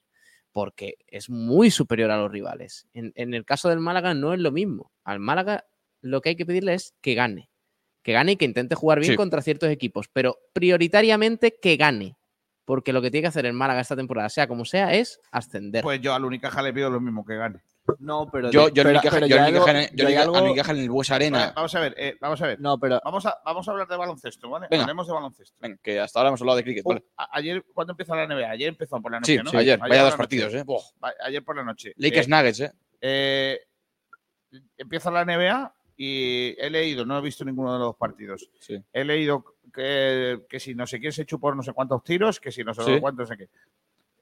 [SPEAKER 4] porque es muy superior a los rivales. En, en el caso del Málaga no es lo mismo. Al Málaga lo que hay que pedirle es que gane. Que gane y que intente jugar bien
[SPEAKER 3] Sí.
[SPEAKER 4] contra ciertos equipos, pero prioritariamente que gane. Porque lo que tiene que hacer el Málaga esta temporada, sea como sea, es ascender.
[SPEAKER 1] Pues yo al Unicaja le pido lo mismo que gane.
[SPEAKER 2] No, pero.
[SPEAKER 3] Yo, yo,
[SPEAKER 2] pero-
[SPEAKER 3] Unicaja-
[SPEAKER 2] pero
[SPEAKER 3] yo
[SPEAKER 2] yo
[SPEAKER 3] al
[SPEAKER 2] algo-
[SPEAKER 3] en- yo
[SPEAKER 2] algo-
[SPEAKER 3] en el Bues Arena.
[SPEAKER 1] Vale, vamos a ver, eh, vamos a ver.
[SPEAKER 2] No, pero.
[SPEAKER 1] Vamos a, vamos a hablar de baloncesto, ¿vale?
[SPEAKER 3] Venga.
[SPEAKER 1] Hablemos de baloncesto.
[SPEAKER 3] Venga, que hasta ahora hemos hablado de cricket.
[SPEAKER 1] Uh,
[SPEAKER 3] vale.
[SPEAKER 1] ayer, ¿cuándo empieza la NBA? Ayer empezó por la noche,
[SPEAKER 3] Sí,
[SPEAKER 1] ¿no?
[SPEAKER 3] sí, ayer. Vaya
[SPEAKER 1] por
[SPEAKER 3] dos partidos,
[SPEAKER 1] noche.
[SPEAKER 3] ¿eh?
[SPEAKER 1] Ayer por la noche.
[SPEAKER 3] Lakers
[SPEAKER 1] Eh,
[SPEAKER 3] Nuggets, ¿eh?
[SPEAKER 1] eh, empieza la NBA y he leído, no he visto ninguno de los partidos.
[SPEAKER 3] Sí.
[SPEAKER 1] He leído que, que si no sé quién se chupó no sé cuántos tiros, que si no sé
[SPEAKER 3] Sí.
[SPEAKER 1] cuántos, no sé qué.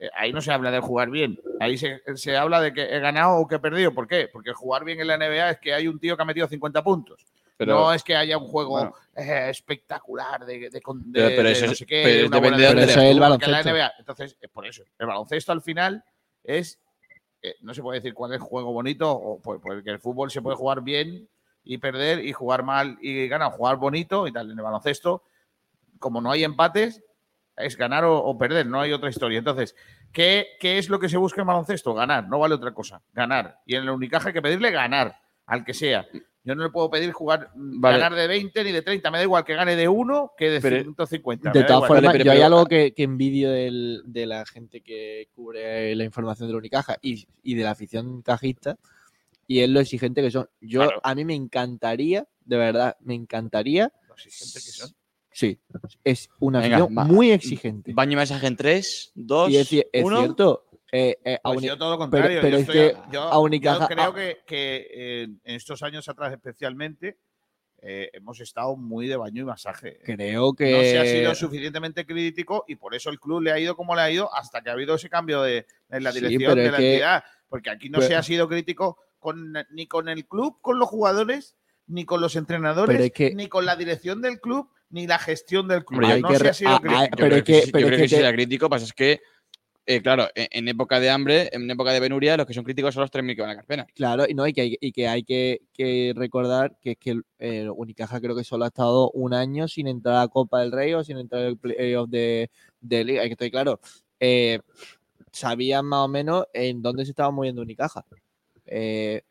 [SPEAKER 1] Eh, ahí no se habla de jugar bien. Ahí se, se habla de que he ganado o que he perdido. ¿Por qué? Porque jugar bien en la NBA es que hay un tío que ha metido 50 puntos.
[SPEAKER 3] Pero,
[SPEAKER 1] no es que haya un juego
[SPEAKER 3] Bueno.
[SPEAKER 1] eh, espectacular de, de, con- de-
[SPEAKER 3] Pero- pero
[SPEAKER 1] de
[SPEAKER 3] eso
[SPEAKER 1] no sé qué,
[SPEAKER 3] pero es
[SPEAKER 1] una
[SPEAKER 3] depende
[SPEAKER 1] buena
[SPEAKER 3] de dónde
[SPEAKER 1] defensa,
[SPEAKER 2] Pero eso es el
[SPEAKER 1] la
[SPEAKER 2] baloncesto.
[SPEAKER 1] NBA, entonces, es por eso. El baloncesto al final es, eh, no se puede decir cuál es juego bonito, o pues, porque el fútbol se puede jugar bien y perder y jugar mal y ganar, jugar bonito y tal. En el baloncesto, como no hay empates, es ganar o, o perder, no hay otra historia. Entonces, ¿qué, ¿qué es lo que se busca en baloncesto? Ganar, no vale otra cosa, ganar. Y en el Unicaja hay que pedirle ganar, al que sea. Yo no le puedo pedir jugar, mm,
[SPEAKER 3] Vale.
[SPEAKER 1] ganar de 20 ni de 30, me da igual que gane de 1 que de
[SPEAKER 3] Pero-
[SPEAKER 1] 150. me
[SPEAKER 2] De
[SPEAKER 1] da
[SPEAKER 2] todas formas, yo hay algo que, que envidio del- de la gente que cubre la información de la Unicaja y, y de la afición cajista, y es lo exigente que son. Yo,
[SPEAKER 3] Claro.
[SPEAKER 2] a mí me encantaría, de verdad, me encantaría.
[SPEAKER 1] Lo exigente que son.
[SPEAKER 2] Sí, es una
[SPEAKER 3] Venga,
[SPEAKER 2] afición
[SPEAKER 3] va.
[SPEAKER 2] muy exigente.
[SPEAKER 3] Baño y mensaje en 3, 2,
[SPEAKER 2] y es, es
[SPEAKER 3] 1.
[SPEAKER 2] cierto. eh, eh,
[SPEAKER 1] Pues yo todo lo contrario.
[SPEAKER 2] pero
[SPEAKER 1] yo
[SPEAKER 2] es
[SPEAKER 1] estoy-
[SPEAKER 2] que
[SPEAKER 1] yo,
[SPEAKER 2] a
[SPEAKER 1] yo
[SPEAKER 2] Unicaja-
[SPEAKER 1] creo
[SPEAKER 2] a-
[SPEAKER 1] que, que, eh, en estos años atrás especialmente eh, hemos estado muy de baño y masaje.
[SPEAKER 2] creo que.
[SPEAKER 1] No se ha sido suficientemente crítico y por eso el club le ha ido como le ha ido hasta que ha habido ese cambio de, en la dirección de la
[SPEAKER 2] que-
[SPEAKER 1] entidad. Porque aquí no
[SPEAKER 2] pero-
[SPEAKER 1] se ha sido crítico con, ni con el club, con los jugadores, ni con los entrenadores,
[SPEAKER 2] Pero es que-
[SPEAKER 1] ni con la dirección del club, ni la gestión del club.
[SPEAKER 3] Hombre,
[SPEAKER 2] hay
[SPEAKER 1] no
[SPEAKER 2] que
[SPEAKER 1] se
[SPEAKER 2] re-
[SPEAKER 1] ha sido
[SPEAKER 2] ah,
[SPEAKER 1] crítico.
[SPEAKER 2] ah,
[SPEAKER 3] Yo creo que,
[SPEAKER 2] que-
[SPEAKER 3] yo creo
[SPEAKER 2] te-
[SPEAKER 3] crítico, pasa es que, eh, claro, en, en época de hambre, en época de penuria, los que son críticos son los 3.000 que van a Carpena.
[SPEAKER 2] Claro, y no, y que hay, y que, hay que, que recordar que es que el eh, Unicaja creo que solo ha estado un año sin entrar a Copa del Rey o sin entrar al playoff de, de Liga. Y que estoy claro, eh, sabían más o menos en dónde se estaba moviendo Unicaja. Eh,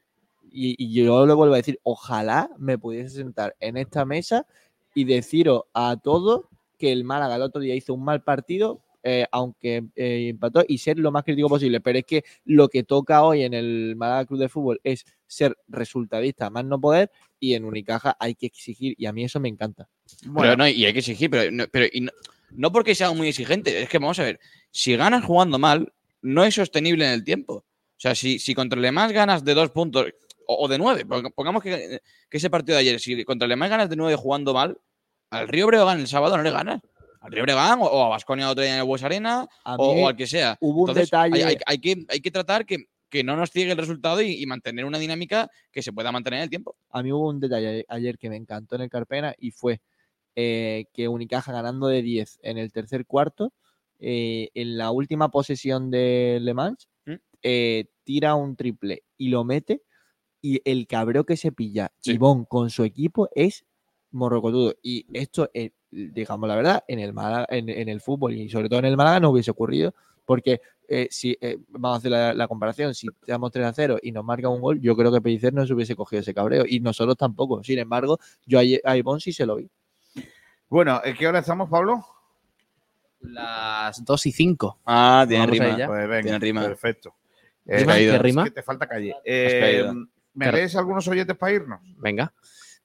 [SPEAKER 2] y, y yo lo vuelvo a decir, ojalá me pudiese sentar en esta mesa y deciros a todos que el Málaga el otro día hizo un mal partido, eh, aunque eh, empató, y ser lo más crítico posible. Pero es que lo que toca hoy en el Málaga Club de Fútbol es ser resultadista, más no poder, y en Unicaja hay que exigir, y a mí eso me encanta.
[SPEAKER 3] Pero no, y hay que exigir, pero, no, pero y no, no porque sea muy exigente, es que vamos a ver, si ganas jugando mal, no es sostenible en el tiempo. O sea, si, si contra el más ganas de dos puntos o, o de nueve, pong- pongamos que, que ese partido de ayer, si contra más ganas de nueve jugando mal, al Río Breogán el sábado no le ganas. Al Río Breogán o, o a Basconia otro día en el Bues Arena o, al que sea.
[SPEAKER 2] hubo un
[SPEAKER 3] hay-
[SPEAKER 2] detalle-
[SPEAKER 3] Hay, hay que, hay que tratar que, que no nos ciegue el resultado y, y mantener una dinámica que se pueda mantener en el tiempo.
[SPEAKER 2] a mí hubo un detalle ayer que me encantó en el Carpena y fue eh, que Unicaja ganando de 10 en el tercer cuarto, eh, en la última posesión de Le Mans,
[SPEAKER 3] ¿Mm?
[SPEAKER 2] eh, tira un triple y lo mete y el cabreo que se pilla
[SPEAKER 3] Sí.
[SPEAKER 2] Ivón con su equipo es morrocotudo. Y esto, eh, digamos la verdad, en el, Málaga- en, en el fútbol y sobre todo en el Málaga no hubiese ocurrido porque eh, si eh, vamos a hacer la, la comparación, si damos 3 a 0 y nos marca un gol, yo creo que Pellicer no se hubiese cogido ese cabreo y nosotros tampoco. Sin embargo, yo a, a Ivonne sí se lo vi.
[SPEAKER 1] Bueno, ¿en qué hora estamos, Pablo?
[SPEAKER 4] Las 2 y 5.
[SPEAKER 3] Ah, tiene rima.
[SPEAKER 4] ya.
[SPEAKER 1] Pues venga,
[SPEAKER 3] Tiene rima.
[SPEAKER 1] Perfecto. Eh.
[SPEAKER 4] ¿Qué
[SPEAKER 1] es
[SPEAKER 4] rima?
[SPEAKER 1] que te falta calle. Eh. ¿Me
[SPEAKER 4] Claro.
[SPEAKER 1] lees algunos oyentes para irnos?
[SPEAKER 4] Venga.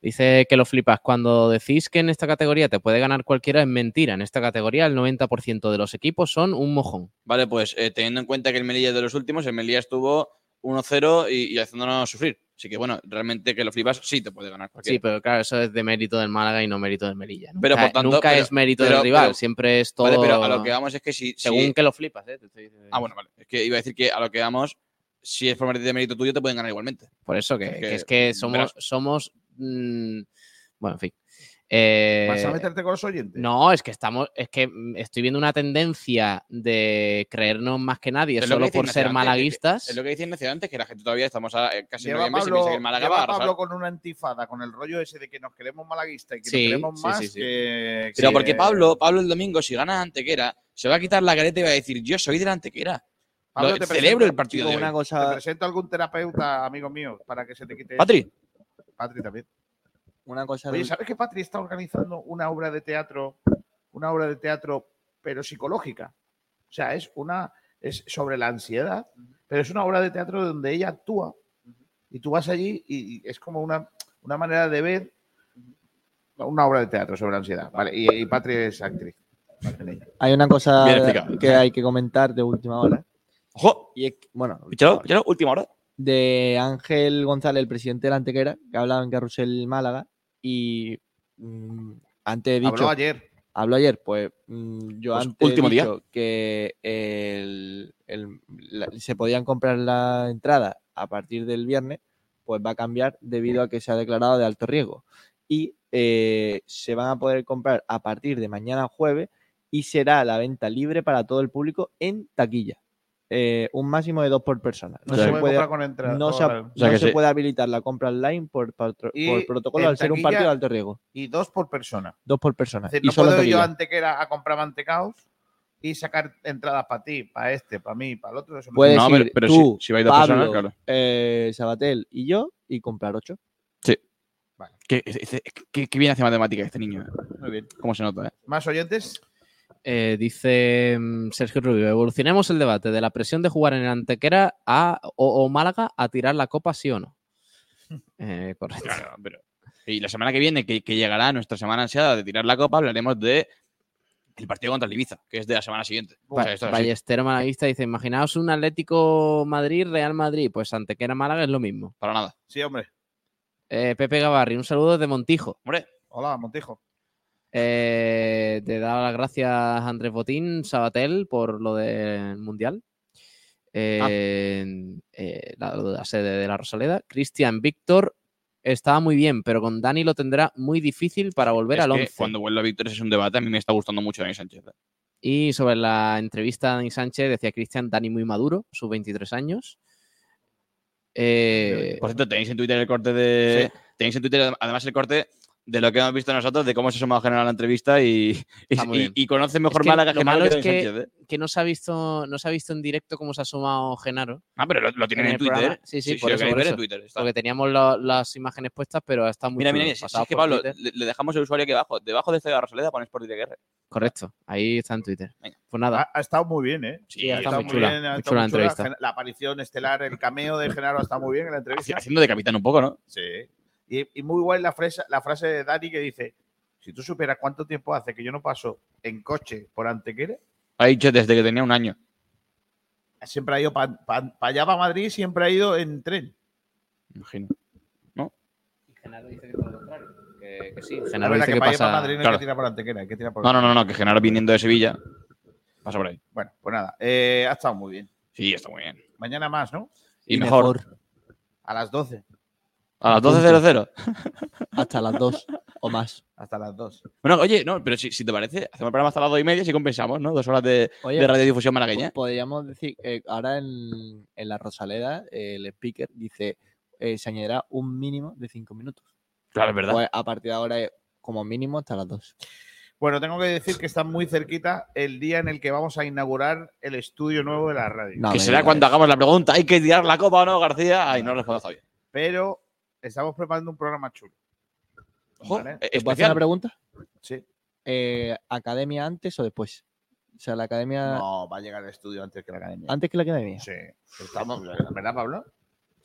[SPEAKER 4] Dice que lo flipas. Cuando decís que en esta categoría te puede ganar cualquiera, es mentira. En esta categoría el 90% de los equipos son un mojón.
[SPEAKER 3] Vale, pues eh, teniendo en cuenta que el Melilla es de los últimos, el Melilla estuvo 1-0 y, y haciéndonos sufrir. Así que bueno, realmente que lo flipas sí te puede ganar
[SPEAKER 4] Sí,
[SPEAKER 3] cualquiera.
[SPEAKER 4] pero claro, eso es de mérito del Málaga y no mérito del Melilla. Nunca,
[SPEAKER 3] Pero, por tanto,
[SPEAKER 4] nunca
[SPEAKER 3] pero-
[SPEAKER 4] es mérito
[SPEAKER 3] pero-
[SPEAKER 4] del rival,
[SPEAKER 3] pero-
[SPEAKER 4] siempre es todo
[SPEAKER 3] Vale, pero a lo que vamos es que si... si-
[SPEAKER 4] según que lo flipas. ¿eh? Te estoy diciendo.
[SPEAKER 3] Ah, bueno, vale. Es que iba a decir que a lo que vamos, si es por mérito de mérito tuyo, te pueden ganar igualmente.
[SPEAKER 4] Por eso que,
[SPEAKER 3] Es
[SPEAKER 4] que
[SPEAKER 3] que,
[SPEAKER 4] es que somos, somos mm, bueno, en fin. Eh,
[SPEAKER 1] ¿Vas a meterte con los oyentes?
[SPEAKER 4] no, es que estamos, es que mm, estoy viendo una tendencia de creernos más que nadie
[SPEAKER 3] Es lo que
[SPEAKER 4] solo
[SPEAKER 3] dice
[SPEAKER 4] por ser malaguistas.
[SPEAKER 3] Es lo que decía Ignacio antes, que la gente todavía estamos a, eh, casi
[SPEAKER 1] Lleva Pablo,
[SPEAKER 3] piensa que el Málaga
[SPEAKER 1] lleva
[SPEAKER 3] va.
[SPEAKER 1] Pablo con una antifada, con el rollo ese de que nos queremos malaguistas y que
[SPEAKER 4] Sí,
[SPEAKER 1] nos queremos más
[SPEAKER 4] sí, sí.
[SPEAKER 1] que...
[SPEAKER 3] Pero
[SPEAKER 1] que-
[SPEAKER 3] porque Pablo, Pablo el domingo, si gana Antequera, se va a quitar la careta y va a decir, yo soy de la Antequera.
[SPEAKER 1] Pablo,
[SPEAKER 3] Lo-
[SPEAKER 1] te
[SPEAKER 3] celebro el partido
[SPEAKER 2] Digo
[SPEAKER 3] de
[SPEAKER 2] una
[SPEAKER 3] hoy.
[SPEAKER 1] Te presento a algún terapeuta, amigo mío, para que se te quite.
[SPEAKER 3] Patri,
[SPEAKER 1] Patri también.
[SPEAKER 2] una cosa
[SPEAKER 1] Oye, ¿sabes que Patri está organizando una obra de teatro, una obra de teatro, pero psicológica? O sea, es una es sobre la ansiedad, pero es una obra de teatro donde ella actúa y tú vas allí y, y es como una, una manera de ver una obra de teatro sobre la ansiedad. Vale, y, y Patri es actriz.
[SPEAKER 2] hay una cosa que hay que comentar de última hora.
[SPEAKER 3] Ojo,
[SPEAKER 2] Y es que, bueno,
[SPEAKER 3] última hora.
[SPEAKER 2] de Ángel González, el presidente de la Antequera, que hablaba en Carrusel Málaga y mm, antes he dicho,
[SPEAKER 1] Habló ayer.
[SPEAKER 2] habló ayer, pues mm, yo
[SPEAKER 3] Pues,
[SPEAKER 2] antes
[SPEAKER 3] último
[SPEAKER 2] he
[SPEAKER 3] día.
[SPEAKER 2] dicho que el- el- la- se podían comprar la entrada a partir del viernes, pues va a cambiar debido a que se ha declarado de alto riesgo. Y eh, se van a poder comprar a partir de mañana jueves y será la venta libre para todo el público en taquilla. Eh, un máximo de dos por persona.
[SPEAKER 1] No
[SPEAKER 3] O sea,
[SPEAKER 1] se puede comprar con entrada.
[SPEAKER 2] no se,
[SPEAKER 1] con-
[SPEAKER 2] no
[SPEAKER 3] sea que
[SPEAKER 2] se
[SPEAKER 3] sí.
[SPEAKER 2] puede habilitar la compra online por, protocolo al ser un partido de alto riesgo.
[SPEAKER 1] Y dos por persona.
[SPEAKER 2] Dos por persona.
[SPEAKER 1] Es decir,
[SPEAKER 2] y
[SPEAKER 1] no
[SPEAKER 2] solo
[SPEAKER 1] puedo ir yo
[SPEAKER 2] taquilla.
[SPEAKER 1] a Antequera a comprar mantecaos y sacar entradas para ti, para este, para mí, para el otro. Eso no
[SPEAKER 2] Puedes
[SPEAKER 3] No,
[SPEAKER 2] ir
[SPEAKER 3] pero-
[SPEAKER 2] tú,
[SPEAKER 3] si- si vais dos
[SPEAKER 2] Pablo,
[SPEAKER 3] personas, claro.
[SPEAKER 2] eh, Sabatel y yo y comprar ocho.
[SPEAKER 3] Qué, qué- qué- qué bien hace matemática este niño. eh.
[SPEAKER 1] Muy bien.
[SPEAKER 3] ¿Cómo se nota? eh?
[SPEAKER 1] ¿Más oyentes?
[SPEAKER 4] Eh, dice mm, Sergio Rubio, evolucionemos el debate de la presión de jugar en el Antequera a, o, o Málaga a tirar la copa, sí o no. Eh, correcto.
[SPEAKER 3] Claro, pero. Y la semana que viene, que, que llegará nuestra semana ansiada de tirar la copa, hablaremos de el partido contra el Ibiza, que es de la semana siguiente. O sea, esto
[SPEAKER 4] Malaguista dice, imaginaos un Atlético Madrid, Real Madrid, pues Antequera Málaga es lo mismo.
[SPEAKER 3] Para nada.
[SPEAKER 1] Sí, hombre.
[SPEAKER 4] Eh, Pepe Gavarri, un saludo desde Montijo.
[SPEAKER 3] Hombre,
[SPEAKER 1] Hola, Montijo.
[SPEAKER 4] Eh, te da las gracias Andrés Botín, Sabatel, por lo del Mundial. Eh, eh, la, sede de la Rosaleda. Cristian Víctor estaba muy bien, pero con Dani lo tendrá muy difícil para volver
[SPEAKER 3] es
[SPEAKER 4] al
[SPEAKER 3] que
[SPEAKER 4] 11.
[SPEAKER 3] cuando vuelva Víctor es un debate. A mí me está gustando mucho Dani Sánchez. eh.
[SPEAKER 4] Y sobre la entrevista a Dani Sánchez, decía Cristian, Dani muy maduro, sus 23 años. Eh,
[SPEAKER 3] Por cierto, tenéis en Twitter el corte de. Tenéis en Twitter además el corte de lo que hemos visto nosotros, de cómo se sumó a generar la entrevista y, y, y-
[SPEAKER 4] bien.
[SPEAKER 3] y conoce mejor
[SPEAKER 4] que
[SPEAKER 3] Málaga
[SPEAKER 4] lo
[SPEAKER 3] que
[SPEAKER 4] malo
[SPEAKER 3] Málaga
[SPEAKER 4] es
[SPEAKER 3] que Sánchez, eh.
[SPEAKER 4] que no se ha visto, no se ha visto en directo cómo se ha sumado Genaro.
[SPEAKER 3] Ah, pero lo, lo tienen
[SPEAKER 4] en
[SPEAKER 3] Twitter.
[SPEAKER 4] programa. Sí, sí, por
[SPEAKER 3] lo
[SPEAKER 4] eso,
[SPEAKER 3] queréis
[SPEAKER 4] por
[SPEAKER 3] ver en. Twitter. está.
[SPEAKER 4] Porque teníamos lo- las imágenes puestas, pero está muy
[SPEAKER 3] Mira, mira, mira, si- si
[SPEAKER 4] Pasado
[SPEAKER 3] es que
[SPEAKER 4] por
[SPEAKER 3] Pablo,
[SPEAKER 4] Twitter.
[SPEAKER 3] le, le dejamos el usuario aquí abajo. Debajo de de la Rosaleda pones por DTR.
[SPEAKER 4] Correcto, ahí está en Twitter.
[SPEAKER 3] Venga.
[SPEAKER 4] Pues nada,
[SPEAKER 1] Ha, ha estado muy bien, ¿eh?
[SPEAKER 3] Sí,
[SPEAKER 4] ha estado
[SPEAKER 1] Ha
[SPEAKER 4] muy chula,
[SPEAKER 1] ha
[SPEAKER 4] muy
[SPEAKER 1] estado
[SPEAKER 4] chula la entrevista.
[SPEAKER 1] La aparición estelar, el cameo de Genaro está muy bien en la entrevista.
[SPEAKER 3] Haciendo de capitán un poco, ¿no?
[SPEAKER 1] Sí. Y, y muy guay la frase, la frase de Dani que dice: Si tú supieras cuánto tiempo hace que yo no paso en coche por Antequera,
[SPEAKER 3] Ha dicho desde que tenía un año.
[SPEAKER 1] siempre ha ido para allá, para Madrid, siempre ha ido en tren.
[SPEAKER 3] Imagino.
[SPEAKER 4] Genaro dice que todo lo contrario. Que, que sí. Genaro dice
[SPEAKER 1] que,
[SPEAKER 4] que
[SPEAKER 1] para
[SPEAKER 4] pasa.
[SPEAKER 1] Madrid no hay
[SPEAKER 3] claro.
[SPEAKER 1] que tirar por Antequera, hay que tirar por
[SPEAKER 3] No, no, no, no, que Genaro viniendo de Sevilla. Pasa por ahí.
[SPEAKER 1] Bueno, pues nada, eh, ha estado muy bien.
[SPEAKER 3] Sí, está muy bien.
[SPEAKER 1] Mañana más, ¿no?
[SPEAKER 3] Y, mejor.
[SPEAKER 1] A las 12,
[SPEAKER 3] A las 12.00.
[SPEAKER 2] Hasta las dos o más.
[SPEAKER 1] hasta las 2.
[SPEAKER 3] Bueno, oye, no, pero si, si te parece, hacemos el programa hasta las dos y media si compensamos, ¿no? Dos horas de,
[SPEAKER 2] Oye,
[SPEAKER 3] de radiodifusión malagueña.
[SPEAKER 2] podríamos decir, eh, ahora en, en la Rosaleda, eh, el speaker dice, eh, se añadirá un mínimo de cinco minutos.
[SPEAKER 3] Claro, es verdad.
[SPEAKER 2] Pues a partir de ahora, eh, como mínimo, hasta las dos.
[SPEAKER 1] Bueno, tengo que decir que está muy cerquita el día en el que vamos a inaugurar el estudio nuevo de la radio.
[SPEAKER 2] No,
[SPEAKER 3] que será cuando
[SPEAKER 2] eso.
[SPEAKER 3] hagamos la pregunta, ¿hay que tirar la copa o no, García? Ay, no respondo todavía.
[SPEAKER 1] Pero estamos preparando un programa chulo. Vale.
[SPEAKER 3] eh,
[SPEAKER 2] ¿Te puedo hacer una pregunta?
[SPEAKER 1] Sí.
[SPEAKER 2] eh, academia antes o después. O sea, la academia
[SPEAKER 1] No, va a llegar el estudio antes que la academia.
[SPEAKER 2] antes que la academia.
[SPEAKER 1] Sí. Estamos, ¿verdad, Pablo?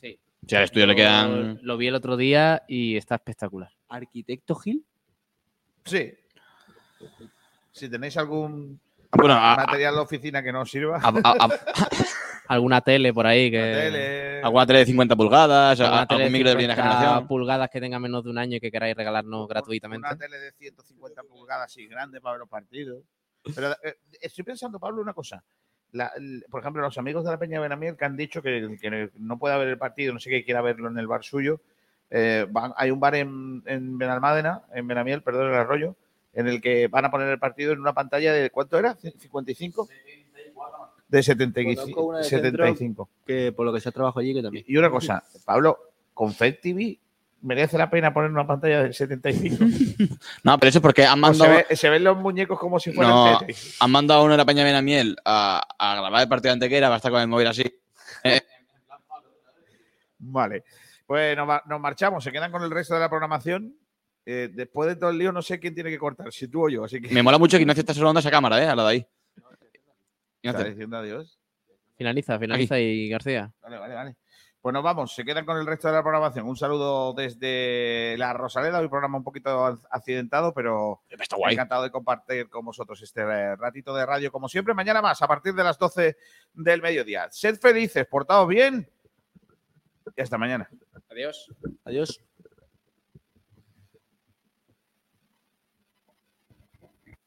[SPEAKER 4] Sí.
[SPEAKER 3] Si al estudio le quedan.
[SPEAKER 4] Lo vi el otro día y está espectacular.
[SPEAKER 2] Arquitecto Gil.
[SPEAKER 1] Sí. Si tenéis algún
[SPEAKER 3] Bueno, a- a-
[SPEAKER 1] material de oficina que no os sirva,
[SPEAKER 3] a- a- a-
[SPEAKER 4] Alguna tele por ahí que.
[SPEAKER 1] tele,
[SPEAKER 3] alguna tele de 50 pulgadas,
[SPEAKER 4] alguna tele
[SPEAKER 3] algún micro de primera
[SPEAKER 4] 50
[SPEAKER 3] generación.
[SPEAKER 4] pulgadas que tenga menos de un año y que queráis regalarnos gratuitamente.
[SPEAKER 1] Una tele de 150 pulgadas así grande para ver los partidos. Pero eh, estoy pensando, Pablo, una cosa. La- el- por ejemplo, los amigos de la Peña de Benamiel que han dicho que, que no puede haber el partido, no sé qué, quiera verlo en el bar suyo. eh, van- hay un bar en, en Benalmádena, en Benamiel, perdón, en el arroyo, en el que van a poner el partido en una pantalla de ¿cuánto era? ¿55? De 75.
[SPEAKER 2] Conozco una de
[SPEAKER 1] 75.
[SPEAKER 2] Que por lo que se trabajo allí, que también.
[SPEAKER 1] Y una cosa, Pablo, con Fed TV merece la pena poner una pantalla de 75.
[SPEAKER 3] No, pero eso es porque han
[SPEAKER 1] se,
[SPEAKER 3] mandado,
[SPEAKER 1] ve- se ven los muñecos como si fueran
[SPEAKER 3] No.
[SPEAKER 1] Tetris.
[SPEAKER 3] han mandado a uno de la Peña Benamiel a, a grabar el partido de Antequera, va a estar con el móvil así.
[SPEAKER 1] Vale. Pues nos, nos marchamos, se quedan con el resto de la programación. Eh, después de todo el lío, no sé quién tiene que cortar, si tú o yo. Así que.
[SPEAKER 3] Me mola mucho que Ignacio está saludando a esa cámara, ¿eh? A la de ahí.
[SPEAKER 1] Está diciendo adiós.
[SPEAKER 4] Finaliza, finaliza y García.
[SPEAKER 1] Vale, vale, vale. Pues nos vamos, se quedan con el resto de la programación. Un saludo desde la Rosaleda, hoy programa un poquito accidentado, pero
[SPEAKER 3] Está guay.
[SPEAKER 1] encantado de compartir con vosotros este ratito de radio, como siempre. Mañana más, a partir de las 12 del mediodía. Sed felices, portaos bien y hasta mañana.
[SPEAKER 3] Adiós.
[SPEAKER 2] Adiós.